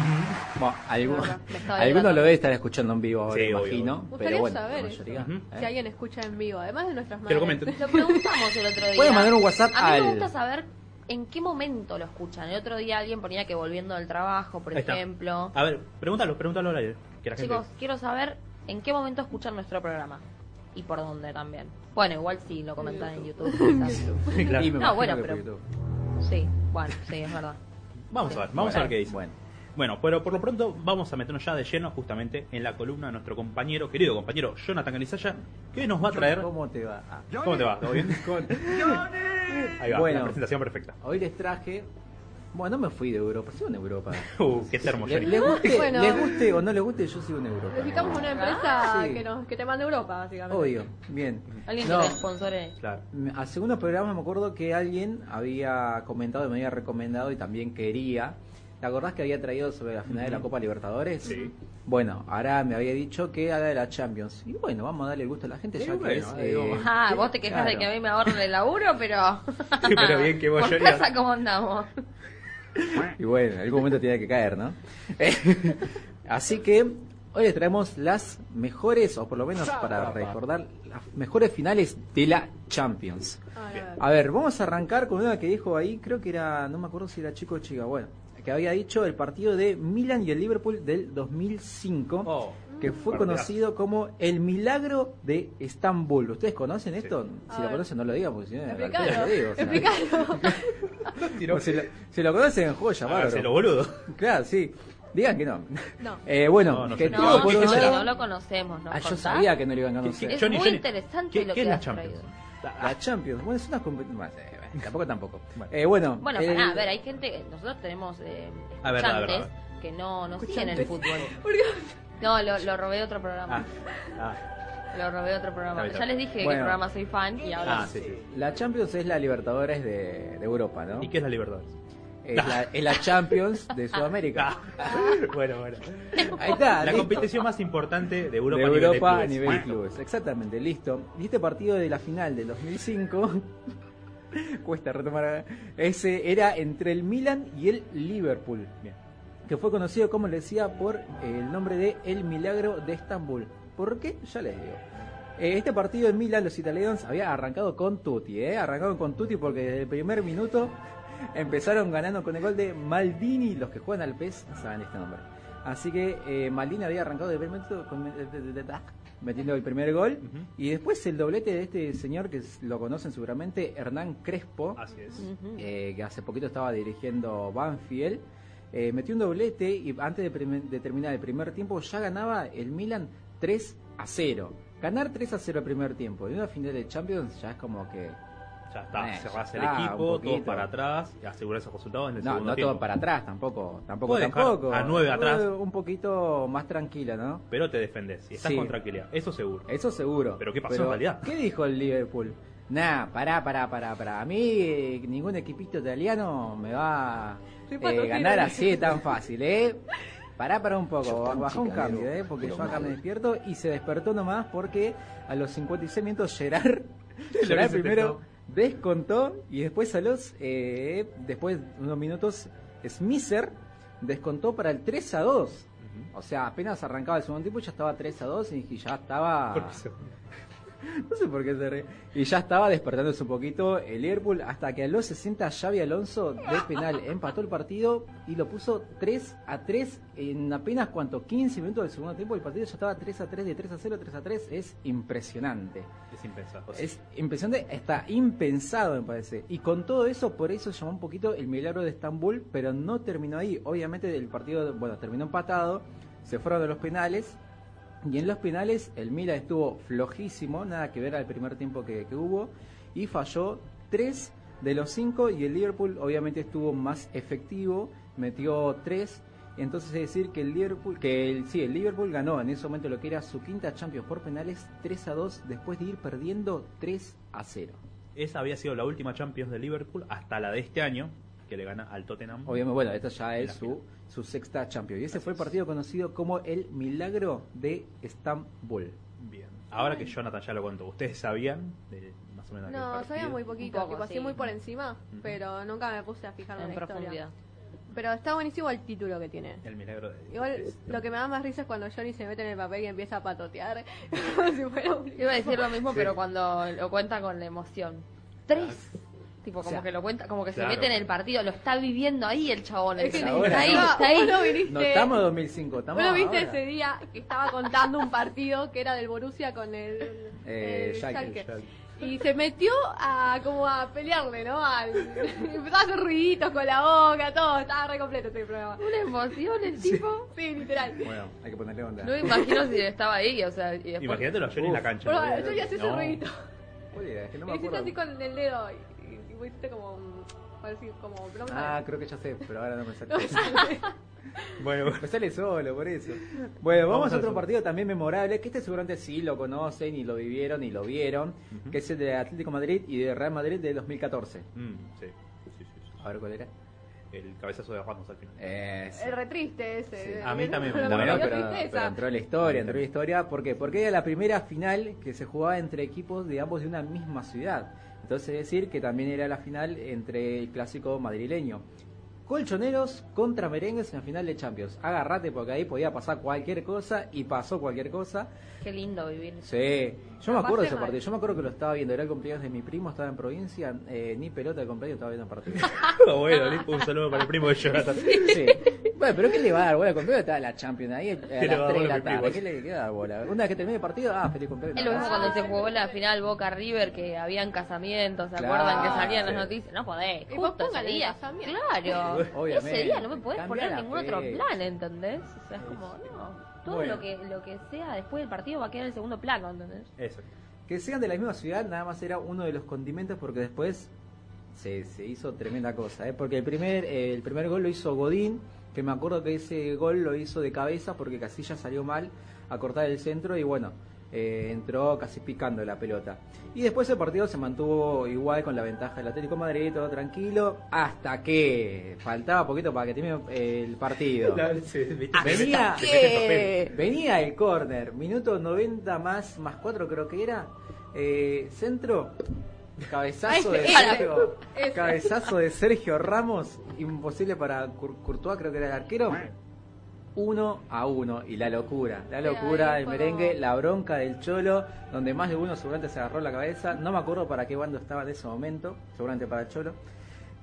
Speaker 2: Bueno, algún-
Speaker 3: Me estaba
Speaker 2: alguno
Speaker 3: dilatando.
Speaker 2: lo debe estar escuchando en vivo ahora,
Speaker 1: Sí,
Speaker 2: imagino.
Speaker 1: obvio.
Speaker 2: Pero
Speaker 4: Gustaría
Speaker 2: bueno,
Speaker 4: saber
Speaker 2: la. ¿eh?
Speaker 4: Si alguien escucha en vivo, además de nuestras
Speaker 1: Que lo
Speaker 3: preguntamos el otro día.
Speaker 2: Pueden mandar un WhatsApp
Speaker 3: A mí me
Speaker 2: al-
Speaker 3: gusta saber en qué momento lo escuchan. El otro día alguien ponía que volviendo del trabajo, por
Speaker 1: Ahí está.
Speaker 3: ejemplo.
Speaker 1: A ver, pregúntalo, pregúntalo al aire.
Speaker 3: Chicos,
Speaker 1: gente...
Speaker 3: quiero saber en qué momento escuchan nuestro programa. Y por dónde también. Bueno, igual sí lo comentan en YouTube. <laughs> quizás. <laughs>
Speaker 1: Claro.
Speaker 2: Y me
Speaker 3: No, bueno,
Speaker 2: que
Speaker 3: pero-
Speaker 2: YouTube.
Speaker 3: Sí, bueno, sí, es verdad.
Speaker 1: Vamos a ver, vamos a ver qué dice.
Speaker 2: Bueno,
Speaker 1: Bueno, pero por lo pronto vamos a meternos ya de lleno justamente en la columna de nuestro compañero, querido compañero Jonathan Canizaya, que nos va a traer...
Speaker 2: ¿cómo te va? Ah.
Speaker 1: ¿Cómo te va? ¿Todo bien? <laughs> Ahí va,
Speaker 2: Bueno.
Speaker 1: la presentación perfecta.
Speaker 2: Hoy les traje. Bueno, no me fui de Europa, sigo en Europa. <laughs>
Speaker 1: Uh, qué termo,
Speaker 2: Le- les, guste, <laughs>
Speaker 4: Bueno.
Speaker 2: les guste o no les guste, yo sigo en Europa.
Speaker 4: Necesitamos una empresa
Speaker 2: Sí.
Speaker 4: que, nos, que te mande a Europa, básicamente.
Speaker 2: Obvio, bien.
Speaker 3: Alguien
Speaker 2: No,
Speaker 3: que te sponsore.
Speaker 1: Claro.
Speaker 2: Al segundo programa me acuerdo que alguien había comentado y me había recomendado y también quería. ¿Te acordás que había traído sobre la final de la Copa Libertadores?
Speaker 1: Sí.
Speaker 2: Bueno, ahora me había dicho que haga de la Champions. Y bueno, vamos a darle el gusto a la gente
Speaker 1: Sí,
Speaker 2: ya que
Speaker 1: bueno,
Speaker 2: es,
Speaker 1: ahí
Speaker 2: eh.
Speaker 3: Ah, vos te quejas de
Speaker 2: claro.
Speaker 3: que a mí me ahorren el laburo, pero. <laughs>
Speaker 1: Pero bien que vos,
Speaker 3: Por
Speaker 1: Johnny.
Speaker 3: casa, ¿cómo andamos? <laughs>
Speaker 2: Y bueno, en algún momento tiene que caer, ¿no? <laughs> Así que hoy les traemos las mejores, o por lo menos para recordar, las mejores finales de la Champions.
Speaker 4: A ver. A
Speaker 2: vamos a arrancar con una que dijo ahí, creo que era, no me acuerdo si era chico o chica, bueno, que había dicho el partido de Milan y el Liverpool del 2005,
Speaker 1: Oh,
Speaker 2: que fue conocido como el milagro de Estambul. ¿Ustedes conocen esto? Si lo
Speaker 4: ver.
Speaker 2: conocen, no lo digan, porque si no, lo digo, o sea.
Speaker 4: explícalo. <laughs>
Speaker 2: O si, lo, si lo conocen, joya, bárbaro.
Speaker 1: Boludo.
Speaker 2: Claro, sí. Digan que no.
Speaker 4: No. <laughs>
Speaker 2: Eh, bueno,
Speaker 1: No, no
Speaker 2: que
Speaker 3: No,
Speaker 2: lado-
Speaker 3: no lo conocemos, ¿no?
Speaker 2: Ah, yo sabía que no lo iban a conocer.
Speaker 3: Es
Speaker 1: Johnny,
Speaker 3: muy
Speaker 1: Johnny,
Speaker 3: interesante
Speaker 1: ¿qué,
Speaker 3: lo
Speaker 1: qué
Speaker 3: que
Speaker 1: es la Champions?
Speaker 3: traído.
Speaker 2: La Champions, bueno, es una competición. <laughs> tampoco, tampoco. Eh, bueno,
Speaker 3: Bueno,
Speaker 2: el-
Speaker 3: pará, a ver, hay gente, nosotros tenemos eh,
Speaker 1: A ver, a ver, a
Speaker 3: escuchantes
Speaker 1: ver.
Speaker 3: que no, no siguen el fútbol. No, lo, lo robé de otro programa.
Speaker 1: Ah, ah,
Speaker 3: Lo robé de otro programa.
Speaker 1: Está bien,
Speaker 3: Ya
Speaker 1: está
Speaker 3: les dije de
Speaker 2: Bueno.
Speaker 3: qué programa soy fan y ahora
Speaker 1: ah, sí, sí.
Speaker 2: la Champions es la Libertadores de, de Europa, ¿no?
Speaker 1: ¿Y qué es la Libertadores?
Speaker 2: Es la, es la Champions de Sudamérica.
Speaker 1: bueno, bueno.
Speaker 2: Ahí está.
Speaker 1: La
Speaker 2: listo.
Speaker 1: competición más importante de Europa,
Speaker 2: de
Speaker 1: a nivel de
Speaker 2: Europa a
Speaker 1: clubes.
Speaker 2: nivel de
Speaker 1: Bueno.
Speaker 2: clubes. Exactamente, listo. Y este partido de la final del 2005, <laughs> cuesta retomar, ese era entre el Milan y el Liverpool,
Speaker 1: Bien.
Speaker 2: Que fue conocido, como les decía, por el nombre de El Milagro de Estambul. ¿Por qué? Ya les digo. Eh, Este partido en Milan, los italianos había arrancado con Tutti, ¿eh? Arrancaron con Tutti porque desde el primer minuto <laughs> empezaron ganando con el gol de Maldini. Los que juegan al PES saben este nombre. Así que eh, Maldini había arrancado desde el primer minuto con- de- de- de- de- metiendo el primer gol.
Speaker 1: Ujú.
Speaker 2: Y después el doblete de este señor que lo conocen seguramente, Hernán Crespo
Speaker 1: Así es.
Speaker 2: Eh, que hace poquito estaba dirigiendo Banfield, eh, metió un doblete y antes de, de terminar el primer tiempo ya ganaba el Milan 3 a 0. Ganar 3 a 0 el primer tiempo y una final de Champions ya es como que...
Speaker 1: Ya está,
Speaker 2: Eh,
Speaker 1: cerrás
Speaker 2: ya
Speaker 1: el
Speaker 2: está,
Speaker 1: equipo, todo para atrás y asegurás esos resultados en el
Speaker 2: No,
Speaker 1: segundo
Speaker 2: no
Speaker 1: tiempo.
Speaker 2: todo para atrás tampoco, tampoco, tampoco.
Speaker 1: a nueve atrás.
Speaker 2: Eh, Un poquito más tranquila, ¿no?
Speaker 1: Pero te defendés y estás
Speaker 2: Sí.
Speaker 1: con tranquilidad, eso seguro.
Speaker 2: Eso seguro.
Speaker 1: Pero ¿qué pasó en realidad?
Speaker 2: ¿Qué dijo el Liverpool? Nah, pará, pará, pará, pará. A mí eh, ningún equipito italiano me va
Speaker 4: Sí,
Speaker 2: a ganar así tan fácil, ¿eh? Pará, pará un poco, baja un cambio, ¿eh? Porque yo acá me despierto y se despertó nomás porque a los 56 minutos Gerard, <laughs> Gerard primero descontó y después a los, eh, después de unos minutos, Smisser descontó para el 3 a 2.
Speaker 1: Ujú.
Speaker 2: O sea, apenas arrancaba el segundo tiempo ya estaba 3 a 2 y ya estaba... <laughs> No sé por qué se ríe. Y ya estaba despertándose un poquito el Liverpool hasta que a los 60 Xavi Alonso de penal empató el partido y lo puso 3 a 3 en apenas cuanto 15 minutos del segundo tiempo. El partido ya estaba 3 a 3 de 3 a 0, 3 a 3. Es impresionante.
Speaker 1: Es impensado.
Speaker 2: Es impresionante, está impensado me parece. Y con todo eso, por eso llamó un poquito el milagro de Estambul, pero no terminó ahí. Obviamente el partido, bueno, terminó empatado, se fueron a los penales. Y en los penales el Milan estuvo flojísimo, nada que ver al primer tiempo que, hubo, y falló 3 de los 5 y el Liverpool obviamente estuvo más efectivo, metió 3. Entonces es decir que el Liverpool, que el, sí, el Liverpool ganó en ese momento lo que era su quinta Champions por penales 3 a 2 después de ir perdiendo 3 a 0.
Speaker 1: Esa había sido la última Champions de Liverpool hasta la de este año, que le gana al Tottenham.
Speaker 2: Obviamente, bueno, esta ya es su, sexta Champions. Y ese
Speaker 1: Así
Speaker 2: fue el
Speaker 1: es.
Speaker 2: partido conocido como el Milagro de Estambul.
Speaker 1: Bien. Ahora que Jonathan ya lo contó, ¿ustedes sabían de más o menos
Speaker 4: No, sabía muy poquito,
Speaker 3: poco,
Speaker 4: tipo así
Speaker 3: sí.
Speaker 4: muy por encima, pero nunca me puse a fijar en,
Speaker 3: en
Speaker 4: la historia.
Speaker 3: profundidad.
Speaker 4: Pero está buenísimo el título que tiene.
Speaker 1: El milagro de
Speaker 4: Igual
Speaker 1: de-
Speaker 4: lo que me da más risa es cuando Johnny se mete en el papel y empieza a patotear. <laughs> como si fuera un-
Speaker 3: Iba a decir lo mismo,
Speaker 1: Sí.
Speaker 3: pero cuando lo cuenta con la emoción. Tres. Tipo, como
Speaker 2: O sea,
Speaker 3: que lo cuenta, como que
Speaker 1: claro.
Speaker 3: se mete en el partido, lo está viviendo ahí el chabón.
Speaker 4: Es que
Speaker 3: está
Speaker 2: ahora,
Speaker 3: ahí,
Speaker 2: ¿no?
Speaker 3: está ahí.
Speaker 4: Vos no viniste,
Speaker 2: No estamos en 2005, estamos
Speaker 4: vos no viste
Speaker 2: ahora.
Speaker 4: ese día que estaba contando un partido que era del Borussia con el,
Speaker 2: Eh,
Speaker 4: el
Speaker 2: Schalke.
Speaker 4: Schalke. Y se metió a como a pelearle, ¿no? Al, <laughs> empezaba a hacer ruiditos con la boca, todo, estaba re completo este programa.
Speaker 3: Una emoción el tipo.
Speaker 4: Sí, literal.
Speaker 2: Bueno, hay que ponerle onda.
Speaker 3: No me imagino si estaba ahí, o sea, y después...
Speaker 1: Imagínatelo a Johnny en la cancha.
Speaker 4: Bueno,
Speaker 1: ¿no?
Speaker 4: yo ya hice ese ruidito.
Speaker 2: Oye, es que no me
Speaker 4: Y hiciste
Speaker 2: acuerdo.
Speaker 4: así con el dedo y, hiciste como, mm, parece como.
Speaker 2: Ah, creo que ya sé, pero ahora no me sale. <laughs>
Speaker 4: No me sale. <laughs>
Speaker 1: Bueno,
Speaker 2: Me sale solo, por eso. Bueno, vamos,
Speaker 1: Vamos
Speaker 2: a otro
Speaker 1: eso.
Speaker 2: partido también memorable, que este seguramente sí lo conocen y lo vivieron y lo vieron,
Speaker 1: Ujú.
Speaker 2: que es el de Atlético Madrid y de Real Madrid de 2014.
Speaker 1: mm, sí, sí, sí, sí.
Speaker 2: A ver cuál era.
Speaker 1: El cabezazo de Ramos al final.
Speaker 2: Eso.
Speaker 4: Es re triste ese.
Speaker 2: Sí.
Speaker 1: A mí también <laughs> me
Speaker 4: Pero
Speaker 2: Bueno, pero,
Speaker 4: tristeza.
Speaker 2: pero entró en la historia, entró en la historia. ¿Por qué? Porque era la primera final que se jugaba entre equipos de ambos de una misma ciudad. Entonces es decir que también era la final entre el clásico madrileño. Colchoneros contra merengues en la final de Champions. Agarrate porque ahí podía pasar cualquier cosa y pasó cualquier cosa.
Speaker 3: Qué lindo vivir.
Speaker 2: Sí, yo me acuerdo de ese
Speaker 4: mal.
Speaker 2: partido. Yo me acuerdo que lo estaba viendo. Era el cumpleaños de mi primo, estaba en provincia. eh, ni pelota de cumpleaños, estaba viendo el partido. <laughs> <laughs>
Speaker 1: bueno, un saludo para el primo de Jonathan.
Speaker 2: Sí. Bueno, pero ¿qué le va a dar bola? El cumpleaños estaba la Champions ahí a las
Speaker 1: va a dar
Speaker 2: 3 de
Speaker 1: bola
Speaker 2: la
Speaker 1: a mi primo?
Speaker 2: tarde. ¿Qué le, qué le da bola? Una vez que termine el partido, ah, feliz cumpleaños.
Speaker 3: Es lo mismo cuando se
Speaker 4: Ah.
Speaker 3: jugó la final Boca River, que habían casamientos, ¿se
Speaker 2: Claro,
Speaker 3: acuerdan que salían las noticias? No podés, justo ese día.
Speaker 4: casamiento.
Speaker 3: Claro,
Speaker 2: Obviamente.
Speaker 3: ese día no me podés
Speaker 2: Cambia
Speaker 3: poner ningún otro plan, ¿entendés? O sea, es como, no. Todo
Speaker 2: Bueno.
Speaker 3: lo que lo que sea después del partido va a quedar en segundo plano, ¿entendés?
Speaker 1: Eso.
Speaker 2: Que sean de la misma ciudad nada más era uno de los condimentos porque después se, se hizo tremenda cosa. ¿eh? Porque el primer, eh, el primer gol lo hizo Godín, que me acuerdo que ese gol lo hizo de cabeza porque Casilla salió mal a cortar el centro y bueno, eh, entró casi picando la pelota. Y después el partido se mantuvo igual con la ventaja del Atlético de Madrid, todo tranquilo, hasta que faltaba poquito para que termine eh, el partido. <laughs> Venía, venía el córner, minuto 90 más, más 4 creo que era, eh, centro, cabezazo de. Sergio, cabezazo de Sergio Ramos, imposible para Cour- Courtois, creo que era el arquero. Uno a uno y la locura, la locura,
Speaker 4: ahí
Speaker 2: el
Speaker 4: fue
Speaker 2: merengue, la bronca del cholo, donde más de uno seguramente se agarró la cabeza. No me acuerdo para qué bando estaba en ese momento, seguramente para el cholo.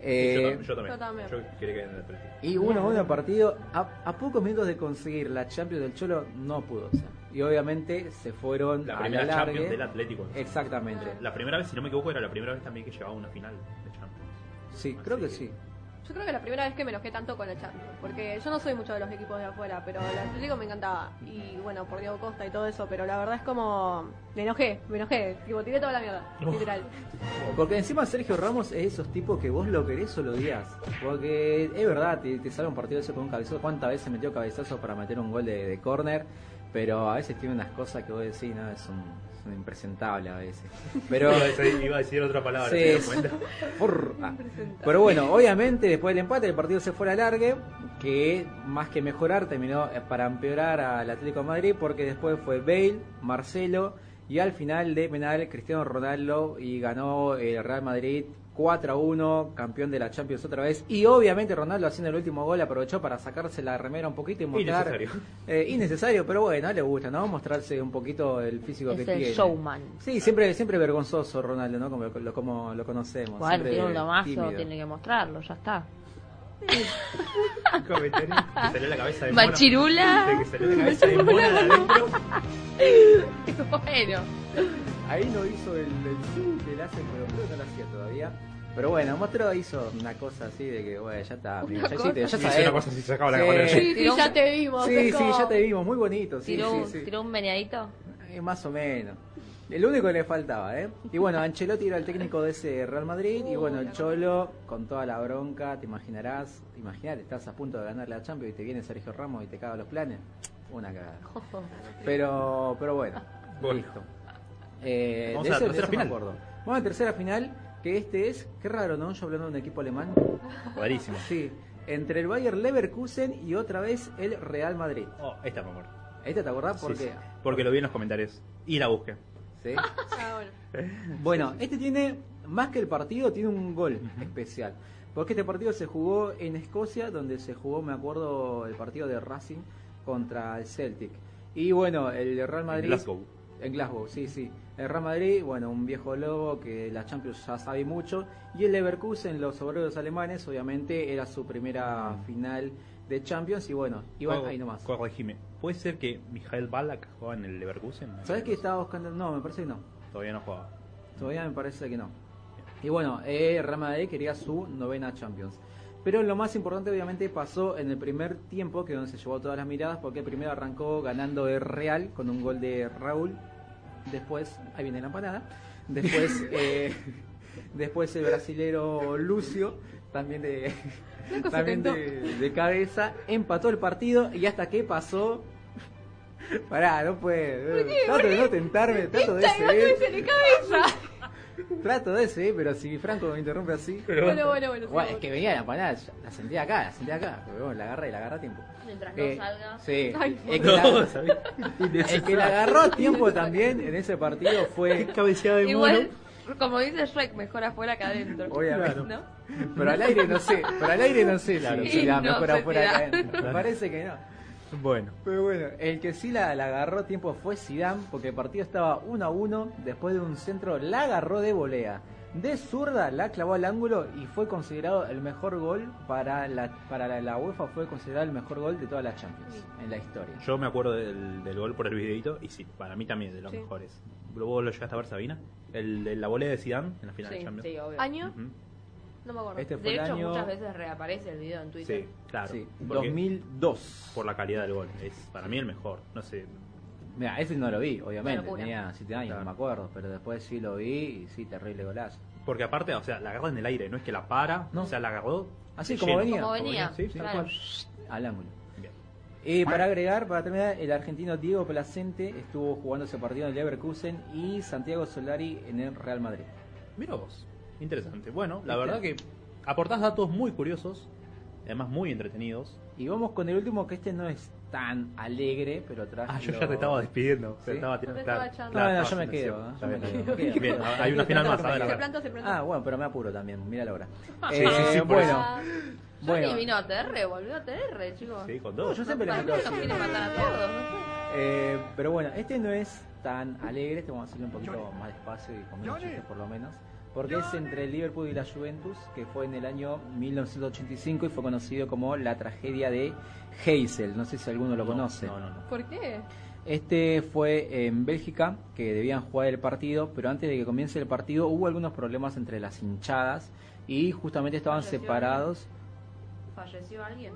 Speaker 2: Eh,
Speaker 1: yo, también.
Speaker 4: Yo también.
Speaker 1: Yo quería que en el partido.
Speaker 2: y uno a uno partido, a, a pocos minutos de conseguir la Champions del Cholo, no pudo ser. Y obviamente se fueron
Speaker 1: La
Speaker 2: a
Speaker 1: primera
Speaker 2: la
Speaker 1: Champions
Speaker 2: largue.
Speaker 1: del Atlético.
Speaker 2: Exactamente.
Speaker 1: La primera vez, si no me equivoco, era la primera vez también que llevaba una final de Champions.
Speaker 2: Sí, creo que sí.
Speaker 4: Yo creo que la primera vez que me enojé tanto con la Champions, porque yo no soy mucho de los equipos de afuera, pero el Atlético me encantaba. Y bueno, por Diego Costa y todo eso, pero la verdad es como. Me enojé, me enojé. Tipo, tiré toda la mierda, literal.
Speaker 2: Porque encima Sergio Ramos es esos tipos que vos lo querés o lo odias. Porque es verdad, te, te sale un partido ese con un cabezazo. ¿Cuántas veces metió cabezazos para meter un gol de, de córner? Pero a veces tiene unas cosas que vos decís, no, es un, un impresentable a veces. <laughs> Pero
Speaker 1: iba, a decir, otra palabra.
Speaker 2: Sí, <laughs> ah. Pero bueno, obviamente después del empate el partido se fue a la largue, que más que mejorar terminó eh, para empeorar al Atlético de Madrid porque después fue Bale, Marcelo y al final de penal Cristiano Ronaldo y ganó el Real Madrid 4 a 1, campeón de la Champions otra vez y obviamente Ronaldo haciendo el último gol aprovechó para sacarse la remera un poquito y mostrar
Speaker 1: Innecesario.
Speaker 2: eh, innecesario, pero bueno, le gusta, ¿no? Mostrarse un poquito el físico
Speaker 3: Es
Speaker 2: que
Speaker 3: el
Speaker 2: tiene.
Speaker 3: showman.
Speaker 2: Sí, siempre siempre vergonzoso Ronaldo, ¿no? Como lo, como lo conocemos.
Speaker 3: Bueno, tiene un lomazo, tiene que mostrarlo, ya está. <laughs>
Speaker 1: Comentario. Que salió la cabeza de.
Speaker 3: Machirula.
Speaker 1: De que salió la cabeza de mona <laughs> de adentro.
Speaker 3: bueno.
Speaker 2: Ahí no hizo el, el zoom que le hacen, pero creo que no lo hacía todavía. Pero bueno, Mostro hizo una cosa así de que, bueno, ya está.
Speaker 4: Una
Speaker 2: ya
Speaker 4: cosa.
Speaker 2: hiciste, ya
Speaker 1: Hizo
Speaker 2: sabés.
Speaker 1: una cosa así, sacaba la
Speaker 2: Sí.
Speaker 1: cámara.
Speaker 4: Sí, sí, ya te vimos.
Speaker 2: Sí, sí,
Speaker 4: como-
Speaker 2: ya te vimos, muy bonito. Sí,
Speaker 3: Tiró,
Speaker 2: sí,
Speaker 3: un-
Speaker 2: sí.
Speaker 3: tiró un meneadito.
Speaker 2: Eh, más o menos. El único que le faltaba, ¿eh? Y bueno, Ancelotti era el técnico de ese Real Madrid. Y bueno, el Cholo, con toda la bronca, te imaginarás. Imagínate, estás a punto de ganar la Champions y te viene Sergio Ramos y te caga los planes. Una cagada. <laughs> Pero, pero bueno,
Speaker 1: Bueno.
Speaker 2: listo. Eh,
Speaker 1: Vamos
Speaker 2: de
Speaker 1: a la
Speaker 2: me
Speaker 1: final.
Speaker 2: acuerdo. Vamos a la tercera final, que este es, qué raro, ¿no? Yo hablando de un equipo alemán.
Speaker 1: Rarísimo.
Speaker 2: Sí, entre el Bayer Leverkusen y otra vez el Real Madrid.
Speaker 1: Oh, esta me acuerdo.
Speaker 2: ¿Este te acordás?
Speaker 1: Sí,
Speaker 2: Porque
Speaker 1: sí. Porque lo vi en los comentarios. Y la busqué.
Speaker 2: ¿Sí? <laughs>
Speaker 4: Ah, bueno. <laughs>
Speaker 2: Bueno, este tiene, más que el partido, tiene un gol especial. Porque este partido se jugó en Escocia, donde se jugó, me acuerdo, el partido de Racing contra el Celtic. Y bueno, el Real Madrid...
Speaker 1: En Glasgow.
Speaker 2: En Glasgow, sí, sí. El Real Madrid, bueno, un viejo lobo que la Champions ya sabe mucho. Y el Leverkusen, los obreros alemanes, obviamente era su primera final de Champions. Y bueno, iban ahí nomás.
Speaker 1: Corregime. ¿Puede ser que Mijael Balak jugaba en el Leverkusen?
Speaker 2: ¿Sabes que estaba buscando? No, me parece que no.
Speaker 1: Todavía no jugaba.
Speaker 2: Todavía me parece que no. Y bueno, eh, Real Madrid quería su novena Champions. Pero lo más importante obviamente pasó en el primer tiempo, que es donde se llevó todas las miradas, porque primero arrancó ganando el Real con un gol de Raúl. Después, ahí viene la empanada. Después, <laughs> eh, después el brasilero Lucio, también de, también de, de cabeza, empató el partido y hasta que pasó... Pará, no puede. Trato de no tentarme, <laughs> trato de seguir.
Speaker 4: cabeza.
Speaker 2: Trato de sí, pero si Franco me interrumpe así.
Speaker 4: Bueno, bueno, bueno.
Speaker 2: Es que venía la empanada, yo la sentía acá, la sentía acá. Pero bueno, la agarré y la agarré a tiempo.
Speaker 3: Mientras
Speaker 2: Eh,
Speaker 3: no salga.
Speaker 2: Sí. <laughs>
Speaker 4: Ay,
Speaker 2: el, que
Speaker 1: No,
Speaker 2: la, el que la agarró a tiempo también en ese partido fue. <laughs>
Speaker 1: Cabeceada de
Speaker 3: Igual, como dice Shrek, mejor afuera que adentro.
Speaker 2: Obviamente.
Speaker 3: ¿No?
Speaker 2: Pero al aire no sé, pero al aire no sé
Speaker 1: Claro,
Speaker 2: si, la
Speaker 3: No
Speaker 2: mejor afuera que adentro. Me parece que no.
Speaker 1: Bueno.
Speaker 2: Pero bueno, el que sí la, la agarró a tiempo fue Zidane, porque el partido estaba 1 a 1, después de un centro la agarró de volea. De zurda la clavó al ángulo y fue considerado el mejor gol para la, para la, la UEFA, fue considerado el mejor gol de toda la Champions en la historia.
Speaker 1: Yo me acuerdo del, del gol por el videito y sí, para mí también de los
Speaker 4: Sí.
Speaker 1: mejores. ¿Vos lo llegaste a ver, Sabina? El de la volea de Zidane en la final de
Speaker 3: Sí,
Speaker 1: Champions.
Speaker 3: sí, obvio.
Speaker 4: ¿Año?
Speaker 1: Ujú.
Speaker 4: No me acuerdo.
Speaker 2: Este fue
Speaker 3: De
Speaker 2: el
Speaker 3: hecho,
Speaker 2: año
Speaker 3: muchas veces reaparece el video en Twitter.
Speaker 1: Sí, claro.
Speaker 2: sí,
Speaker 1: Porque-
Speaker 2: 2002.
Speaker 1: Por la calidad del gol. Es para mí el mejor. No sé.
Speaker 2: Mira, ese no lo vi, obviamente, tenía 7 años,
Speaker 1: Claro.
Speaker 2: no me acuerdo, pero después sí lo vi y sí, terrible golazo.
Speaker 1: Porque aparte, o sea, la agarra en el aire, no es que la para,
Speaker 2: No.
Speaker 1: o sea, la agarró
Speaker 2: Así
Speaker 1: de
Speaker 2: como
Speaker 1: lleno.
Speaker 2: venía.
Speaker 3: Como venía,
Speaker 1: Sí, tal
Speaker 3: claro.
Speaker 1: cual.
Speaker 2: Al ángulo.
Speaker 1: Bien.
Speaker 2: Eh, para agregar, para terminar, el argentino Diego Placente estuvo jugando ese partido en el Leverkusen y Santiago Solari en el Real Madrid.
Speaker 1: Mira vos, interesante. Bueno, la
Speaker 2: ¿Viste?
Speaker 1: verdad que aportás datos muy curiosos, además muy entretenidos.
Speaker 2: Y vamos con el último, que este no es tan alegre, pero traje.
Speaker 1: Ah, yo
Speaker 2: lo-
Speaker 1: ya te estaba despidiendo.
Speaker 2: ¿Sí?
Speaker 1: Te estaba tirando.
Speaker 4: Te
Speaker 1: Claro,
Speaker 4: estaba
Speaker 1: claro,
Speaker 2: No, no,
Speaker 1: estaba
Speaker 2: yo me quedo, ¿eh?
Speaker 1: Está bien,
Speaker 2: Yo me
Speaker 1: está
Speaker 2: quedo.
Speaker 1: bien. Bien, hay una final más. a ver, a
Speaker 4: Se plantó, se plantó.
Speaker 2: Ah, bueno, pero me apuro también, mira la hora.
Speaker 1: Sí, <laughs> sí, sí, por
Speaker 2: bueno,
Speaker 4: Ah,
Speaker 2: bueno.
Speaker 3: Johnny vino a TR, volvió a TR, chicos.
Speaker 1: Sí, con
Speaker 2: No,
Speaker 1: todo.
Speaker 2: yo siempre le meto
Speaker 3: mí nos
Speaker 2: así.
Speaker 3: quiere matar a todos, no sé.
Speaker 2: Eh, pero bueno, este no es tan alegre, este vamos a hacerlo un poquito más despacio y con menos chistes por lo menos. Porque es entre el Liverpool y la Juventus, que fue en el año 1985 y fue conocido como la tragedia de Heysel. No sé si alguno lo conoce.
Speaker 1: No, no, no.
Speaker 4: ¿Por qué?
Speaker 2: Este fue en Bélgica, que debían jugar el partido, pero antes de que comience el partido hubo algunos problemas entre las hinchadas y justamente estaban
Speaker 3: Falleció
Speaker 2: separados.
Speaker 3: ¿Falleció alguien?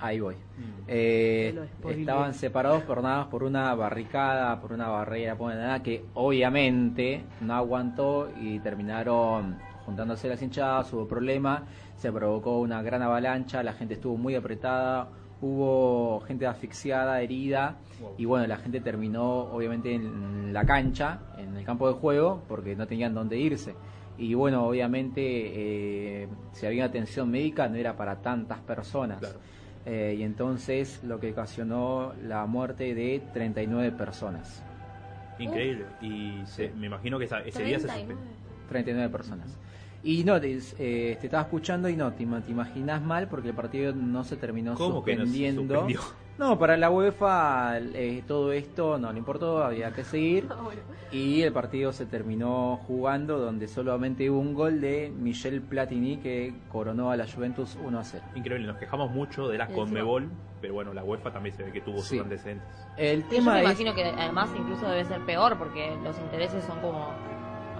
Speaker 2: Ahí voy.
Speaker 1: Mm.
Speaker 2: Eh, estaban separados por nada por una barricada, por una barrera, por nada que obviamente no aguantó y terminaron juntándose las hinchadas, hubo problema, se provocó una gran avalancha, la gente estuvo muy apretada, hubo gente asfixiada, herida
Speaker 1: Wow.
Speaker 2: y bueno, la gente terminó obviamente en la cancha, en el campo de juego, porque no tenían dónde irse. Y bueno, obviamente eh, si había atención médica no era para tantas personas.
Speaker 1: Claro.
Speaker 2: Eh, y entonces lo que ocasionó la muerte de 39 personas.
Speaker 1: Increíble. Y se- me imagino que esa- ese día se
Speaker 3: 39.
Speaker 1: suspendió.
Speaker 2: 39 personas. Y no, te, eh, te estaba escuchando y no, te, te imaginas mal porque el partido no se terminó
Speaker 1: ¿Cómo que no se
Speaker 2: suspendiendo.
Speaker 1: suspendió?
Speaker 2: No, para la UEFA eh, todo esto no le importó, había que seguir. <laughs>
Speaker 4: Ah, bueno.
Speaker 2: Y el partido se terminó jugando donde solamente hubo un gol de Michel Platini que coronó a la Juventus 1 a 0.
Speaker 1: Increíble, nos quejamos mucho de la
Speaker 3: Encima-
Speaker 1: Conmebol, pero bueno, la UEFA también se ve que tuvo
Speaker 2: Sí.
Speaker 1: sus antecedentes.
Speaker 2: El
Speaker 3: Yo
Speaker 2: tema
Speaker 3: me
Speaker 2: es...
Speaker 3: imagino que además incluso debe ser peor porque los intereses son como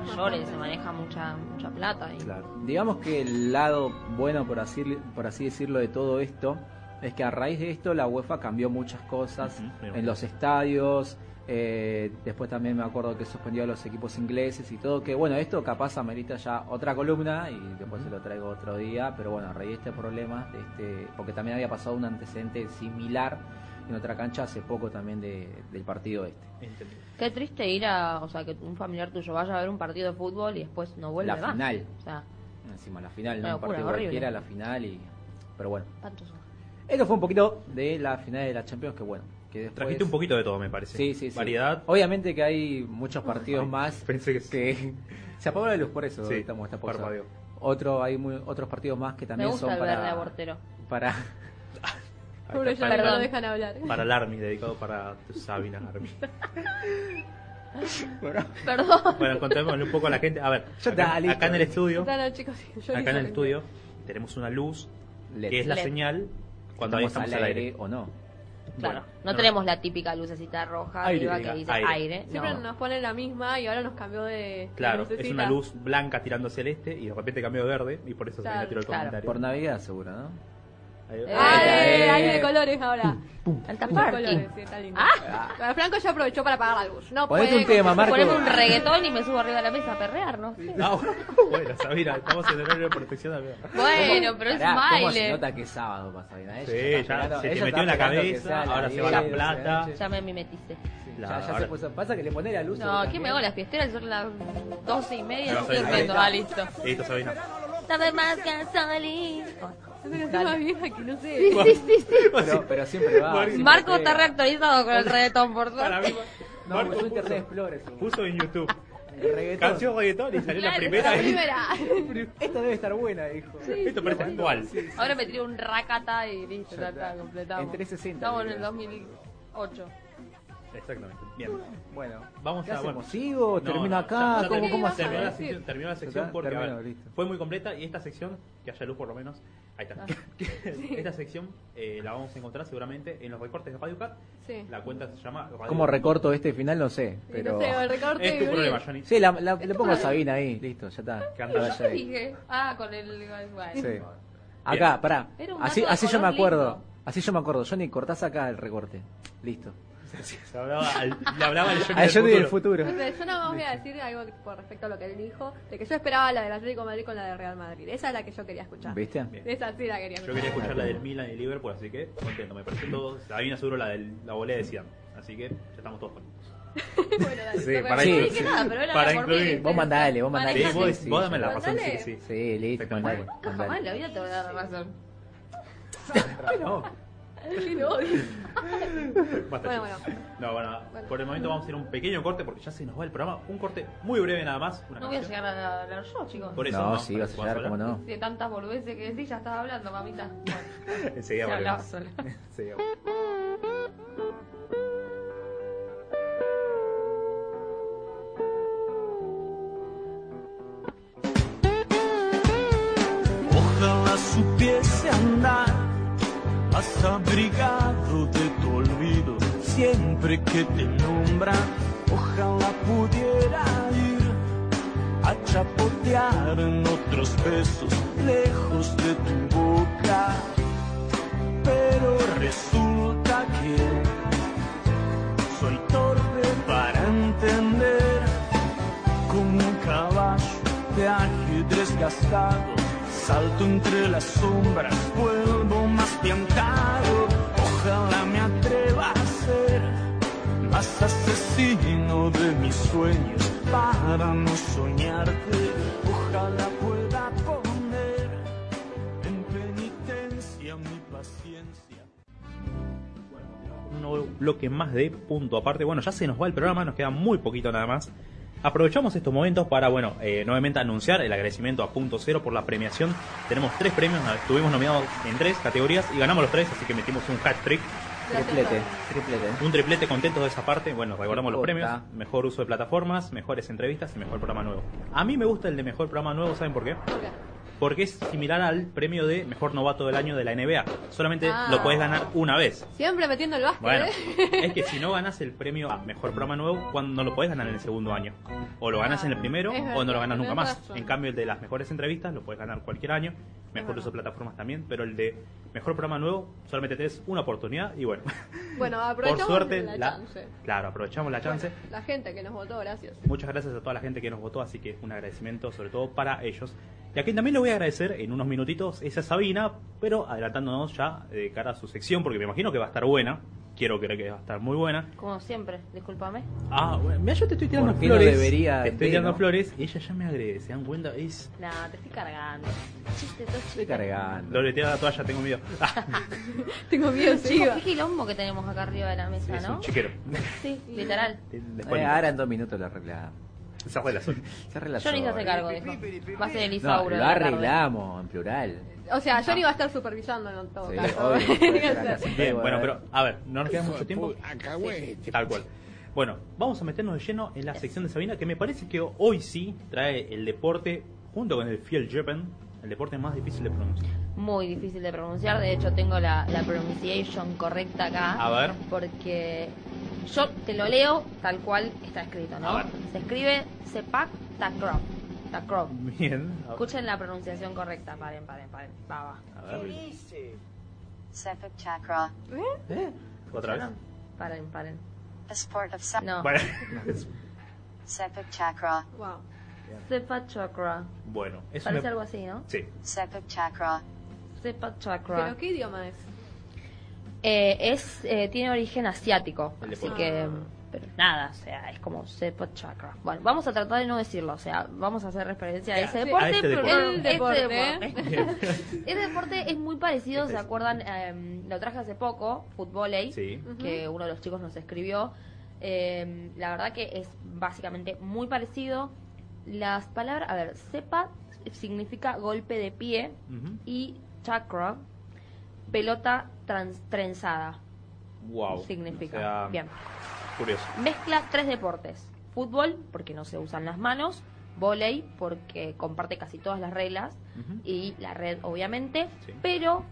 Speaker 3: mayores, se maneja mucha mucha plata. Y...
Speaker 1: Claro.
Speaker 2: Digamos que el lado bueno, por así, por así decirlo, de todo esto es que a raíz de esto la UEFA cambió muchas cosas en los estadios. eh, después también me acuerdo que suspendió a los equipos ingleses y todo. Que bueno, esto capaz amerita ya otra columna y después se lo traigo otro día. Pero bueno, a raíz de este problema, de este, porque también había pasado un antecedente similar en otra cancha hace poco también de- del partido este.
Speaker 1: Entendido.
Speaker 3: Qué triste ir a, o sea, que un familiar tuyo vaya a ver un partido de fútbol y después no vuelve
Speaker 2: La
Speaker 3: más.
Speaker 2: final.
Speaker 3: O sea,
Speaker 2: Encima la final, no un
Speaker 3: locura,
Speaker 2: partido
Speaker 3: horrible.
Speaker 2: cualquiera, la final y. Pero bueno.
Speaker 3: tantos
Speaker 2: Esto fue un poquito de la final de la Champions, que bueno, que después...
Speaker 1: Trajiste un poquito de todo, me parece.
Speaker 2: Sí, sí, sí.
Speaker 1: Variedad.
Speaker 2: Obviamente que hay muchos partidos más
Speaker 1: Pensé que sí.
Speaker 2: que... <laughs> Se apagó la luz por eso,
Speaker 1: Sí,
Speaker 2: estamos esta pausa. Otro, hay muy- otros partidos más que
Speaker 3: Me
Speaker 2: también
Speaker 3: gusta
Speaker 2: son
Speaker 3: el
Speaker 2: para...
Speaker 3: verde abortero.
Speaker 2: Para... <laughs>
Speaker 4: Pobre ya no dejan hablar.
Speaker 1: Para el Army, dedicado para Sabina Army. <laughs>
Speaker 3: Perdón.
Speaker 1: Bueno, contémosle un poco a la gente. A ver, acá, acá en el estudio,
Speaker 4: No, no, chicos, yo
Speaker 1: acá en el estudio tenemos una luz
Speaker 2: LED.
Speaker 1: que es la
Speaker 3: LED.
Speaker 1: señal cuando
Speaker 2: estamos
Speaker 1: estamos al aire.
Speaker 2: o no.
Speaker 3: Claro,
Speaker 1: Bueno,
Speaker 3: no,
Speaker 1: no,
Speaker 3: tenemos la típica lucecita roja
Speaker 2: Aire,
Speaker 3: arriba que dice
Speaker 1: aire.
Speaker 3: aire.
Speaker 4: Siempre
Speaker 3: no.
Speaker 4: nos ponen la misma y ahora nos cambió de.
Speaker 1: Claro,
Speaker 4: de
Speaker 1: es una luz blanca tirando hacia el este y de repente cambió de verde y por eso
Speaker 4: Claro,
Speaker 1: Sabina tiró el
Speaker 3: claro.
Speaker 1: comentario.
Speaker 2: Por Navidad seguro, ¿no?
Speaker 1: Ahí-
Speaker 3: Eh,
Speaker 4: ¡Ah,
Speaker 2: Eh.
Speaker 4: eh, hay de colores ahora!
Speaker 3: Alta
Speaker 4: De
Speaker 3: party.
Speaker 4: colores, sí, está lindo.
Speaker 3: Ah,
Speaker 4: Bueno, Franco ya aprovechó para apagar la luz. No
Speaker 2: Ponete
Speaker 4: puede
Speaker 2: un tema, Marco.
Speaker 3: poneme un reggaetón y me subo arriba de la mesa a perrear, ¿no? sé.
Speaker 1: Ah, bueno, Sabina, estamos en horario de protección también.
Speaker 3: Bueno, pero es un
Speaker 2: ¿Cómo se
Speaker 3: baile.
Speaker 2: nota que es sábado para Sabina? Ella
Speaker 1: Sí, ya
Speaker 2: esperando-
Speaker 1: se te metió en la
Speaker 2: que
Speaker 1: cabeza,
Speaker 2: sea la
Speaker 1: ahora se va la
Speaker 2: 10,
Speaker 1: plata.
Speaker 3: Ya me mimetiste.
Speaker 2: Ya,
Speaker 1: La-
Speaker 2: ya se
Speaker 1: ahora-
Speaker 2: puso, pasa que le pone la luz.
Speaker 3: No, ¿qué me hago las fiesteras? Son las doce y media. No estoy durmiendo. Ah, listo.
Speaker 1: Listo, Sabina.
Speaker 3: Dame más gasolina.
Speaker 4: Pero soy más vieja que no sé.
Speaker 3: Sí, sí, sí, sí.
Speaker 2: Pero, pero siempre va. Siempre
Speaker 3: Marco
Speaker 2: pega.
Speaker 3: está reactualizado con el reggaetón, por
Speaker 1: Para
Speaker 3: suerte.
Speaker 1: mí,
Speaker 2: No,
Speaker 1: Marco
Speaker 2: puso Internet Explorer. seguro.
Speaker 1: puso en YouTube
Speaker 2: El reggaetón.
Speaker 1: canción reggaetón y salió la
Speaker 3: Claro,
Speaker 1: primera.
Speaker 4: La primera. <laughs>
Speaker 2: Esta debe estar buena, dijo.
Speaker 1: Esto parece actual.
Speaker 3: Ahora me tiré un racata y listo, ya está, completamos.
Speaker 2: En 360,
Speaker 3: Estamos en el
Speaker 2: creo.
Speaker 3: 2008.
Speaker 1: Exactamente. Bien.
Speaker 2: Bueno,
Speaker 1: Vamos
Speaker 2: ¿qué
Speaker 1: a
Speaker 2: hacemos?
Speaker 1: bueno.
Speaker 2: ¿Sigo?
Speaker 1: No,
Speaker 2: ¿Termino
Speaker 1: no,
Speaker 2: acá?
Speaker 1: ya- ya
Speaker 2: ¿Cómo,
Speaker 1: terminó,
Speaker 2: cómo
Speaker 1: terminó la sección, terminó la sección
Speaker 2: ¿Está?
Speaker 1: porque ver, fue muy completa y esta sección, que haya luz por lo menos, ahí está.
Speaker 3: Ah. <laughs>
Speaker 1: esta sección eh, la vamos a encontrar seguramente en los recortes de Radio Cat.
Speaker 4: Sí.
Speaker 1: La cuenta se llama Radio
Speaker 2: ¿Cómo recorto este final? No sé.
Speaker 4: Sí,
Speaker 2: Pero...
Speaker 4: No sé, el recorte.
Speaker 1: Es tu
Speaker 4: de-
Speaker 1: problema, Johnny.
Speaker 2: Sí, la, la- le pongo a Sabina ahí, listo, ya está.
Speaker 3: Dije, ah, con el.
Speaker 2: Sí. Acá, pará. Así, así yo me acuerdo.
Speaker 3: lindo.
Speaker 2: Así yo me acuerdo. Johnny, cortás acá el recorte. Listo.
Speaker 1: Se hablaba al- le hablaba al Johnny
Speaker 2: Al
Speaker 1: del
Speaker 2: Johnny del
Speaker 1: futuro.
Speaker 2: futuro.
Speaker 4: Entonces, yo nada más voy a decir algo con respecto a lo que él dijo, de que yo esperaba la del Atlético de Madrid con la de Real Madrid. Esa es la que yo quería escuchar.
Speaker 2: ¿Viste?
Speaker 1: Bien.
Speaker 4: Esa sí la quería
Speaker 1: Yo
Speaker 4: escuchar.
Speaker 1: quería escuchar la del Milan y Liverpool, así que contento, me pareció todo. A mí me aseguro la de la volea de Zidane, así que ya estamos todos contentos. <laughs>
Speaker 4: bueno, dale,
Speaker 1: Sí, para.
Speaker 2: Sí, sí.
Speaker 3: nada, pero era
Speaker 1: Para incluir.
Speaker 2: Vos mandale, vos mandale.
Speaker 1: Sí, vos, vos
Speaker 2: sí.
Speaker 1: dame la razón, sí, sí.
Speaker 2: Sí, listo, mandale.
Speaker 3: Nunca jamás en la vida te voy a dar la razón. <laughs>
Speaker 1: No, <laughs>
Speaker 4: Bueno, bueno.
Speaker 1: No, bueno,
Speaker 4: Bueno.
Speaker 1: por el momento vamos a hacer un pequeño corte porque ya se nos va el programa. Un corte muy breve nada más. Una
Speaker 3: No voy a
Speaker 1: canción.
Speaker 3: llegar a hablar yo, chicos.
Speaker 1: Por eso,
Speaker 2: No,
Speaker 1: ¿no?
Speaker 2: sí, vas a llegar, cómo no.
Speaker 3: De tantas boludeces que decís, ya estás hablando, mamita. Bueno,
Speaker 1: Enseguida volvemos.
Speaker 3: sola. <laughs>
Speaker 1: Enseguida. <laughs>
Speaker 8: más abrigado de tu olvido siempre que te nombran. Ojalá pudiera ir a chapotear en otros besos lejos de tu boca. Pero resulta que soy torpe para entender como un caballo de ajedrez gastado. Salto entre las sombras, vuelvo más piantado. Ojalá me atreva a ser más asesino de mis sueños para no soñarte. Ojalá pueda poner en penitencia mi paciencia.
Speaker 1: un nuevo bloque más de punto aparte. Bueno, ya se nos va el programa, nos queda muy poquito nada más. Aprovechamos estos momentos para, bueno, eh, nuevamente anunciar el agradecimiento a Punto Cero por la premiación. Tenemos tres premios, estuvimos nominados en tres categorías y ganamos los tres, así que metimos un hat trick,
Speaker 2: Triplete, triplete.
Speaker 1: un triplete contentos de esa parte. Bueno, recordamos los premios: mejor uso de plataformas, mejores entrevistas y mejor programa nuevo. A mí me gusta el de mejor programa nuevo, ¿saben por qué?
Speaker 4: ¿Por qué?
Speaker 1: Porque es similar al premio de mejor novato del año de la NBA. Solamente
Speaker 4: Ah.
Speaker 1: lo puedes ganar una vez.
Speaker 4: Siempre metiendo el básquet,
Speaker 1: Bueno,
Speaker 4: ¿eh? <laughs>
Speaker 1: es que si no ganas el premio a mejor programa nuevo, cuando no lo puedes ganar en el segundo año. O lo ganas en el primero o no lo ganas nunca más.
Speaker 4: razón.
Speaker 1: En cambio, el de las mejores entrevistas lo puedes ganar cualquier año. Mejor uso de plataformas también. Pero el de mejor programa nuevo, solamente tenés una oportunidad. Y bueno, <laughs>
Speaker 4: Bueno,
Speaker 1: por
Speaker 4: aprovechamos
Speaker 1: suerte,
Speaker 4: la,
Speaker 1: la,
Speaker 4: chance.
Speaker 1: claro, aprovechamos la chance.
Speaker 4: Bueno, la gente que nos votó, gracias.
Speaker 1: Muchas gracias a toda la gente que nos votó, así que un agradecimiento sobre todo para ellos. Y a quien también le voy a agradecer en unos minutitos es a Sabina, pero adelantándonos ya de cara a su sección, porque me imagino que va a estar buena. Quiero creer que va a estar muy buena.
Speaker 3: Como siempre, discúlpame.
Speaker 1: Ah, bueno, mira, yo te estoy tirando
Speaker 2: ¿Por qué no
Speaker 1: flores.
Speaker 2: debería
Speaker 1: te estoy
Speaker 2: de,
Speaker 1: tirando
Speaker 2: no?
Speaker 1: flores y ella ya me agrede. ¿Se dan cuenta? Es.
Speaker 3: No, te estoy cargando. Chiste, todo chiste.
Speaker 2: Estoy cargando.
Speaker 1: Lo de la toalla, tengo miedo. Ah, <laughs>
Speaker 4: Tengo miedo, chiva.
Speaker 3: qué quilombo que tenemos acá arriba de la mesa,
Speaker 1: es
Speaker 3: ¿no?
Speaker 1: un chiquero.
Speaker 3: Sí, literal.
Speaker 1: Después
Speaker 2: Eh, ahora en dos minutos lo arreglamos.
Speaker 1: Se arregla solo.
Speaker 2: Se arregla
Speaker 3: Yo ni se hace cargo de eso. Va a ser el
Speaker 2: No,
Speaker 3: Isauro.
Speaker 2: lo arreglamos en plural.
Speaker 4: O sea, yo no iba a estar supervisando en todo
Speaker 2: Sí,
Speaker 4: caso. <laughs>
Speaker 1: Bien, bueno, pero a ver, no nos queda mucho tiempo. Tal cual. Bueno, vamos a meternos de lleno en la sección de Sabina, que me parece que hoy sí trae el deporte, junto con el Fiel Japan, el deporte más difícil de pronunciar.
Speaker 3: Muy difícil de pronunciar. De hecho, tengo la, la pronunciation correcta acá.
Speaker 1: A ver.
Speaker 3: Porque yo te lo leo tal cual está escrito, ¿no?
Speaker 1: A ver.
Speaker 3: Se escribe Sepak Takrov. Takrov.
Speaker 1: Bien. a ver.
Speaker 3: Escuchen la pronunciación correcta. Paren, paren, paren. Va, va.
Speaker 1: A ver,
Speaker 10: Sepak Chakra,
Speaker 1: otra vez.
Speaker 3: Paren, paren.
Speaker 10: a sport of
Speaker 3: No.
Speaker 10: Sepak Chakra,
Speaker 4: Wow.
Speaker 3: Sepak Chakra.
Speaker 1: bueno, eso
Speaker 3: Parece
Speaker 1: me...
Speaker 3: algo así, ¿no?
Speaker 1: Sí,
Speaker 10: Sepak Chakra,
Speaker 3: Sepak Chakra.
Speaker 4: ¿Pero qué idioma es?
Speaker 3: Eh, es, eh, tiene origen asiático,
Speaker 1: El
Speaker 3: así que, pero nada, o sea, es como Sepa Chakra. Bueno, vamos a tratar de no decirlo, o sea, vamos a hacer referencia a
Speaker 1: Sí,
Speaker 3: ese
Speaker 1: a
Speaker 3: deporte.
Speaker 1: este
Speaker 3: pero
Speaker 1: deporte.
Speaker 3: no-
Speaker 4: El
Speaker 3: este
Speaker 4: deporte.
Speaker 3: deporte. <laughs> Este deporte es muy parecido,
Speaker 1: Este
Speaker 3: ¿se
Speaker 1: es.
Speaker 3: acuerdan? Eh, lo traje hace poco, Fútbol
Speaker 1: sí.
Speaker 3: que uno de los chicos nos escribió. Eh, la verdad que es básicamente muy parecido. Las palabras, a ver, sepa significa golpe de pie
Speaker 1: Ujú.
Speaker 3: y chakra, pelota trans- trenzada
Speaker 1: Wow.
Speaker 3: significa.
Speaker 1: O sea,
Speaker 3: Bien.
Speaker 1: Curioso.
Speaker 3: Mezcla tres deportes. Fútbol, porque no se usan las manos. Volei, porque comparte casi todas las reglas. Y la red, obviamente.
Speaker 1: Sí.
Speaker 3: Pero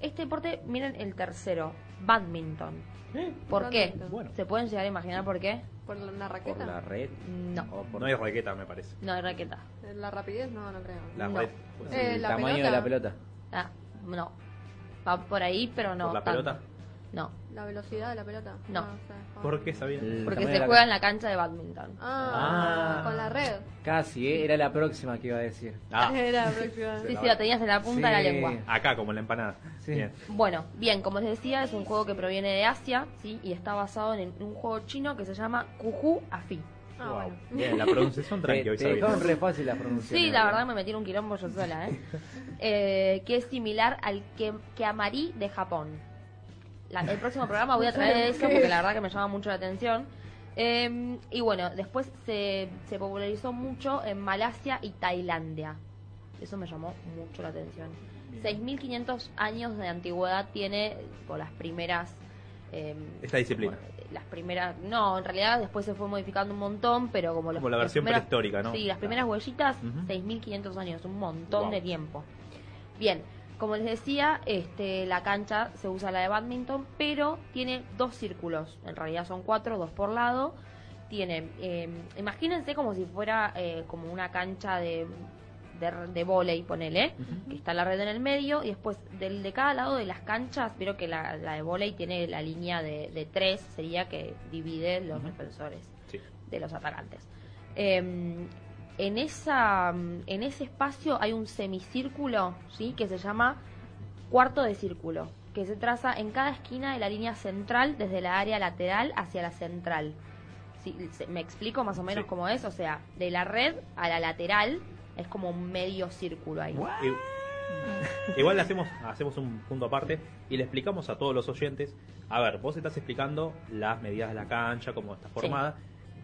Speaker 3: este deporte, miren el tercero. Badminton. <gasps> ¿Por qué?
Speaker 1: Bueno.
Speaker 3: ¿Se pueden llegar a imaginar por qué?
Speaker 4: ¿Por una
Speaker 2: Por
Speaker 4: raqueta?
Speaker 2: la red.
Speaker 3: No.
Speaker 2: por
Speaker 1: No hay raqueta, me parece.
Speaker 3: No hay raqueta.
Speaker 4: ¿La rapidez? No, no creo.
Speaker 1: La
Speaker 3: No.
Speaker 1: red. pues,
Speaker 4: Eh,
Speaker 2: el
Speaker 4: la
Speaker 2: tamaño
Speaker 4: pelota.
Speaker 2: de la pelota.
Speaker 3: Ah, no. Va por ahí, pero no.
Speaker 1: ¿Por la
Speaker 3: tanto.
Speaker 1: pelota?
Speaker 3: No,
Speaker 4: ¿La velocidad de la pelota?
Speaker 3: No.
Speaker 4: sé.
Speaker 1: ¿Por qué sabía?
Speaker 2: El
Speaker 3: porque se juega en la cancha de badminton.
Speaker 4: Ah,
Speaker 2: Ah.
Speaker 4: con la red.
Speaker 2: Casi, ¿eh? era la próxima que iba a decir.
Speaker 1: Ah, <laughs>
Speaker 4: Era próxima.
Speaker 3: Sí, sí, la tenías en la punta de la lengua.
Speaker 1: acá, como en la empanada.
Speaker 2: Sí.
Speaker 1: Bien.
Speaker 3: Bueno, bien, como les decía, es un juego que proviene de Asia, ¿sí? Y está basado en un juego chino que se llama Kuju Afi.
Speaker 4: Ah,
Speaker 1: Wow.
Speaker 4: bueno.
Speaker 1: Bien, la pronunciación <laughs>
Speaker 2: Te,
Speaker 1: tranqui hoy
Speaker 2: te
Speaker 1: sabía.
Speaker 2: dejaron re fácil las pronunciaciones.
Speaker 3: Sí, la verdad me metí en un quilombo yo sola, ¿eh? <laughs> Eh, que es similar al que, Keamari de Japón. La- el próximo programa voy a traer <laughs> eso porque la verdad que me llama mucho la atención. Eh, y bueno, después se, se popularizó mucho en Malasia y Tailandia. Eso me llamó mucho la atención. 6.500 años de antigüedad tiene por las primeras... eh,
Speaker 1: Esta disciplina.
Speaker 3: bueno, las primeras, no, en realidad después se fue modificando un montón, pero como, los-
Speaker 1: Como la versión
Speaker 3: primeras-
Speaker 1: prehistórica, ¿no?
Speaker 3: Sí, las primeras huellitas,
Speaker 1: Ujú.
Speaker 3: 6.500 años, un montón
Speaker 1: Wow.
Speaker 3: de tiempo. Bien, como les decía, este, la cancha se usa la de badminton, pero tiene dos círculos, en realidad son cuatro, dos por lado. Tiene, eh, imagínense como si fuera eh, como una cancha de, de, de volei, ponele, que está la red en el medio, y después del de cada lado de las canchas, pero que la, la de volei tiene la línea de, de tres, sería que divide los defensores
Speaker 1: Sí.
Speaker 3: de los atacantes. Eh, en esa en ese espacio hay un semicírculo, ¿sí? que se llama cuarto de círculo, que se traza en cada esquina de la línea central desde la área lateral hacia la central. Sí, me explico más o menos
Speaker 1: Sí.
Speaker 3: cómo es, o sea, de la red a la lateral es como un medio círculo ahí.
Speaker 1: Igual le hacemos, hacemos un punto aparte y le explicamos a todos los oyentes, a ver, vos estás explicando las medidas de la cancha, cómo está formada.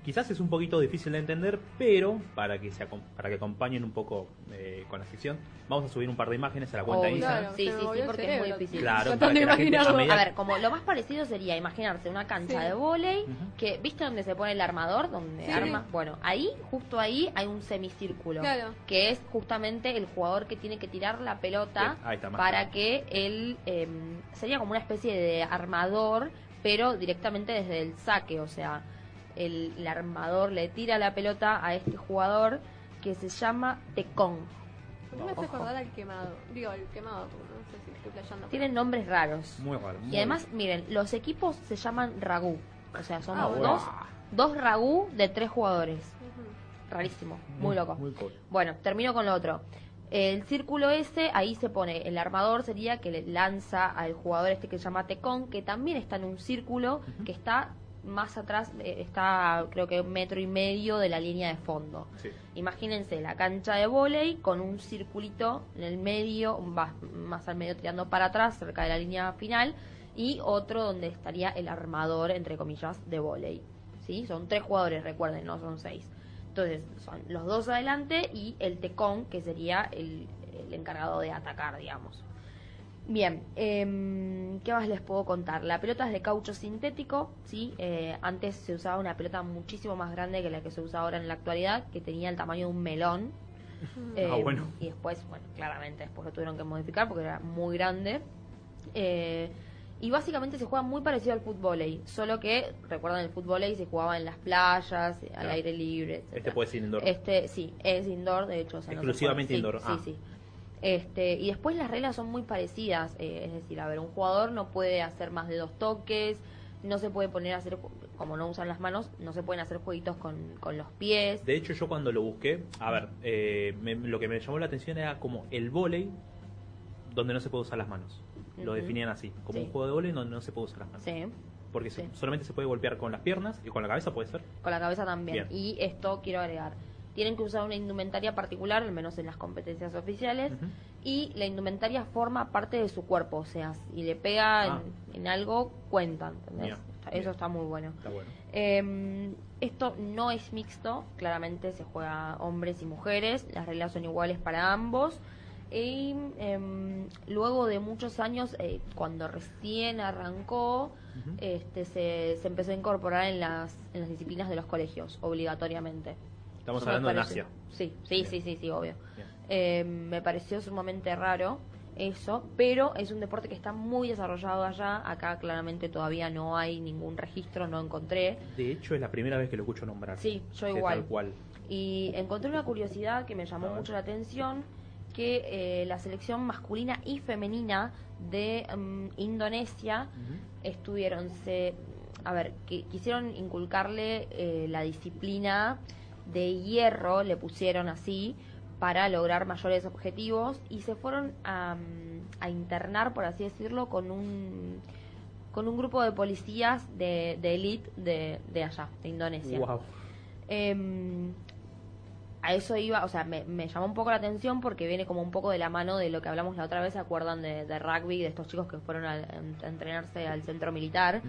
Speaker 1: Quizás es un poquito difícil de entender, pero para que se acom- para que acompañen un poco eh, con la sección, vamos a subir un par de imágenes a la cuenta de
Speaker 3: Obvio.
Speaker 1: Instagram.
Speaker 4: Claro,
Speaker 3: Sí, sí, sí, porque es muy difícil.
Speaker 1: Claro, para que
Speaker 4: de
Speaker 1: la gente
Speaker 4: imaginarlo.
Speaker 1: a medida-
Speaker 3: A ver, como lo más parecido sería imaginarse una cancha
Speaker 4: Sí.
Speaker 3: de vóley,
Speaker 1: Ujú.
Speaker 3: que ¿viste donde se pone el armador? Donde
Speaker 4: Sí.
Speaker 3: arma. Bueno, ahí, justo ahí, hay un semicírculo.
Speaker 4: Claro.
Speaker 3: Que es justamente el jugador que tiene que tirar la pelota
Speaker 1: está,
Speaker 3: para
Speaker 1: claro.
Speaker 3: que él em, sería como una especie de armador, pero directamente desde el saque. O sea, el, el armador le tira la pelota a este jugador que se llama Tecón.
Speaker 4: ¿Por qué me hace acordar al quemado? Digo, el quemado, no sé si estoy playando.
Speaker 3: Tienen nombres raros.
Speaker 1: Muy raro. muy
Speaker 3: Y además, miren, los equipos se llaman ragú. O sea, son
Speaker 4: Ah, bueno.
Speaker 3: dos, dos ragú de tres jugadores.
Speaker 4: Ujú.
Speaker 3: Rarísimo, muy loco.
Speaker 1: Muy cool.
Speaker 3: Bueno, termino con lo otro. El círculo ese, ahí se pone, el armador sería que le lanza al jugador este que se llama Tecón, que también está en un círculo que está más atrás, eh, está creo que un metro y medio de la línea de fondo.
Speaker 1: Sí.
Speaker 3: Imagínense la cancha de vóley con un circulito en el medio, va- más al medio tirando para atrás, cerca de la línea final, y otro donde estaría el armador, entre comillas, de vóley. ¿Sí? Son tres jugadores, recuerden, no son seis. Entonces, son los dos adelante y el tecón, que sería el, el encargado de atacar, digamos. Bien, em, ¿qué más les puedo contar? La pelota es de caucho sintético, ¿sí? Eh, antes se usaba una pelota muchísimo más grande que la que se usa ahora en la actualidad, que tenía el tamaño de un melón. Eh,
Speaker 1: Ah, bueno.
Speaker 3: Y después, bueno, claramente después lo tuvieron que modificar porque era muy grande. Eh, y básicamente se juega muy parecido al fútbol, solo que, recuerdan, el fútbol se jugaba en las playas, al
Speaker 1: Claro.
Speaker 3: aire libre.
Speaker 1: Este
Speaker 3: etcétera.
Speaker 1: puede ser indoor.
Speaker 3: Este, sí, es indoor, de hecho. o sea, no se
Speaker 1: Exclusivamente
Speaker 3: sí,
Speaker 1: indoor, ah.
Speaker 3: Sí, sí. Este, y después las reglas son muy parecidas, eh, es decir, a ver, un jugador no puede hacer más de dos toques, no se puede poner a hacer, como no usan las manos, no se pueden hacer jueguitos con, con los pies.
Speaker 1: De hecho, yo cuando lo busqué, a ver, eh, me- lo que me llamó la atención era como el volei donde no se puede usar las manos. Lo definían así, como
Speaker 3: Sí.
Speaker 1: un juego de volei donde no se puede usar las manos.
Speaker 3: Sí,
Speaker 1: Porque
Speaker 3: Sí.
Speaker 1: solamente se puede golpear con las piernas y con la cabeza puede ser.
Speaker 3: con la cabeza también.
Speaker 1: Bien.
Speaker 3: Y esto quiero agregar. Tienen que usar una indumentaria particular, al menos en las competencias oficiales, y la indumentaria forma parte de su cuerpo, o sea, si le pega
Speaker 1: Ah.
Speaker 3: en, en algo, cuentan,
Speaker 1: bien.
Speaker 3: Eso está muy bueno.
Speaker 1: Está bueno.
Speaker 3: Eh, esto no es mixto, claramente se juega hombres y mujeres, las reglas son iguales para ambos. Y em, luego de muchos años, eh, cuando recién arrancó, este, se, se empezó a incorporar en las, en las disciplinas de los colegios, obligatoriamente.
Speaker 1: Estamos hablando
Speaker 3: pareció-
Speaker 1: Asia.
Speaker 3: Sí, sí, sí, sí, sí, obvio. Eh, me pareció sumamente raro eso, pero es un deporte que está muy desarrollado allá. Acá claramente todavía no hay ningún registro, no encontré.
Speaker 1: De hecho, es la primera vez que lo escucho nombrar.
Speaker 3: Sí, yo igual.
Speaker 1: Tal cual.
Speaker 3: Y encontré una curiosidad que me llamó mucho la atención, que eh, la selección masculina y femenina de mm, Indonesia estuvieron, se, a ver, que quisieron inculcarle eh, la disciplina de hierro, le pusieron así, para lograr mayores objetivos y se fueron a, a internar, por así decirlo, con un con un grupo de policías de, de elite de, de allá, de Indonesia.
Speaker 1: Wow.
Speaker 3: Em, a eso iba, o sea, me, me llamó un poco la atención porque viene como un poco de la mano de lo que hablamos la otra vez, ¿se acuerdan de, de rugby, de estos chicos que fueron a, a entrenarse al centro militar?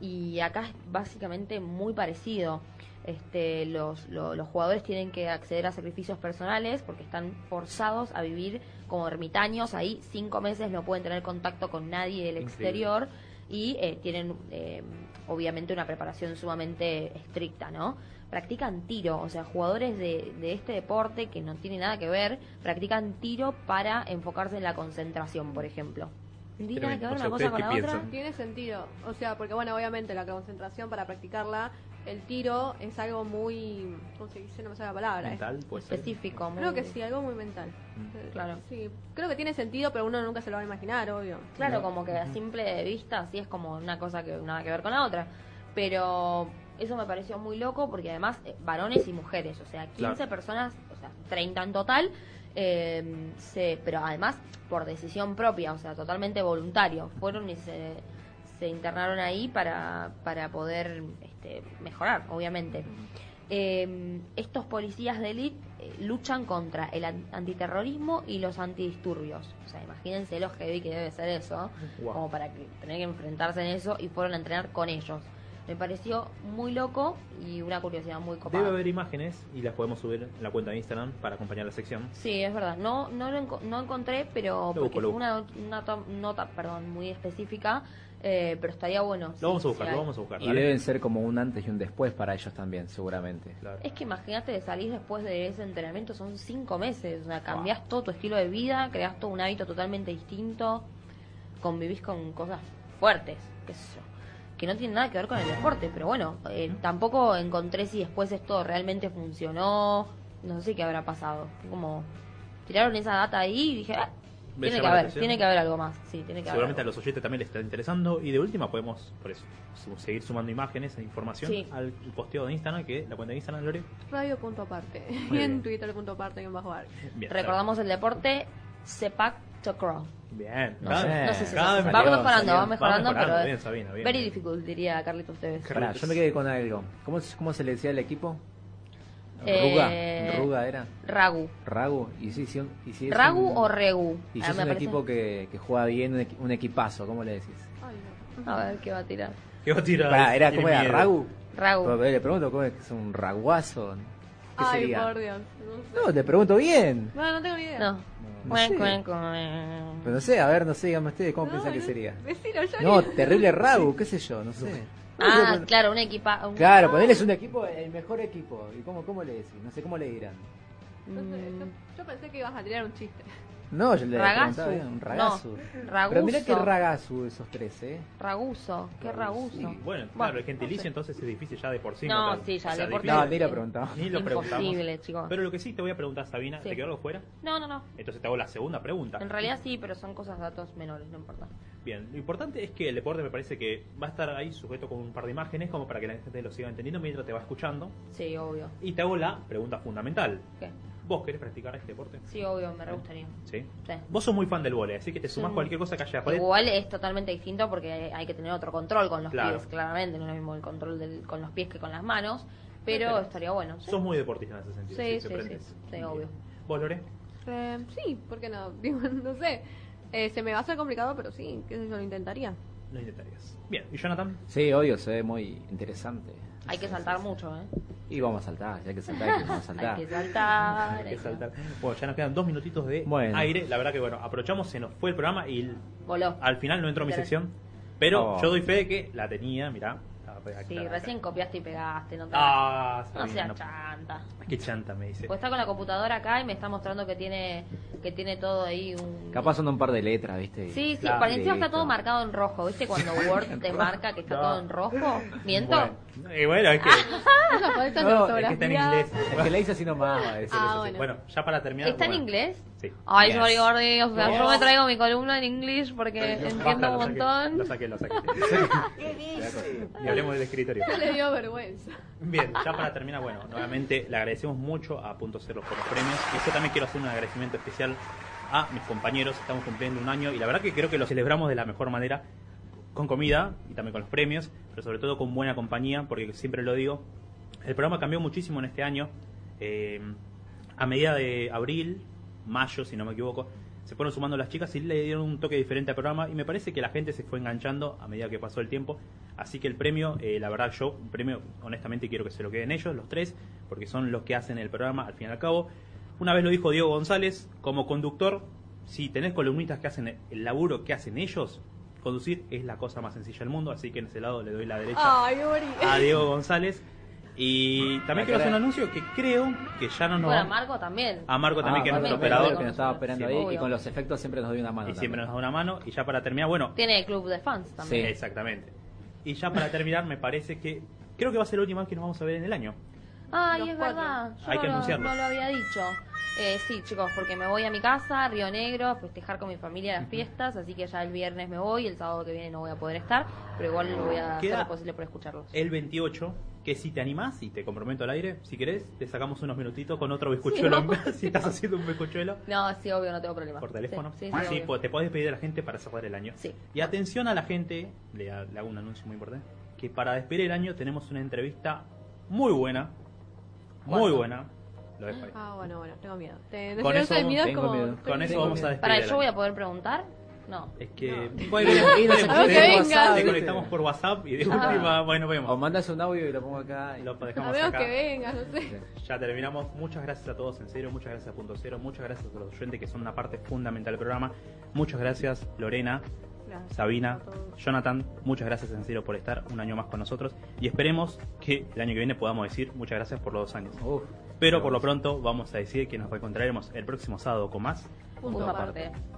Speaker 3: Y acá es básicamente muy parecido. Este, los, lo- los jugadores tienen que acceder a sacrificios personales porque están forzados a vivir como ermitaños ahí cinco meses, no pueden tener contacto con nadie del
Speaker 1: Increíble.
Speaker 3: exterior y eh, tienen eh, obviamente una preparación sumamente estricta, ¿no? Practican tiro, o sea, jugadores de, de este deporte que no tiene nada que ver, practican tiro para enfocarse en la concentración, por ejemplo. Tiene nada que ver
Speaker 1: O sea,
Speaker 3: una cosa con
Speaker 1: ¿ustedes
Speaker 3: la otra.
Speaker 4: Tiene sentido, o sea, porque bueno, obviamente la concentración para practicarla, el tiro es algo muy, ¿cómo se dice? No me sale la palabra.
Speaker 1: Mental, puede ser.
Speaker 3: Específico.
Speaker 4: Creo
Speaker 3: muy-
Speaker 4: que sí, algo muy mental.
Speaker 1: Mm.
Speaker 4: Eh,
Speaker 3: Claro.
Speaker 4: Sí, creo que tiene sentido, pero uno nunca se lo va a imaginar, obvio.
Speaker 3: Claro, como que a simple vista sí es como una cosa que nada que ver con la otra. Pero eso me pareció muy loco porque además eh, varones y mujeres, o sea, 15
Speaker 1: Claro.
Speaker 3: personas, o sea, 30 en total, eh, se, pero además por decisión propia, o sea, totalmente voluntario. Fueron y se, se internaron ahí para, para poder este, mejorar, obviamente. Eh, estos policías de élite eh, luchan contra el an- antiterrorismo y los antidisturbios. O sea, imagínense lo heavy que debe ser eso,
Speaker 1: Wow.
Speaker 3: como para que, tener que enfrentarse en eso y fueron a entrenar con ellos. Me pareció muy loco y una curiosidad muy copada.
Speaker 1: Debe haber imágenes y las podemos subir en la cuenta de Instagram para acompañar la sección.
Speaker 3: Sí, es verdad. No no lo enco- no encontré, pero
Speaker 1: Lo
Speaker 3: porque fue una, una nota, perdón, muy específica, eh, pero estaría bueno.
Speaker 1: Lo vamos a buscar, lo vamos a buscar.
Speaker 2: Y
Speaker 1: dale.
Speaker 2: deben ser como un antes y un después para ellos también, seguramente.
Speaker 1: Claro.
Speaker 3: Es que imagínate, salís después de ese entrenamiento, son cinco meses, o sea, cambiás todo tu estilo de vida, creás todo un hábito totalmente distinto, convivís con cosas fuertes, qué sé yo, que no tienen nada que ver con el deporte, pero bueno, eh, tampoco encontré si después esto realmente funcionó, no sé qué habrá pasado, como tiraron esa data ahí y dije, ah,
Speaker 1: Me
Speaker 3: tiene que haber,
Speaker 1: atención.
Speaker 3: tiene que haber algo más, sí, tiene que
Speaker 1: Seguramente a los oyentes también les está interesando y de última podemos por eso seguir sumando imágenes e información
Speaker 3: Sí.
Speaker 1: al posteo de Instagram que la cuenta de Instagram Lore
Speaker 4: Radio.aparte.
Speaker 1: Muy <laughs>
Speaker 4: Y
Speaker 1: bien.
Speaker 4: en Twitter.aparte en bajo bar.
Speaker 1: bien
Speaker 3: Recordamos el deporte Sepak Takraw.
Speaker 1: bien
Speaker 2: No
Speaker 1: cada-
Speaker 2: sé.
Speaker 3: No sé si
Speaker 1: cada
Speaker 3: se-
Speaker 1: vez
Speaker 3: va mejorando, va
Speaker 2: Va
Speaker 3: mejorando,
Speaker 1: mejorando,
Speaker 3: pero
Speaker 1: bien, Sabina, bien,
Speaker 3: very
Speaker 1: bien.
Speaker 3: difficult, diría Carlitos Tevez.
Speaker 2: Pará, yo me quedé con algo. ¿Cómo, cómo se le decía al equipo?
Speaker 3: Eh,
Speaker 2: Ruga. Ruga era.
Speaker 3: Ragu.
Speaker 2: Ragu. Y sí, sí, y sí es
Speaker 3: ¿Ragu
Speaker 2: un-
Speaker 3: o Regu?
Speaker 2: Y
Speaker 3: Ah,
Speaker 2: si es un
Speaker 3: parece-
Speaker 2: equipo que, que juega bien, un, equi- un equipazo, ¿cómo le decís?
Speaker 4: Ay, no.
Speaker 3: A ver qué va a tirar.
Speaker 1: ¿Qué va a tirar?
Speaker 2: Pará, era, ¿Cómo era?
Speaker 1: miedo.
Speaker 2: ¿Ragu?
Speaker 3: Ragu.
Speaker 2: Pero le pregunto, ¿cómo es que es un raguazo? ¿Qué
Speaker 4: Ay,
Speaker 2: sería?
Speaker 4: por Dios. No, sé.
Speaker 2: No, te pregunto bien.
Speaker 4: no, no tengo ni idea.
Speaker 3: No.
Speaker 2: No sé. Pero no sé, a ver, no sé, dígame ustedes, ¿cómo
Speaker 4: No,
Speaker 2: piensan que
Speaker 4: no-
Speaker 2: sería?
Speaker 4: Decilo, yo
Speaker 2: No,
Speaker 4: ni-
Speaker 2: terrible <laughs> Ragu, qué sé yo, no sé.
Speaker 3: Ah, claro, un equipa. un-
Speaker 2: Claro, ponerles un equipo, el mejor equipo. ¿Y cómo, cómo le decís? No sé cómo le dirán.
Speaker 4: Yo pensé que ibas a tirar un chiste.
Speaker 2: No, yo le
Speaker 3: Ragazu.
Speaker 2: un ragazo.
Speaker 3: No, raguzo.
Speaker 2: Pero mirá qué ragazo esos tres, ¿eh?
Speaker 3: Raguzo, qué raguzo.
Speaker 1: Sí, bueno, claro, el gentilicio entonces es difícil ya de por sí.
Speaker 3: No, sí, ya
Speaker 1: O sea,
Speaker 3: de por sí.
Speaker 2: No, ni lo preguntaba.
Speaker 1: Ni lo preguntamos.
Speaker 3: Imposible, chicos.
Speaker 1: Pero lo que sí te voy a preguntar, Sabina,
Speaker 3: Sí.
Speaker 1: ¿te quedó algo fuera?
Speaker 3: No, no, no.
Speaker 1: Entonces te hago la segunda pregunta.
Speaker 3: En realidad sí, pero son cosas, datos menores, no importa.
Speaker 1: Bien, lo importante es que el deporte me parece que va a estar ahí sujeto con un par de imágenes como para que la gente lo siga entendiendo mientras te va escuchando.
Speaker 3: Sí, obvio.
Speaker 1: Y te hago la pregunta fundamental.
Speaker 3: ¿Qué?
Speaker 1: ¿Vos querés practicar este deporte?
Speaker 3: Sí, obvio, me re gustaría.
Speaker 1: ¿Sí?
Speaker 3: Sí.
Speaker 1: Vos sos muy fan del vóley, así que te sumás
Speaker 3: Sí.
Speaker 1: cualquier cosa que haya.
Speaker 3: Igual es totalmente distinto porque hay que tener otro control con los
Speaker 1: Claro.
Speaker 3: pies, claramente, no es lo mismo el control del- con los pies que con las manos, pero
Speaker 1: Pero
Speaker 3: estaría bueno. Sí,
Speaker 1: Sos muy deportista en ese sentido.
Speaker 3: Sí,
Speaker 1: te
Speaker 3: sí, sí. Sí, obvio.
Speaker 1: ¿Vos, Lore?
Speaker 4: Eh, sí, ¿por qué no? <laughs> Digo, no sé. Eh, se me va a hacer complicado, pero sí, qué sé yo, lo intentaría.
Speaker 1: Lo intentarías. Bien, ¿y Jonathan?
Speaker 2: Sí, obvio, se ve muy interesante.
Speaker 3: Hay que saltar mucho, ¿eh?
Speaker 2: Y vamos a saltar, si hay que saltar, <laughs> hay que vamos a saltar.
Speaker 3: Hay que saltar.
Speaker 1: Hay que saltar. Bueno, ya nos quedan dos minutitos de
Speaker 2: Bueno.
Speaker 1: aire. La verdad que, bueno, aprovechamos, se nos fue el programa y
Speaker 3: Voló.
Speaker 1: al final no entró mi sección. Pero
Speaker 2: Oh.
Speaker 1: yo doy fe de que la tenía, mirá. Estaba pegada
Speaker 3: Sí,
Speaker 1: acá.
Speaker 3: recién copiaste y pegaste, no te
Speaker 1: Ah,
Speaker 3: No seas
Speaker 1: no.
Speaker 3: chanta.
Speaker 1: Qué chanta me dice.
Speaker 3: Pues está con la computadora acá y me está mostrando que tiene que tiene todo ahí un
Speaker 2: Capaz son un par de letras, ¿viste?
Speaker 3: Sí, sí,
Speaker 1: Claro.
Speaker 3: para encima está todo marcado en rojo, ¿viste? Cuando Word te marca que está
Speaker 1: No.
Speaker 3: todo en rojo. ¿Miento?
Speaker 1: Bueno, y bueno, es que, <laughs>
Speaker 2: No,
Speaker 1: es que está en inglés.
Speaker 2: Es que la hice así nomás,
Speaker 4: Ah, bueno.
Speaker 1: Bueno, ya para terminar.
Speaker 3: ¿Está en
Speaker 1: bueno,
Speaker 3: inglés?
Speaker 1: Sí.
Speaker 3: Ay,
Speaker 2: Yes.
Speaker 3: sorry, Gordy. O sea,
Speaker 1: Yes.
Speaker 3: yo me traigo mi columna en inglés porque entiendo un
Speaker 1: saqué,
Speaker 3: montón.
Speaker 1: Lo saqué, lo saqué. <laughs> Y hablemos del escritorio.
Speaker 4: Le dio vergüenza.
Speaker 1: Bien, ya para terminar, bueno, nuevamente le agradecemos mucho a Punto Cero por los premios. Y yo también quiero hacer un agradecimiento especial a mis compañeros. Estamos cumpliendo un año y la verdad que creo que lo celebramos de la mejor manera, con comida y también con los premios, pero sobre todo con buena compañía, porque siempre lo digo, el programa cambió muchísimo en este año. Eh, a medida de abril, mayo, si no me equivoco, se fueron sumando las chicas y le dieron un toque diferente al programa y me parece que la gente se fue enganchando a medida que pasó el tiempo. Así que el premio, eh, la verdad yo, un premio honestamente quiero que se lo queden ellos, los tres, porque son los que hacen el programa al fin y al cabo. Una vez lo dijo Diego González, como conductor, si tenés columnistas que hacen el laburo que hacen ellos, conducir es la cosa más sencilla del mundo, así que en ese lado le doy la derecha
Speaker 4: Ay,
Speaker 1: a Diego González. Y también quiero hacer un anuncio que creo que ya no nos
Speaker 3: Bueno,
Speaker 1: va-
Speaker 3: Marco también.
Speaker 1: a Marco también,
Speaker 2: Ah,
Speaker 1: que es nuestro operador.
Speaker 2: que nos estaba operando
Speaker 1: Sí,
Speaker 2: ahí y con los efectos siempre nos dio una mano.
Speaker 1: Y siempre nos da una mano. Y ya para terminar, bueno,
Speaker 3: Tiene club de fans también.
Speaker 2: Sí.
Speaker 1: exactamente. Y ya para terminar, me parece que creo que va a ser la última vez que nos vamos a ver en el año.
Speaker 3: Ay,
Speaker 4: Los
Speaker 3: es
Speaker 4: cuatro.
Speaker 3: verdad. Yo
Speaker 1: Hay
Speaker 3: no,
Speaker 1: que
Speaker 3: lo,
Speaker 1: anunciarlo.
Speaker 3: no lo había dicho. Eh, sí, chicos, porque me voy a mi casa, Río Negro, a festejar con mi familia las fiestas, así que ya el viernes me voy, el sábado que viene no voy a poder estar, pero igual lo voy a hacer
Speaker 1: Queda-
Speaker 3: lo posible por escucharlos.
Speaker 1: El 28, que si te animás y te comprometo al aire, si querés, te sacamos unos minutitos con otro bizcochuelo.
Speaker 3: Sí,
Speaker 1: si estás <laughs> haciendo un bizcochuelo
Speaker 3: No, sí, obvio, no tengo problema.
Speaker 1: por teléfono.
Speaker 3: Sí, sí, sí,
Speaker 1: sí,
Speaker 3: obvio.
Speaker 1: pues te podés pedir a la gente para cerrar el año.
Speaker 3: Sí.
Speaker 1: Y atención a la gente, le, ha- le hago un anuncio muy importante, que para despedir el año tenemos una entrevista muy buena, muy
Speaker 3: ¿Cuándo?
Speaker 1: buena. Lo dejo ahí.
Speaker 4: Ah, bueno, bueno, tengo miedo. Te,
Speaker 1: Con eso
Speaker 4: el miedo como...
Speaker 1: Con eso vamos a despedir
Speaker 3: Para, ¿yo voy a poder preguntar? No.
Speaker 1: Es que
Speaker 2: No.
Speaker 1: bueno,
Speaker 2: Y nos
Speaker 1: Te conectamos por WhatsApp y de
Speaker 3: Ah.
Speaker 1: última, bueno,
Speaker 2: O
Speaker 1: vemos.
Speaker 2: mandas un audio y lo pongo acá. y-
Speaker 1: Lo dejamos
Speaker 4: menos
Speaker 1: acá.
Speaker 4: que vengas, no sé.
Speaker 1: Ya terminamos. Muchas gracias a todos, en serio. Muchas gracias a Punto Cero. Muchas gracias a los oyentes que son una parte fundamental del programa. Muchas gracias, Lorena,
Speaker 4: Gracias
Speaker 1: Sabina. Jonathan. Muchas gracias, en serio, por estar un año más con nosotros. Y esperemos que el año que viene podamos decir muchas gracias por los dos años.
Speaker 2: Uf.
Speaker 1: Pero por lo pronto vamos a decir que nos reencontraremos el próximo sábado con más.
Speaker 4: Punto
Speaker 3: Punto
Speaker 4: aparte.
Speaker 3: aparte.